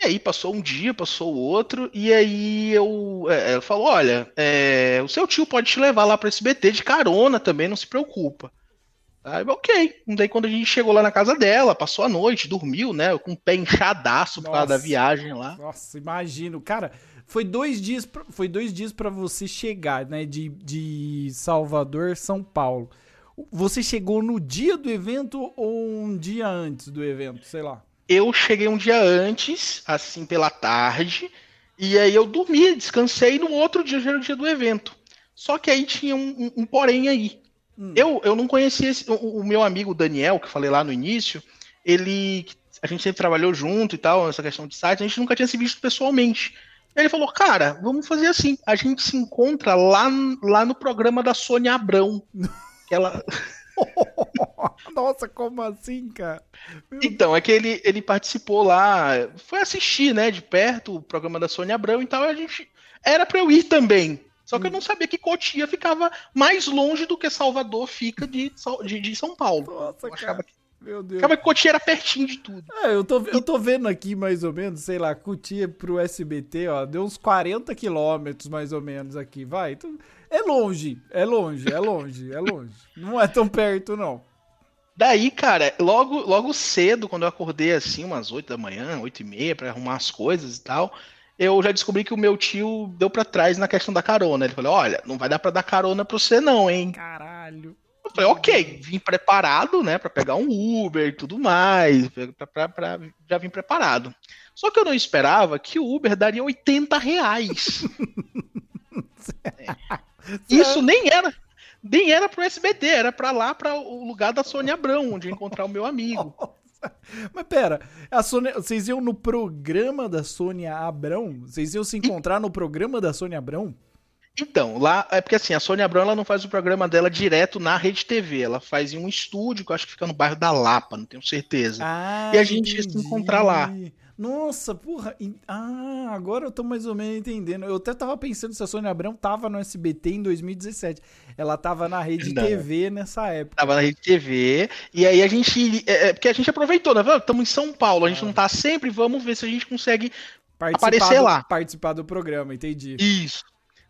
Speaker 7: E aí passou um dia, passou o outro, e aí eu, é, ela falou, olha, é, o seu tio pode te levar lá pro SBT de carona também, não se preocupa. Aí, ok. Daí quando a gente chegou lá na casa dela, passou a noite, dormiu, né? Com o pé inchadaço por causa da viagem lá.
Speaker 1: Nossa, imagino. Cara, foi dois dias, pra- foi dois dias para você chegar, né? De, de Salvador, São Paulo. Você chegou no dia do evento ou um dia antes do evento? Sei lá.
Speaker 7: Eu cheguei um dia antes, assim pela tarde, e aí eu dormi, descansei, e no outro dia já era o dia do evento. Só que aí tinha um, um- um porém aí.
Speaker 1: Hum.
Speaker 7: Eu, eu não conhecia esse- o, o meu amigo Daniel, que falei lá no início, ele. A gente sempre trabalhou junto e tal, essa questão de site, a gente nunca tinha se visto pessoalmente. Ele falou, cara, vamos fazer assim, a gente se encontra lá, lá no programa da Sônia Abrão. Ela,
Speaker 1: Nossa, como assim, cara?
Speaker 7: Então, é que ele, ele participou lá, foi assistir, né, de perto o programa da Sônia Abrão e tal, e a gente. Era pra eu ir também. Só que eu não sabia que Cotia ficava mais longe do que Salvador fica de, de, de São Paulo.
Speaker 1: Nossa,
Speaker 7: Eu achava
Speaker 1: cara.
Speaker 7: que,
Speaker 1: Meu Deus.
Speaker 7: que Cotia era pertinho de tudo.
Speaker 1: É, eu tô, eu tô vendo aqui mais ou menos, sei lá, Cutia pro SBT, ó, deu uns 40 quilômetros mais ou menos aqui, vai. Então, é longe, é longe, é longe, é longe. Não é tão perto, não.
Speaker 7: Daí, cara, logo, logo cedo, quando eu acordei assim, umas 8 da manhã, 8 e meia, pra arrumar as coisas e tal, eu já descobri que o meu tio deu pra trás na questão da carona. Ele falou: olha, não vai dar pra dar carona pra você, não, hein?
Speaker 1: Caralho.
Speaker 7: Eu falei, ok, vim preparado, né, Pra pegar um Uber e tudo mais, pra, pra- pra- já vim preparado. Só que eu não esperava que o Uber daria 80 reais. É. Isso nem era, nem era pro SBT, era pra lá, para o lugar da Sônia Abrão, onde encontrar o meu amigo.
Speaker 1: Mas pera, a Sônia, vocês iam no programa da Sônia Abrão? Vocês iam se encontrar no programa da Sônia Abrão?
Speaker 7: Então, lá, é porque assim, a Sônia Abrão ela não faz o programa dela direto na Rede TV, ela faz em um estúdio que eu acho que fica no bairro da Lapa, não tenho certeza.
Speaker 1: Ah,
Speaker 7: E a gente ia se encontrar lá.
Speaker 1: Nossa, porra. Ah, agora eu tô mais ou menos entendendo. Eu até tava pensando se a Sônia Abrão tava no SBT em 2017. Ela tava na rede
Speaker 7: Não.
Speaker 1: TV nessa época.
Speaker 7: Tava na Rede TV, e aí a gente. É, é, porque a gente aproveitou, né? Estamos em São Paulo, a gente não tá sempre, vamos ver se a gente consegue
Speaker 1: Participar
Speaker 7: Aparecer
Speaker 1: do,
Speaker 7: lá.
Speaker 1: Participar do programa, entendi.
Speaker 7: Isso.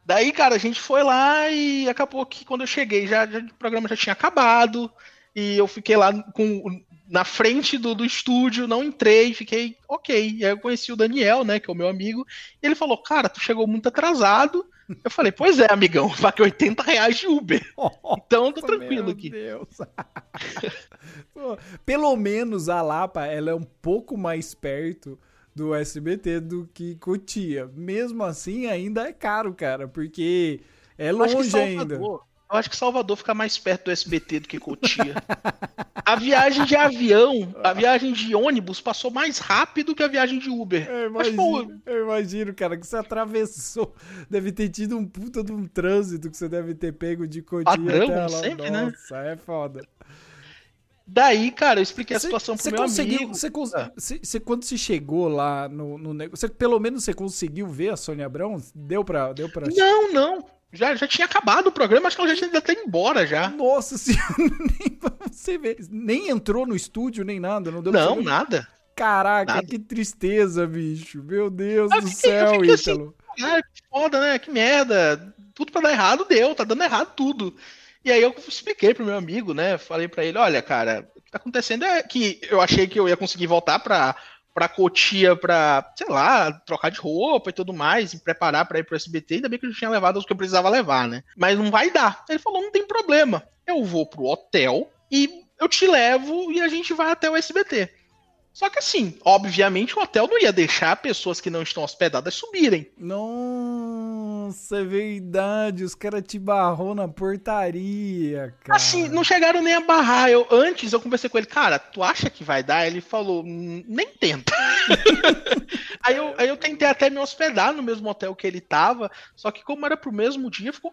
Speaker 7: Daí, cara, a gente foi lá e acabou que quando eu cheguei, já, já- o programa já tinha acabado. E eu fiquei lá com, na frente do, do estúdio, não entrei, fiquei ok. E aí eu conheci o Daniel, né, que é o meu amigo. E ele falou, cara, tu chegou muito atrasado. Eu falei, pois é, amigão, paguei 80 reais de Uber. Então tô tranquilo
Speaker 1: Meu
Speaker 7: aqui.
Speaker 1: Deus. Pô, Pelo menos a Lapa, ela é um pouco mais perto do SBT do que Cotia. Mesmo assim, ainda é caro, cara, porque é
Speaker 7: Eu acho que
Speaker 1: longe ainda.
Speaker 7: Salvador- Eu acho que Salvador fica mais perto do SBT do que Cotia. a viagem de avião, a viagem de ônibus passou mais rápido que a viagem de Uber.
Speaker 1: Eu
Speaker 7: Mas,
Speaker 1: imagino, eu imagino, cara, que você atravessou. Deve ter tido um puta de um trânsito que você deve ter pego de Cotia
Speaker 7: Padrão,
Speaker 1: até lá.
Speaker 7: sempre, né?
Speaker 1: Nossa, é foda.
Speaker 7: Daí, cara, eu expliquei a situação pro
Speaker 1: você
Speaker 7: meu
Speaker 1: conseguiu,
Speaker 7: amigo.
Speaker 1: Você,
Speaker 7: Ah.
Speaker 1: quando você chegou lá no, no negócio, pelo menos você conseguiu ver a Sônia Abrão? Deu pra, deu pra...
Speaker 7: Não, não. Já, já tinha acabado o programa, acho que ela já tinha até ido embora já.
Speaker 1: Nossa senhora, nem pra você ver. Nem entrou no estúdio, nem nada, não deu
Speaker 7: Não, nada.
Speaker 1: Caraca,
Speaker 7: nada.
Speaker 1: que tristeza, bicho. Meu Deus
Speaker 7: Eu
Speaker 1: do
Speaker 7: fiquei-
Speaker 1: céu,
Speaker 7: assim,
Speaker 1: Ítalo.
Speaker 7: Ah, que foda, né? Que merda. Tudo pra dar errado deu, tá dando errado tudo. E aí eu expliquei pro meu amigo, né? Falei pra ele, olha, cara, o que tá acontecendo é que eu achei que eu ia conseguir voltar pra, pra Cotia pra, sei lá, trocar de roupa e tudo mais, me preparar pra ir pro SBT, ainda bem que eu tinha levado os que eu precisava levar, né? Mas não vai dar. Ele falou, não tem problema. Eu vou pro hotel e eu te levo e a gente vai até o SBT. Só que assim, obviamente o hotel não ia deixar pessoas que não estão hospedadas subirem.
Speaker 1: Nossa, é verdade. Os caras te barrou na portaria, cara.
Speaker 7: Assim, não chegaram nem a barrar. Eu, antes eu conversei com ele, cara, tu acha que vai dar? Ele falou, "Hum, nem tenta. aí, eu, aí eu tentei até me hospedar no mesmo hotel que ele tava, só que como era pro mesmo dia, ficou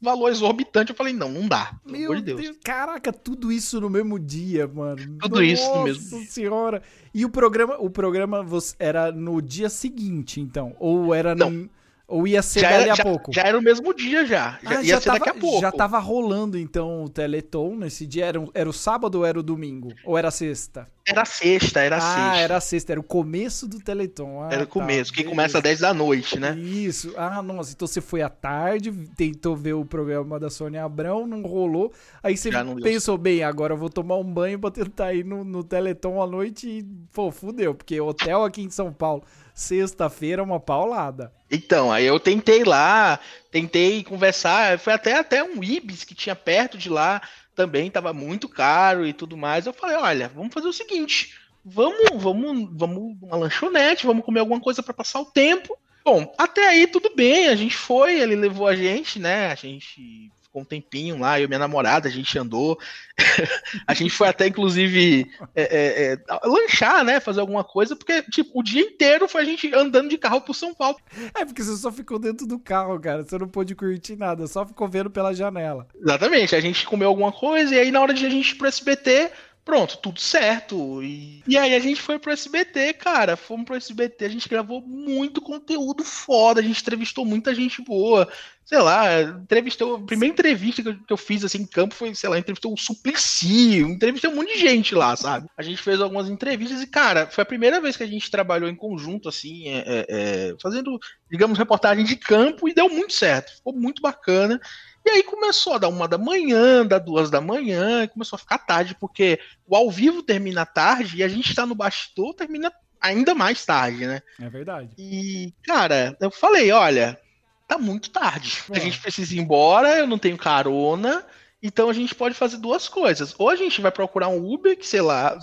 Speaker 7: valor exorbitante. Eu falei, não, não dá. Pelo
Speaker 1: Meu
Speaker 7: amor de
Speaker 1: Deus.
Speaker 7: Deus.
Speaker 1: caraca, tudo isso no mesmo dia, mano.
Speaker 7: Tudo isso no mesmo
Speaker 1: Nossa senhora. E o programa, o programa era no dia seguinte, então? Ou era
Speaker 7: Não.
Speaker 1: no... Ou ia ser
Speaker 7: Já
Speaker 1: dali
Speaker 7: era,
Speaker 1: a
Speaker 7: já,
Speaker 1: pouco?
Speaker 7: já era o mesmo dia já. Já
Speaker 1: Ah,
Speaker 7: ia ser
Speaker 1: tava,
Speaker 7: daqui a pouco.
Speaker 1: já tava rolando, então, o Teleton nesse dia. Era, o- era o sábado ou era o domingo? Ou era a sexta?
Speaker 7: Era sexta, era
Speaker 1: ah,
Speaker 7: sexta.
Speaker 1: era a sexta. Era o começo do Teleton. Ah,
Speaker 7: Era o
Speaker 1: tá,
Speaker 7: começo, que
Speaker 1: beleza.
Speaker 7: começa às 10 da noite, né?
Speaker 1: Isso. Ah, nossa. Então você foi à tarde, tentou ver o programa da Sônia Abrão, não rolou. Aí você
Speaker 7: Já
Speaker 1: pensou, bem, agora eu vou tomar um banho pra tentar ir no, no Teleton à noite e, pô, fudeu. Porque hotel aqui em São Paulo, sexta-feira, uma paulada.
Speaker 7: Então, aí eu tentei lá, tentei conversar, foi até, até um Ibis que tinha perto de lá, também tava muito caro e tudo mais. Eu falei, olha, vamos fazer o seguinte, vamos, vamos, vamos uma lanchonete, vamos comer alguma coisa para passar o tempo. Bom, até aí tudo bem, a gente foi, ele levou a gente, né? A gente ficou um tempinho lá, eu e minha namorada, a gente andou. a gente foi até, inclusive, é, é, é, lanchar, né? Fazer alguma coisa, porque, tipo, o dia inteiro foi a gente andando de carro por São Paulo.
Speaker 1: É porque você só ficou dentro do carro, cara. Você não pôde curtir nada, só ficou vendo pela janela.
Speaker 7: Exatamente, a gente comeu alguma coisa e aí na hora de a gente ir pro SBT, pronto, tudo certo. E, e aí a gente foi pro SBT, cara. Fomos pro SBT, a gente gravou muito conteúdo foda, a gente entrevistou muita gente boa. Sei lá, entrevistou. A primeira entrevista que eu, que eu fiz assim em campo foi, sei lá, entrevistou o Suplicy, entrevistei um monte de gente lá, sabe? A gente fez algumas entrevistas e, cara, foi a primeira vez que a gente trabalhou em conjunto, assim, é, é, é, fazendo, digamos, reportagem de campo e deu muito certo. Ficou muito bacana. E aí começou a dar uma da manhã, da duas da manhã, e começou a ficar tarde, porque o ao vivo termina tarde e a gente tá no bastidor termina ainda mais tarde, né?
Speaker 1: É verdade.
Speaker 7: E, cara, eu falei, olha, tá muito tarde. A
Speaker 1: É.
Speaker 7: gente precisa ir embora, eu não tenho carona, então a gente pode fazer duas coisas. Ou a gente vai procurar um Uber, que sei lá,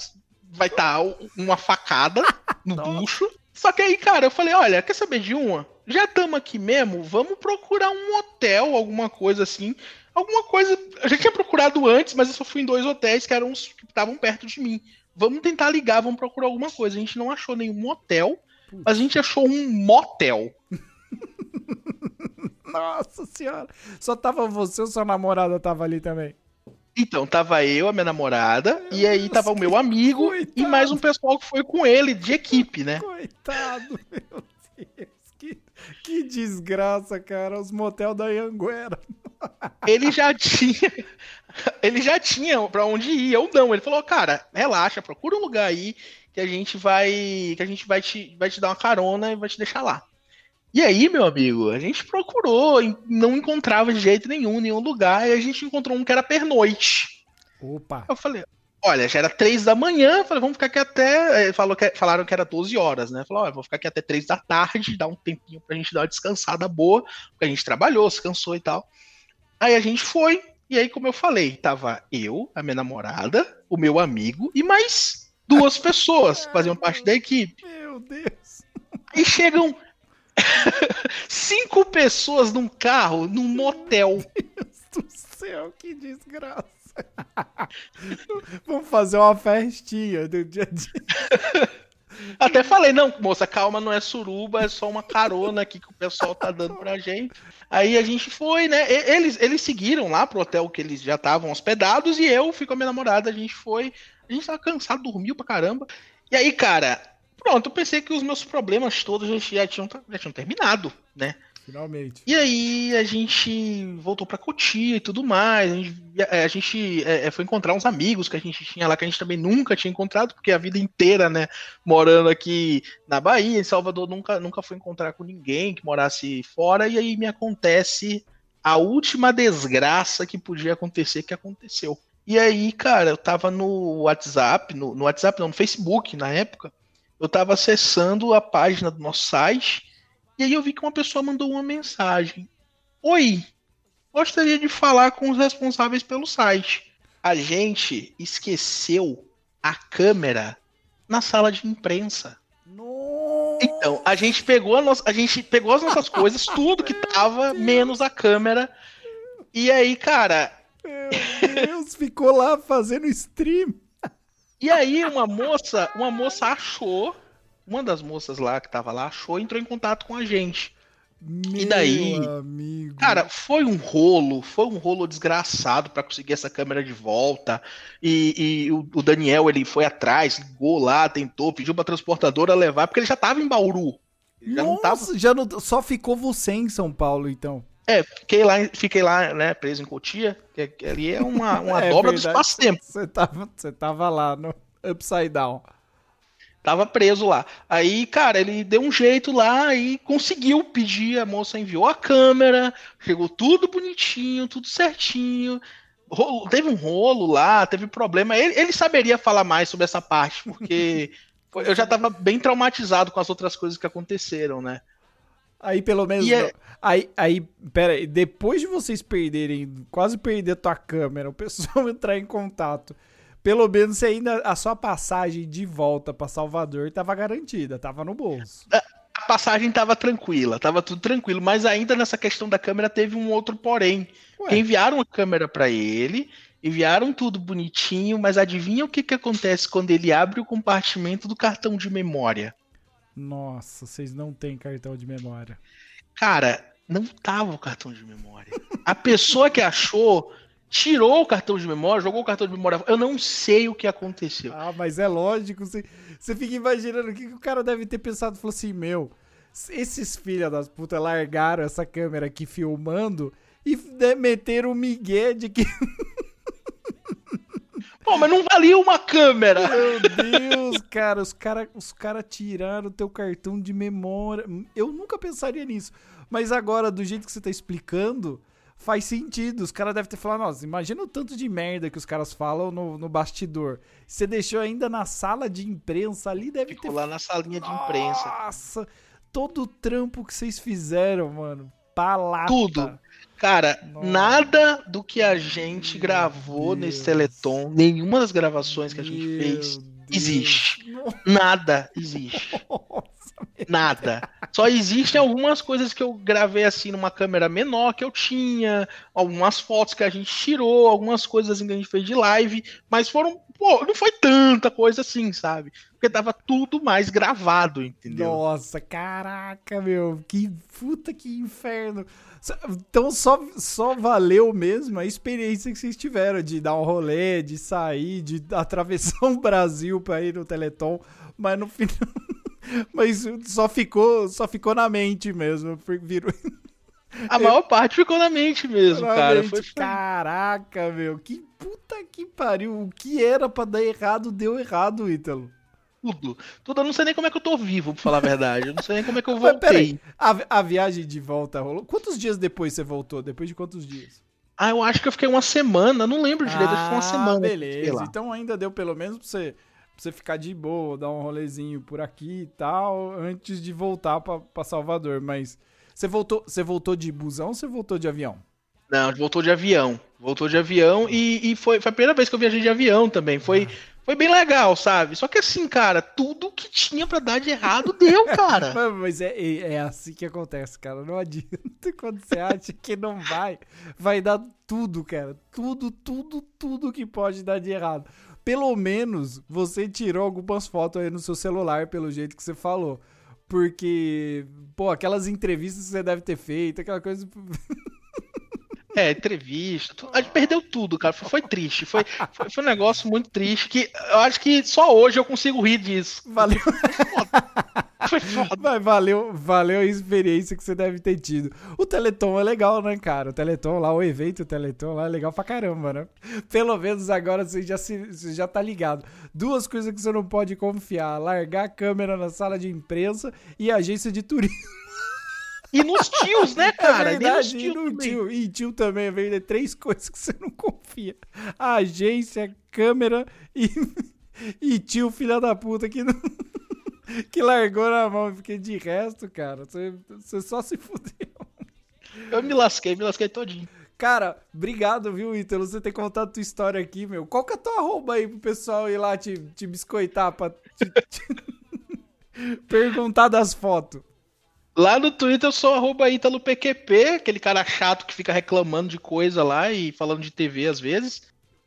Speaker 7: vai estar uma facada no bucho. Só que aí, cara, eu falei, olha, quer saber de uma? Já estamos aqui mesmo, vamos procurar um hotel, alguma coisa assim. Alguma coisa. Eu já tinha procurado antes, mas eu só fui em dois hotéis que eram os que estavam perto de mim. Vamos tentar ligar, vamos procurar alguma coisa. A gente não achou nenhum hotel, mas a gente achou um motel.
Speaker 1: Nossa senhora. Só tava você ou sua namorada tava ali também?
Speaker 7: Então, tava eu, a minha namorada, e aí
Speaker 1: Deus,
Speaker 7: tava o meu amigo
Speaker 1: coitado.
Speaker 7: e mais um pessoal que foi com ele, de equipe, né?
Speaker 1: Coitado, meu Deus. Que, desgraça, cara. Os motel da Anguera.
Speaker 7: Ele já tinha. Ele já tinha pra onde ir, eu não. Ele falou, cara, relaxa, procura um lugar aí que a gente vai. Que a gente vai te, vai te dar uma carona e vai te deixar lá. E aí, meu amigo, a gente procurou, e não encontrava de jeito nenhum, nenhum lugar, e a gente encontrou um que era pernoite.
Speaker 1: Opa.
Speaker 7: Eu falei, olha, já era três da manhã, falei, vamos ficar aqui até. Ele falou que, falaram que era 12 horas, né? Falou, olha, vou ficar aqui até três da tarde, dar um tempinho pra gente dar uma descansada boa, porque a gente trabalhou, se cansou e tal. Aí a gente foi, e aí, como eu falei, tava eu, a minha namorada, o meu amigo e mais duas pessoas que faziam parte da equipe.
Speaker 1: Meu Deus.
Speaker 7: Aí chegam cinco pessoas num carro, num motel.
Speaker 1: Deus do céu, que desgraça. Vamos fazer uma festinha do dia a dia.
Speaker 7: Até falei, não, moça, calma, não é suruba, é só uma carona aqui que o pessoal tá dando pra gente. Aí a gente foi, né? Eles, eles seguiram lá pro hotel que eles já estavam hospedados e eu fui com a minha namorada, a gente foi. A gente tava cansado, dormiu pra caramba. E aí, cara, pronto, eu pensei que os meus problemas todos já tinham, já tinham terminado, né?
Speaker 1: Finalmente.
Speaker 7: E aí a gente voltou pra Cotia e tudo mais. A gente, a gente, é, é, foi encontrar uns amigos que a gente tinha lá que a gente também nunca tinha encontrado, porque a vida inteira, né, morando aqui na Bahia, em Salvador, nunca, nunca foi encontrar com ninguém que morasse fora. E aí me acontece a última desgraça que podia acontecer, que aconteceu. E aí, cara, eu tava no WhatsApp, no, no WhatsApp não, no Facebook na época, eu tava acessando a página do nosso site. E aí eu vi que uma pessoa mandou uma mensagem. Oi, gostaria de falar com os responsáveis pelo site. A gente esqueceu a câmera na sala de imprensa.
Speaker 1: Nossa.
Speaker 7: Então, a gente pegou, a nossa, a gente pegou as nossas coisas, tudo que tava, menos a câmera. E aí, cara,
Speaker 1: Meu Deus, ficou lá fazendo stream.
Speaker 7: e aí uma moça, uma moça achou, uma das moças lá que tava lá achou e entrou em contato com a gente.
Speaker 1: Meu
Speaker 7: daí?
Speaker 1: amigo.
Speaker 7: Cara, foi um rolo, foi um rolo desgraçado pra conseguir essa câmera de volta. E, e o, o Daniel, ele foi atrás, ligou lá, tentou, pediu pra transportadora levar, porque ele já tava em Bauru. Já não tava.
Speaker 1: Já não, só ficou você em São Paulo, então.
Speaker 7: É, fiquei lá, fiquei lá, né, preso em Cotia, que, ali é uma, uma
Speaker 1: É
Speaker 7: dobra do
Speaker 1: verdade.
Speaker 7: espaço-tempo.
Speaker 1: Você tava, você tava lá no Upside Down.
Speaker 7: Tava preso lá. Aí, cara, ele deu um jeito lá e conseguiu pedir. A moça enviou a câmera, chegou tudo bonitinho, tudo certinho. Rolo- teve um rolo lá, teve problema. Ele, ele saberia falar mais sobre essa parte, porque eu já tava bem traumatizado com as outras coisas que aconteceram, né?
Speaker 1: Aí pelo menos.
Speaker 7: É-.
Speaker 1: Aí, aí, pera aí, depois de vocês perderem, quase perder a tua câmera, o pessoal entrar em contato. Pelo menos você ainda. A sua passagem de volta pra Salvador tava garantida, tava no bolso.
Speaker 7: A passagem tava tranquila, tava tudo tranquilo, mas ainda nessa questão da câmera teve um outro porém.
Speaker 1: Ué.
Speaker 7: Enviaram a câmera pra ele, enviaram tudo bonitinho, mas adivinha o que, que acontece quando ele abre o compartimento do cartão de memória?
Speaker 1: Nossa, vocês não têm cartão de memória.
Speaker 7: Cara, não tava o cartão de memória. A pessoa que achou tirou o cartão de memória, jogou o cartão de memória. Eu não sei o que aconteceu.
Speaker 1: Ah, mas é lógico, você, você fica imaginando o que, que o cara deve ter pensado. Falou assim, meu, esses filha das putas largaram essa câmera aqui filmando e de- meteram o migué de que
Speaker 7: Pô, mas não valia uma câmera.
Speaker 1: Meu Deus, cara, os caras os cara tiraram o teu cartão de memória. Eu nunca pensaria nisso. Mas agora, do jeito que você tá explicando, faz sentido. Os caras devem ter falado, nossa, imagina o tanto de merda que os caras falam no, no bastidor. Você deixou ainda na sala de imprensa ali, deve
Speaker 7: Ficou
Speaker 1: ter.
Speaker 7: lá na salinha de imprensa.
Speaker 1: Nossa, todo o trampo que vocês fizeram, mano. Palata.
Speaker 7: Tudo. Cara,
Speaker 1: Nossa.
Speaker 7: nada do que a gente gravou
Speaker 1: Deus.
Speaker 7: nesse Teleton, nenhuma das gravações que a gente
Speaker 1: Meu
Speaker 7: fez,
Speaker 1: Deus.
Speaker 7: existe. Nada existe. Nada. Só existem algumas coisas que eu gravei assim numa câmera menor que eu tinha, algumas fotos que a gente tirou, algumas coisas assim que a gente fez de live, mas foram, pô, não foi tanta coisa assim, sabe? Porque tava tudo mais gravado, entendeu?
Speaker 1: Nossa, caraca, meu. Que puta que inferno. Então só, só valeu mesmo a experiência que vocês tiveram de dar um rolê, de sair, de atravessar o Brasil pra ir no Teleton, mas no final. Mas só ficou, só ficou na mente mesmo. Virou
Speaker 7: A maior parte ficou na mente mesmo,
Speaker 1: na
Speaker 7: cara.
Speaker 1: mente.
Speaker 7: Foi,
Speaker 1: Caraca, meu. Que puta que pariu. O que era pra dar errado, deu errado, Ítalo.
Speaker 7: tudo. Tudo. Eu não sei nem como é que eu tô vivo, pra falar a verdade. Eu não sei nem como é que eu voltei.
Speaker 1: a, a viagem de volta rolou. Quantos dias depois você voltou? Depois de quantos dias?
Speaker 7: Ah, eu acho que eu fiquei uma semana, não lembro direito, acho que foi uma semana.
Speaker 1: Ah, Beleza.
Speaker 7: lá.
Speaker 1: Então ainda deu pelo menos pra você, pra você ficar de boa, dar um rolezinho por aqui e tal, antes de voltar pra, pra Salvador. Mas você voltou, você voltou de busão ou você voltou de avião?
Speaker 7: Não, voltou de avião. Voltou de avião e, e foi, foi a primeira vez que eu viajei de avião também. Foi, foi bem legal, sabe? Só que assim, cara, tudo que tinha pra dar de errado deu, cara.
Speaker 1: Mas, mas é, é, é assim que acontece, cara. Não adianta quando você acha que não vai, vai dar tudo, cara. Tudo, tudo, tudo que pode dar de errado. Pelo menos você tirou algumas fotos aí no seu celular, pelo jeito que você falou. Porque, pô, aquelas entrevistas que você deve ter feito, aquela coisa.
Speaker 7: É, entrevista. A gente perdeu tudo, cara. Foi, foi triste. Foi, foi, foi um negócio muito triste que eu acho que só hoje eu consigo rir disso.
Speaker 1: Valeu.
Speaker 7: Foi foda.
Speaker 1: Mas valeu, valeu a experiência que você deve ter tido. O Teleton é legal, né, cara? O Teleton lá, o evento Teleton lá é legal pra caramba, né? Pelo menos agora você já, se, você já tá ligado. Duas coisas que você não pode confiar: largar a câmera na sala de imprensa e agência de turismo.
Speaker 7: E nos tios, né, cara?
Speaker 1: é
Speaker 7: E nem nos
Speaker 1: verdade, e
Speaker 7: tios também.
Speaker 1: tio. E tio também, é verdade. Três coisas que você não confia: a agência, câmera e, e tio, filha da puta, que não. Que largou na mão, porque de resto, cara, você, você só se fudeu.
Speaker 7: Eu me lasquei, me lasquei todinho.
Speaker 1: Cara, obrigado, viu, Ítalo, você ter contado tua história aqui, meu. Qual que é a tua arroba aí pro pessoal ir lá te, te biscoitar pra te- te- perguntar das fotos?
Speaker 7: Lá no Twitter eu sou arroba ItaloPQP, aquele cara chato que fica reclamando de coisa lá e falando de TV às vezes.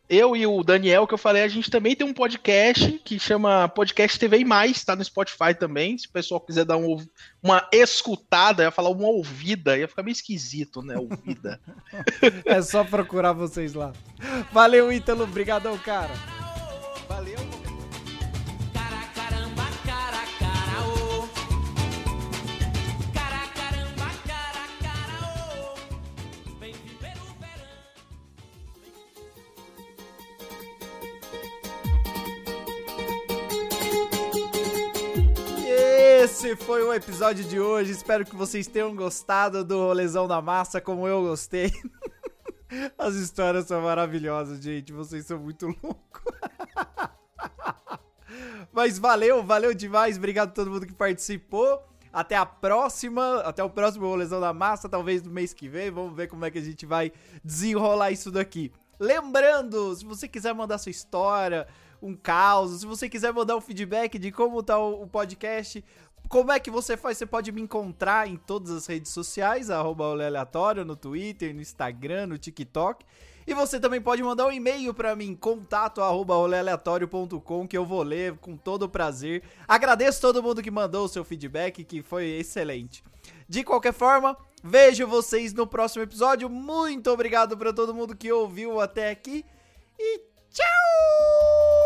Speaker 7: Eu e o Daniel, que eu falei, a gente também tem um podcast que chama Podcast TV e Mais, tá no Spotify também. Se o pessoal quiser dar um uma escutada, ia falar uma ouvida, ia ficar meio esquisito, né? Ouvida.
Speaker 1: É só procurar vocês lá. Valeu, Ítalo, brigadão, cara.
Speaker 7: Valeu,
Speaker 1: esse foi o episódio de hoje. Espero que vocês tenham gostado do Rolezão da Massa, como eu gostei. As histórias são maravilhosas, gente. Vocês são muito loucos. Mas valeu, valeu demais. Obrigado a todo mundo que participou. Até a próxima, até o próximo Rolezão da Massa, talvez no mês que vem. Vamos ver como é que a gente vai desenrolar isso daqui. Lembrando, se você quiser mandar sua história, um caos, se você quiser mandar um feedback de como tá o, podcast, como é que você faz? Você pode me encontrar em todas as redes sociais, arroba aleatório, no Twitter, no Instagram, no TikTok. E você também pode mandar um e-mail para mim, contato que eu vou ler com todo prazer. Agradeço todo mundo que mandou o seu feedback, que foi excelente. De qualquer forma, vejo vocês no próximo episódio. Muito obrigado para todo mundo que ouviu até aqui. E tchau!